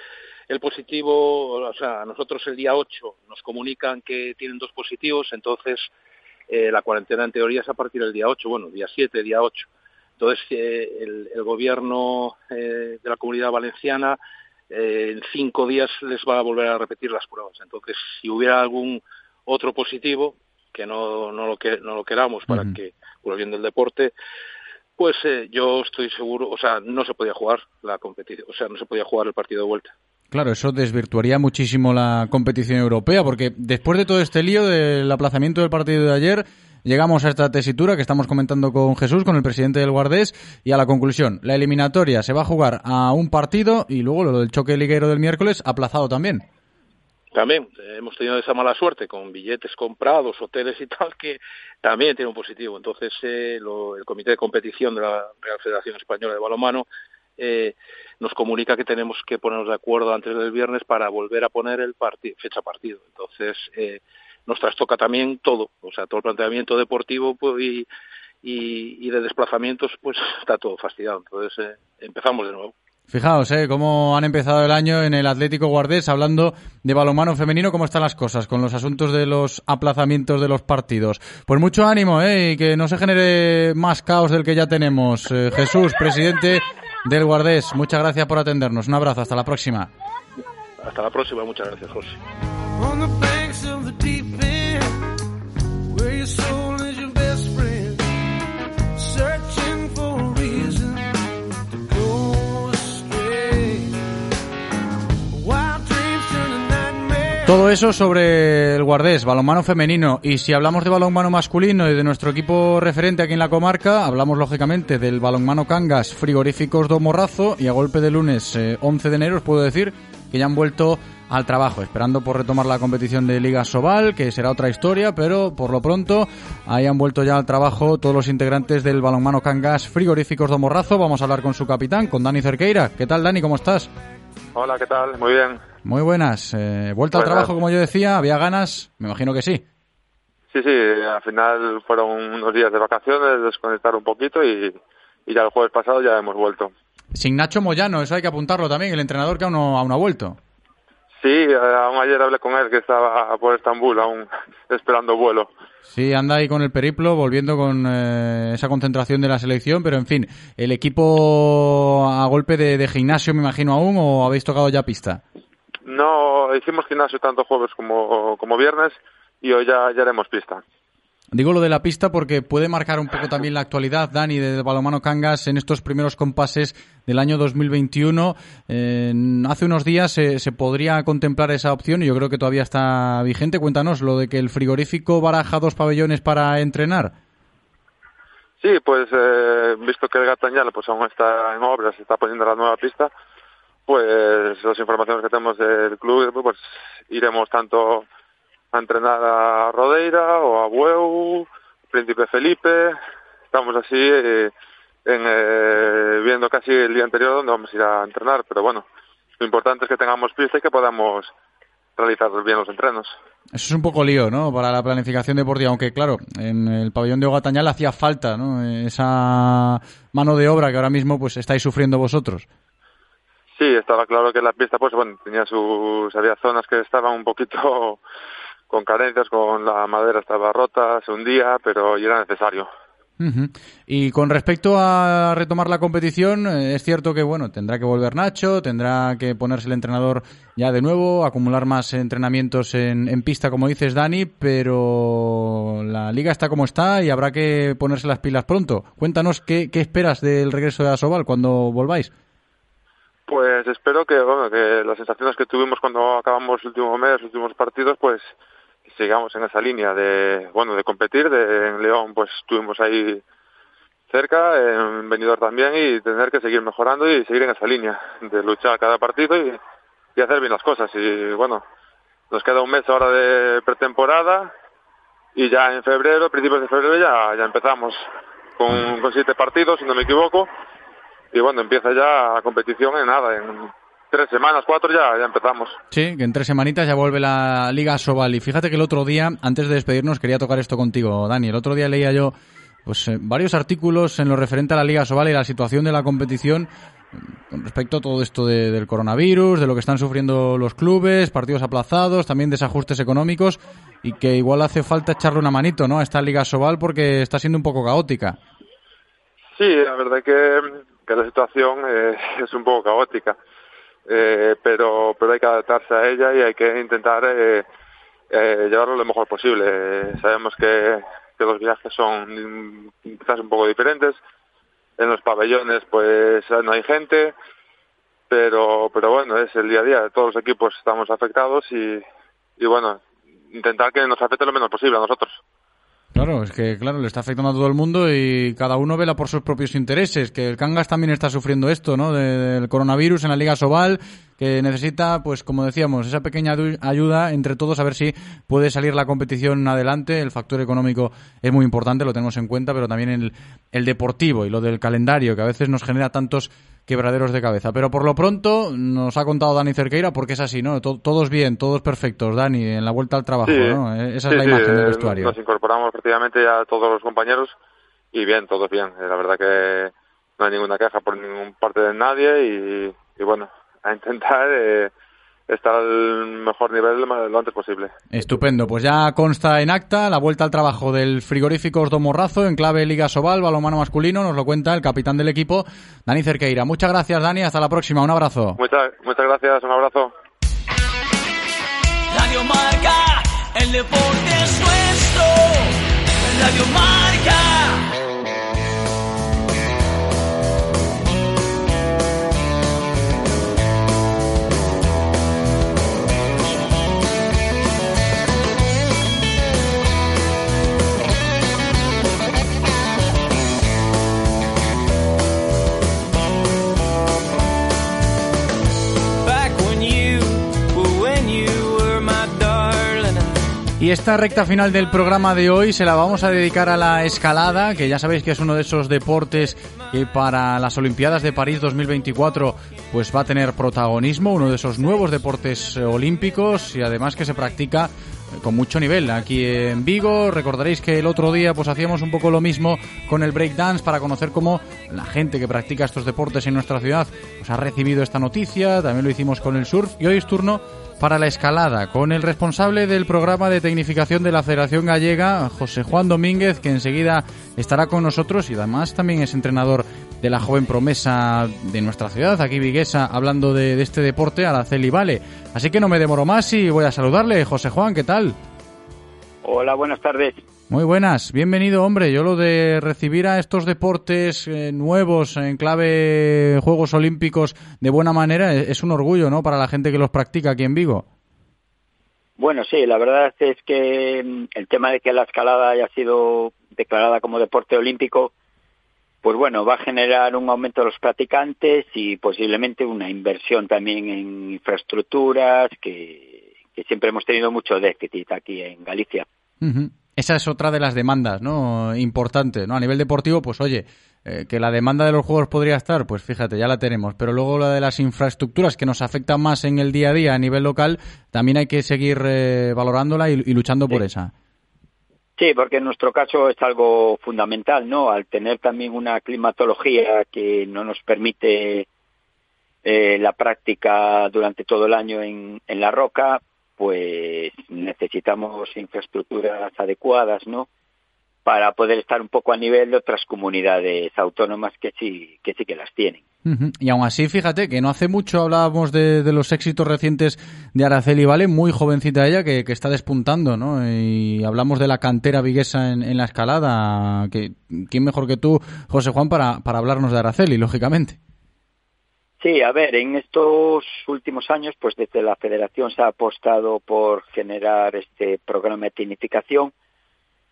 el positivo, o sea, nosotros el día 8 nos comunican que tienen dos positivos, entonces eh, la cuarentena en teoría es a partir del día 8, bueno, día 7, día 8. Entonces eh, el, el, gobierno eh, de la comunidad valenciana en cinco días les va a volver a repetir las pruebas. Entonces, si hubiera algún otro positivo, que no, no, lo, que, no lo queramos para uh -huh. que, por el bien del deporte, pues eh, yo estoy seguro, o sea, no se podía jugar la competición, o sea, no se podía jugar el partido de vuelta. Claro, eso desvirtuaría muchísimo la competición europea, porque después de todo este lío del aplazamiento del partido de ayer, llegamos a esta tesitura que estamos comentando con Jesús, con el presidente del Guardés, y a la conclusión. La eliminatoria se va a jugar a un partido y luego lo del choque liguero del miércoles aplazado también. También eh, hemos tenido esa mala suerte con billetes comprados, hoteles y tal, que también tiene un positivo. Entonces, eh, lo, el Comité de Competición de la Real Federación Española de Balonmano eh, nos comunica que tenemos que ponernos de acuerdo antes del viernes para volver a poner el parti fecha partido. Entonces, eh, nos trastoca también todo, o sea, todo el planteamiento deportivo pues, y, y, y, de desplazamientos, pues está todo fastidiado. Entonces, eh, empezamos de nuevo. Fijaos, ¿eh? cómo han empezado el año en el Atlético Guardés hablando de balonmano femenino, cómo están las cosas con los asuntos de los aplazamientos de los partidos. Pues mucho ánimo, ¿eh? Y que no se genere más caos del que ya tenemos. Eh, Jesús, presidente del Guardés, muchas gracias por atendernos. Un abrazo, hasta la próxima. Hasta la próxima, muchas gracias, José. Todo eso sobre el Guardés, balonmano femenino. Y si hablamos de balonmano masculino y de nuestro equipo referente aquí en la comarca, hablamos lógicamente del balonmano Cangas Frigoríficos do Morrazo. Y a golpe de lunes eh, 11 de enero os puedo decir que ya han vuelto al trabajo, esperando por retomar la competición de Liga Sobal, que será otra historia, pero por lo pronto ahí han vuelto ya al trabajo todos los integrantes del balonmano Cangas Frigoríficos do Morrazo. Vamos a hablar con su capitán, con Dani Cerqueira. ¿Qué tal, Dani? ¿Cómo estás? Hola, ¿qué tal? Muy bien. Muy buenas. Eh, ¿Vuelta buenas. al trabajo, como yo decía? ¿Había ganas? Me imagino que sí. Sí, sí. Al final fueron unos días de vacaciones, desconectar un poquito y, y ya el jueves pasado ya hemos vuelto. Sin Nacho Moyano, eso hay que apuntarlo también, el entrenador que aún no, aún ha vuelto. Sí, aún ayer hablé con él que estaba por Estambul, aún esperando vuelo. Sí, anda ahí con el periplo, volviendo con eh, esa concentración de la selección, pero en fin, ¿el equipo a golpe de, de, gimnasio me imagino aún o habéis tocado ya pista? No, hicimos gimnasio tanto jueves como, como viernes y hoy ya, ya haremos pista. Digo lo de la pista porque puede marcar un poco también la actualidad, Dani, del balomano Cangas en estos primeros compases del año 2021. Eh, hace unos días se podría contemplar esa opción y yo creo que todavía está vigente. Cuéntanos lo de que el frigorífico baraja dos pabellones para entrenar. Sí, pues eh, visto que el Gatañal pues aún está en obras, se está poniendo la nueva pista, pues las informaciones que tenemos del club, pues iremos tanto a entrenar a Rodeira o a Bueu, Príncipe Felipe. Estamos así eh, en, eh, viendo casi el día anterior donde vamos a ir a entrenar, pero bueno, lo importante es que tengamos pista y que podamos realizar bien los entrenos. Eso es un poco lío, ¿no? Para la planificación deportiva, aunque claro, en el pabellón de Ogatañal hacía falta, ¿no? Esa mano de obra que ahora mismo pues estáis sufriendo vosotros. Sí, estaba claro que la pista, pues bueno, tenía sus, había zonas que estaban un poquito con carencias, con la madera estaba rota, se hundía, pero era necesario. Y con respecto a retomar la competición, eh, es cierto que bueno tendrá que volver Nacho, tendrá que ponerse el entrenador ya de nuevo, acumular más entrenamientos en, en, pista, como dices Dani, pero la liga está como está y habrá que ponerse las pilas pronto. Cuéntanos qué, qué esperas del regreso de Asobal cuando volváis. Pues espero que, bueno, que las sensaciones que tuvimos cuando acabamos el último mes, los últimos partidos, pues sigamos en esa línea de, bueno, de competir. De, en León, pues estuvimos ahí cerca, en Benidorm también, y tener que seguir mejorando y seguir en esa línea de luchar cada partido y, y hacer bien las cosas. Y bueno, nos queda un mes ahora de pretemporada y ya en febrero, principios de febrero, ya, ya empezamos con, con siete partidos, si no me equivoco. Y bueno, empieza ya la competición en nada, en tres semanas, cuatro ya, ya empezamos. Sí, que en tres semanitas ya vuelve la Liga Sobal. Y fíjate que el otro día, antes de despedirnos, quería tocar esto contigo, Dani. El otro día leía yo pues eh, varios artículos en lo referente a la Liga Sobal y la situación de la competición mm, con respecto a todo esto del coronavirus, de lo que están sufriendo los clubes, partidos aplazados, también desajustes económicos y que igual hace falta echarle una manito ¿no? a esta Liga Sobal porque está siendo un poco caótica. Sí, la verdad que, que la situación es un poco caótica eh, pero, pero hay que adaptarse a ella y hay que intentar eh, eh, llevarlo lo mejor posible. sabemos que, que los viajes son quizás un poco diferentes. En los pabellones pues no hay gente, pero, pero bueno, es el día a día. Todos los equipos estamos afectados y, y bueno, intentar que nos afecte lo menos posible a nosotros. Claro, es que claro, le está afectando a todo el mundo y cada uno vela por sus propios intereses, que el Cangas también está sufriendo esto, ¿no? del coronavirus en la Liga Sobal, que necesita, pues como decíamos, esa pequeña ayuda entre todos a ver si puede salir la competición adelante. El factor económico es muy importante, lo tenemos en cuenta, pero también el, el deportivo y lo del calendario, que a veces nos genera tantos quebraderos de cabeza. Pero por lo pronto nos ha contado Dani Cerqueira porque es así, ¿no? Todos bien, todos perfectos, Dani, en la vuelta al trabajo, ¿no? E-, esa es la imagen del vestuario. Nos incorporamos prácticamente ya todos los compañeros y bien, todos bien. La verdad que no hay ninguna queja por ningún parte de nadie y, y bueno, a intentar eh, estar al mejor nivel lo antes posible. Estupendo, pues ya consta en acta la vuelta al trabajo del frigorífico Osdo Morrazo en clave Liga Sobal, balomano masculino, nos lo cuenta el capitán del equipo, Dani Cerqueira. Muchas gracias, Dani, hasta la próxima, un abrazo. Muchas, muchas gracias, un abrazo. Radio Marca, el deporte es nuestro. Radio Marca. Y esta recta final del programa de hoy se la vamos a dedicar a la escalada, que ya sabéis que es uno de esos deportes que para las Olimpiadas de París 2024 pues va a tener protagonismo, uno de esos nuevos deportes olímpicos y además que se practica con mucho nivel aquí en Vigo. Recordaréis que el otro día pues hacíamos un poco lo mismo con el breakdance para conocer cómo la gente que practica estos deportes en nuestra ciudad pues ha recibido esta noticia, también lo hicimos con el surf y hoy es turno para la escalada con el responsable del programa de tecnificación de la Federación Gallega, José Juan Domínguez, que enseguida estará con nosotros y además también es entrenador de la joven promesa de nuestra ciudad, aquí Viguesa, hablando de, este deporte, Araceli Vale. Así que no me demoro más y voy a saludarle. José Juan, ¿qué tal? Hola, buenas tardes. Muy buenas, bienvenido hombre. Yo lo de recibir a estos deportes eh, nuevos en clave Juegos Olímpicos de buena manera es, es un orgullo, ¿no? Para la gente que los practica aquí en Vigo. Bueno, sí, la verdad es que mm, el tema de que la escalada haya sido declarada como deporte olímpico, pues bueno, va a generar un aumento de los practicantes y posiblemente una inversión también en infraestructuras que, que siempre hemos tenido mucho déficit aquí en Galicia. Esa es otra de las demandas, ¿no? Importante, ¿no? A nivel deportivo, pues oye, eh, que la demanda de los juegos podría estar, pues fíjate, ya la tenemos. Pero luego la de las infraestructuras que nos afectan más en el día a día a nivel local, también hay que seguir eh, valorándola y, y luchando por esa. Sí, porque en nuestro caso es algo fundamental, ¿no? Al tener también una climatología que no nos permite eh, la práctica durante todo el año en, en la roca, pues necesitamos infraestructuras adecuadas, ¿no? Para poder estar un poco a nivel de otras comunidades autónomas que sí que sí que las tienen. Y aún así, fíjate que no hace mucho hablábamos de, los éxitos recientes de Araceli Vale, muy jovencita ella, que, que está despuntando, ¿no? Y hablamos de la cantera viguesa en, en la escalada. Que, ¿Quién mejor que tú, José Juan, para, para hablarnos de Araceli, lógicamente? Sí, a ver, en estos últimos años, pues desde la Federación se ha apostado por generar este programa de tecnificación,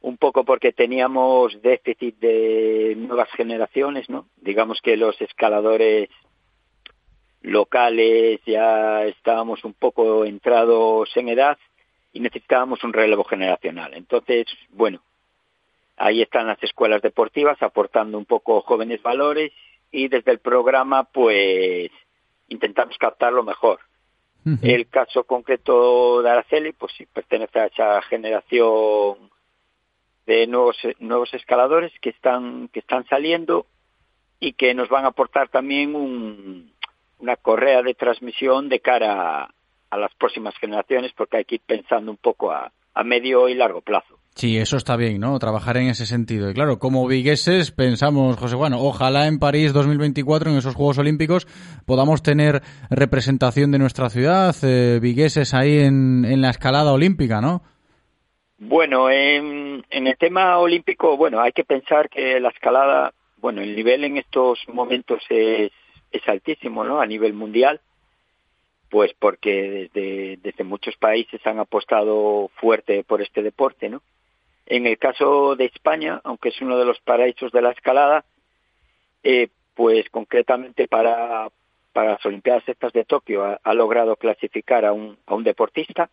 un poco porque teníamos déficit de nuevas generaciones, ¿no? Digamos que los escaladores locales ya estábamos un poco entrados en edad y necesitábamos un relevo generacional. Entonces, bueno, ahí están las escuelas deportivas aportando un poco jóvenes valores y desde el programa pues intentamos captarlo mejor. El caso concreto de Araceli, pues sí pertenece a esa generación de nuevos nuevos escaladores que están que están saliendo y que nos van a aportar también un, una correa de transmisión de cara a, a las próximas generaciones, porque hay que ir pensando un poco a, a medio y largo plazo. Sí, eso está bien, ¿no? Trabajar en ese sentido. Y claro, como vigueses pensamos, José Juan, ojalá en París 2024, en esos Juegos Olímpicos, podamos tener representación de nuestra ciudad, eh, vigueses ahí en, en la escalada olímpica, ¿no? Bueno, en, en el tema olímpico, bueno, hay que pensar que la escalada, bueno, el nivel en estos momentos es, es altísimo, ¿no? A nivel mundial, pues porque desde, desde muchos países han apostado fuerte por este deporte, ¿no? En el caso de España, aunque es uno de los paraísos de la escalada, eh, pues concretamente para, para las Olimpiadas estas de Tokio ha, ha logrado clasificar a un, a un deportista,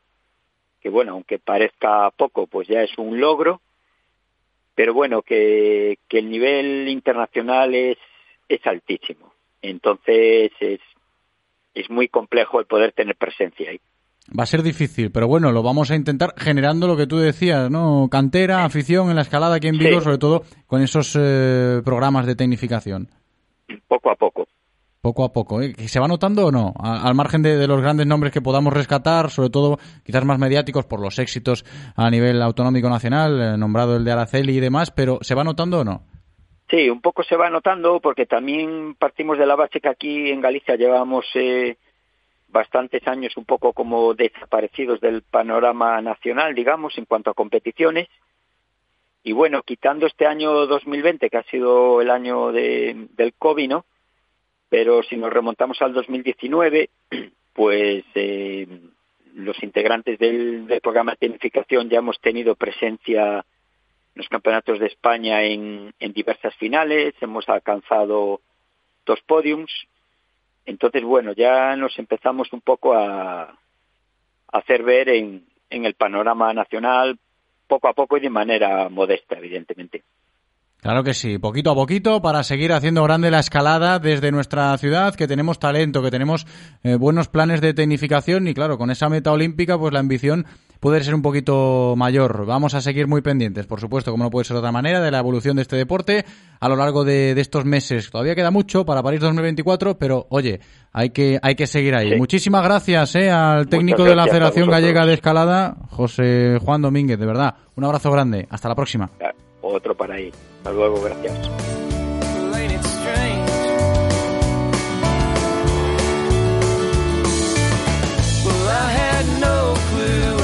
que bueno, aunque parezca poco, pues ya es un logro, pero bueno, que, que el nivel internacional es, es altísimo. Entonces es, es muy complejo el poder tener presencia ahí. Va a ser difícil, pero bueno, lo vamos a intentar generando lo que tú decías, ¿no? Cantera, afición en la escalada aquí en Vigo, Sí. sobre todo con esos eh, programas de tecnificación. Poco a poco. Poco a poco, ¿eh? ¿Que ¿Se va notando o no? A- al margen de, de los grandes nombres que podamos rescatar, sobre todo quizás más mediáticos por los éxitos a nivel autonómico nacional, eh, nombrado el de Araceli y demás, pero ¿se va notando o no? Sí, un poco se va notando porque también partimos de la base que aquí en Galicia llevamos eh, bastantes años un poco como desaparecidos del panorama nacional, digamos, en cuanto a competiciones. Y bueno, quitando este año 2020, que ha sido el año de, del COVID, ¿no? Pero si nos remontamos al 2019, pues eh, los integrantes del, programa de tecnificación ya hemos tenido presencia en los campeonatos de España en, en diversas finales, hemos alcanzado dos podiums. Entonces, bueno, ya nos empezamos un poco a, hacer ver en, en el panorama nacional poco a poco y de manera modesta, evidentemente. Claro que sí, poquito a poquito para seguir haciendo grande la escalada desde nuestra ciudad, que tenemos talento, que tenemos eh, buenos planes de tecnificación y claro, con esa meta olímpica, pues la ambición puede ser un poquito mayor. Vamos a seguir muy pendientes, por supuesto, como no puede ser de otra manera, de la evolución de este deporte a lo largo de, de estos meses. Todavía queda mucho para París 2024, pero oye, hay que, hay que seguir ahí. Sí. Muchísimas gracias eh, al técnico de la Federación. Gallega de Escalada, José Juan Domínguez, de verdad. Un abrazo grande. Hasta la próxima. Otro para ahí. Hasta luego, gracias. I had no clue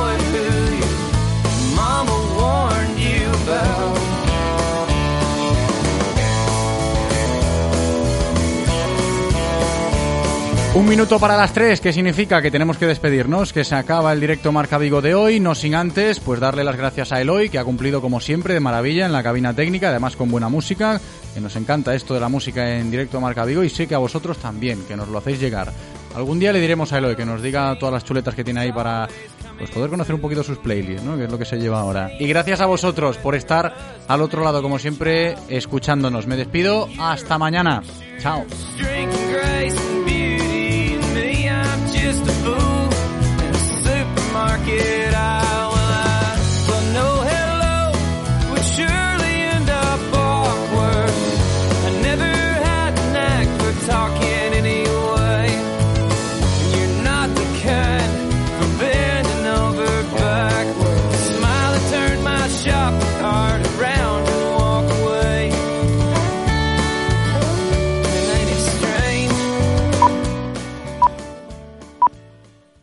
Un minuto para las tres, que significa que tenemos que despedirnos, que se acaba el directo Marca Vigo de hoy, no sin antes, pues darle las gracias a Eloy, que ha cumplido como siempre de maravilla en la cabina técnica, además con buena música, que nos encanta esto de la música en directo Marca Vigo y sé que a vosotros también, que nos lo hacéis llegar. Algún día le diremos a Eloy que nos diga todas las chuletas que tiene ahí para pues poder conocer un poquito sus playlists, ¿no? Que es lo que se lleva ahora. Y gracias a vosotros por estar al otro lado, como siempre, escuchándonos. Me despido, hasta mañana. Chao. cualquiera.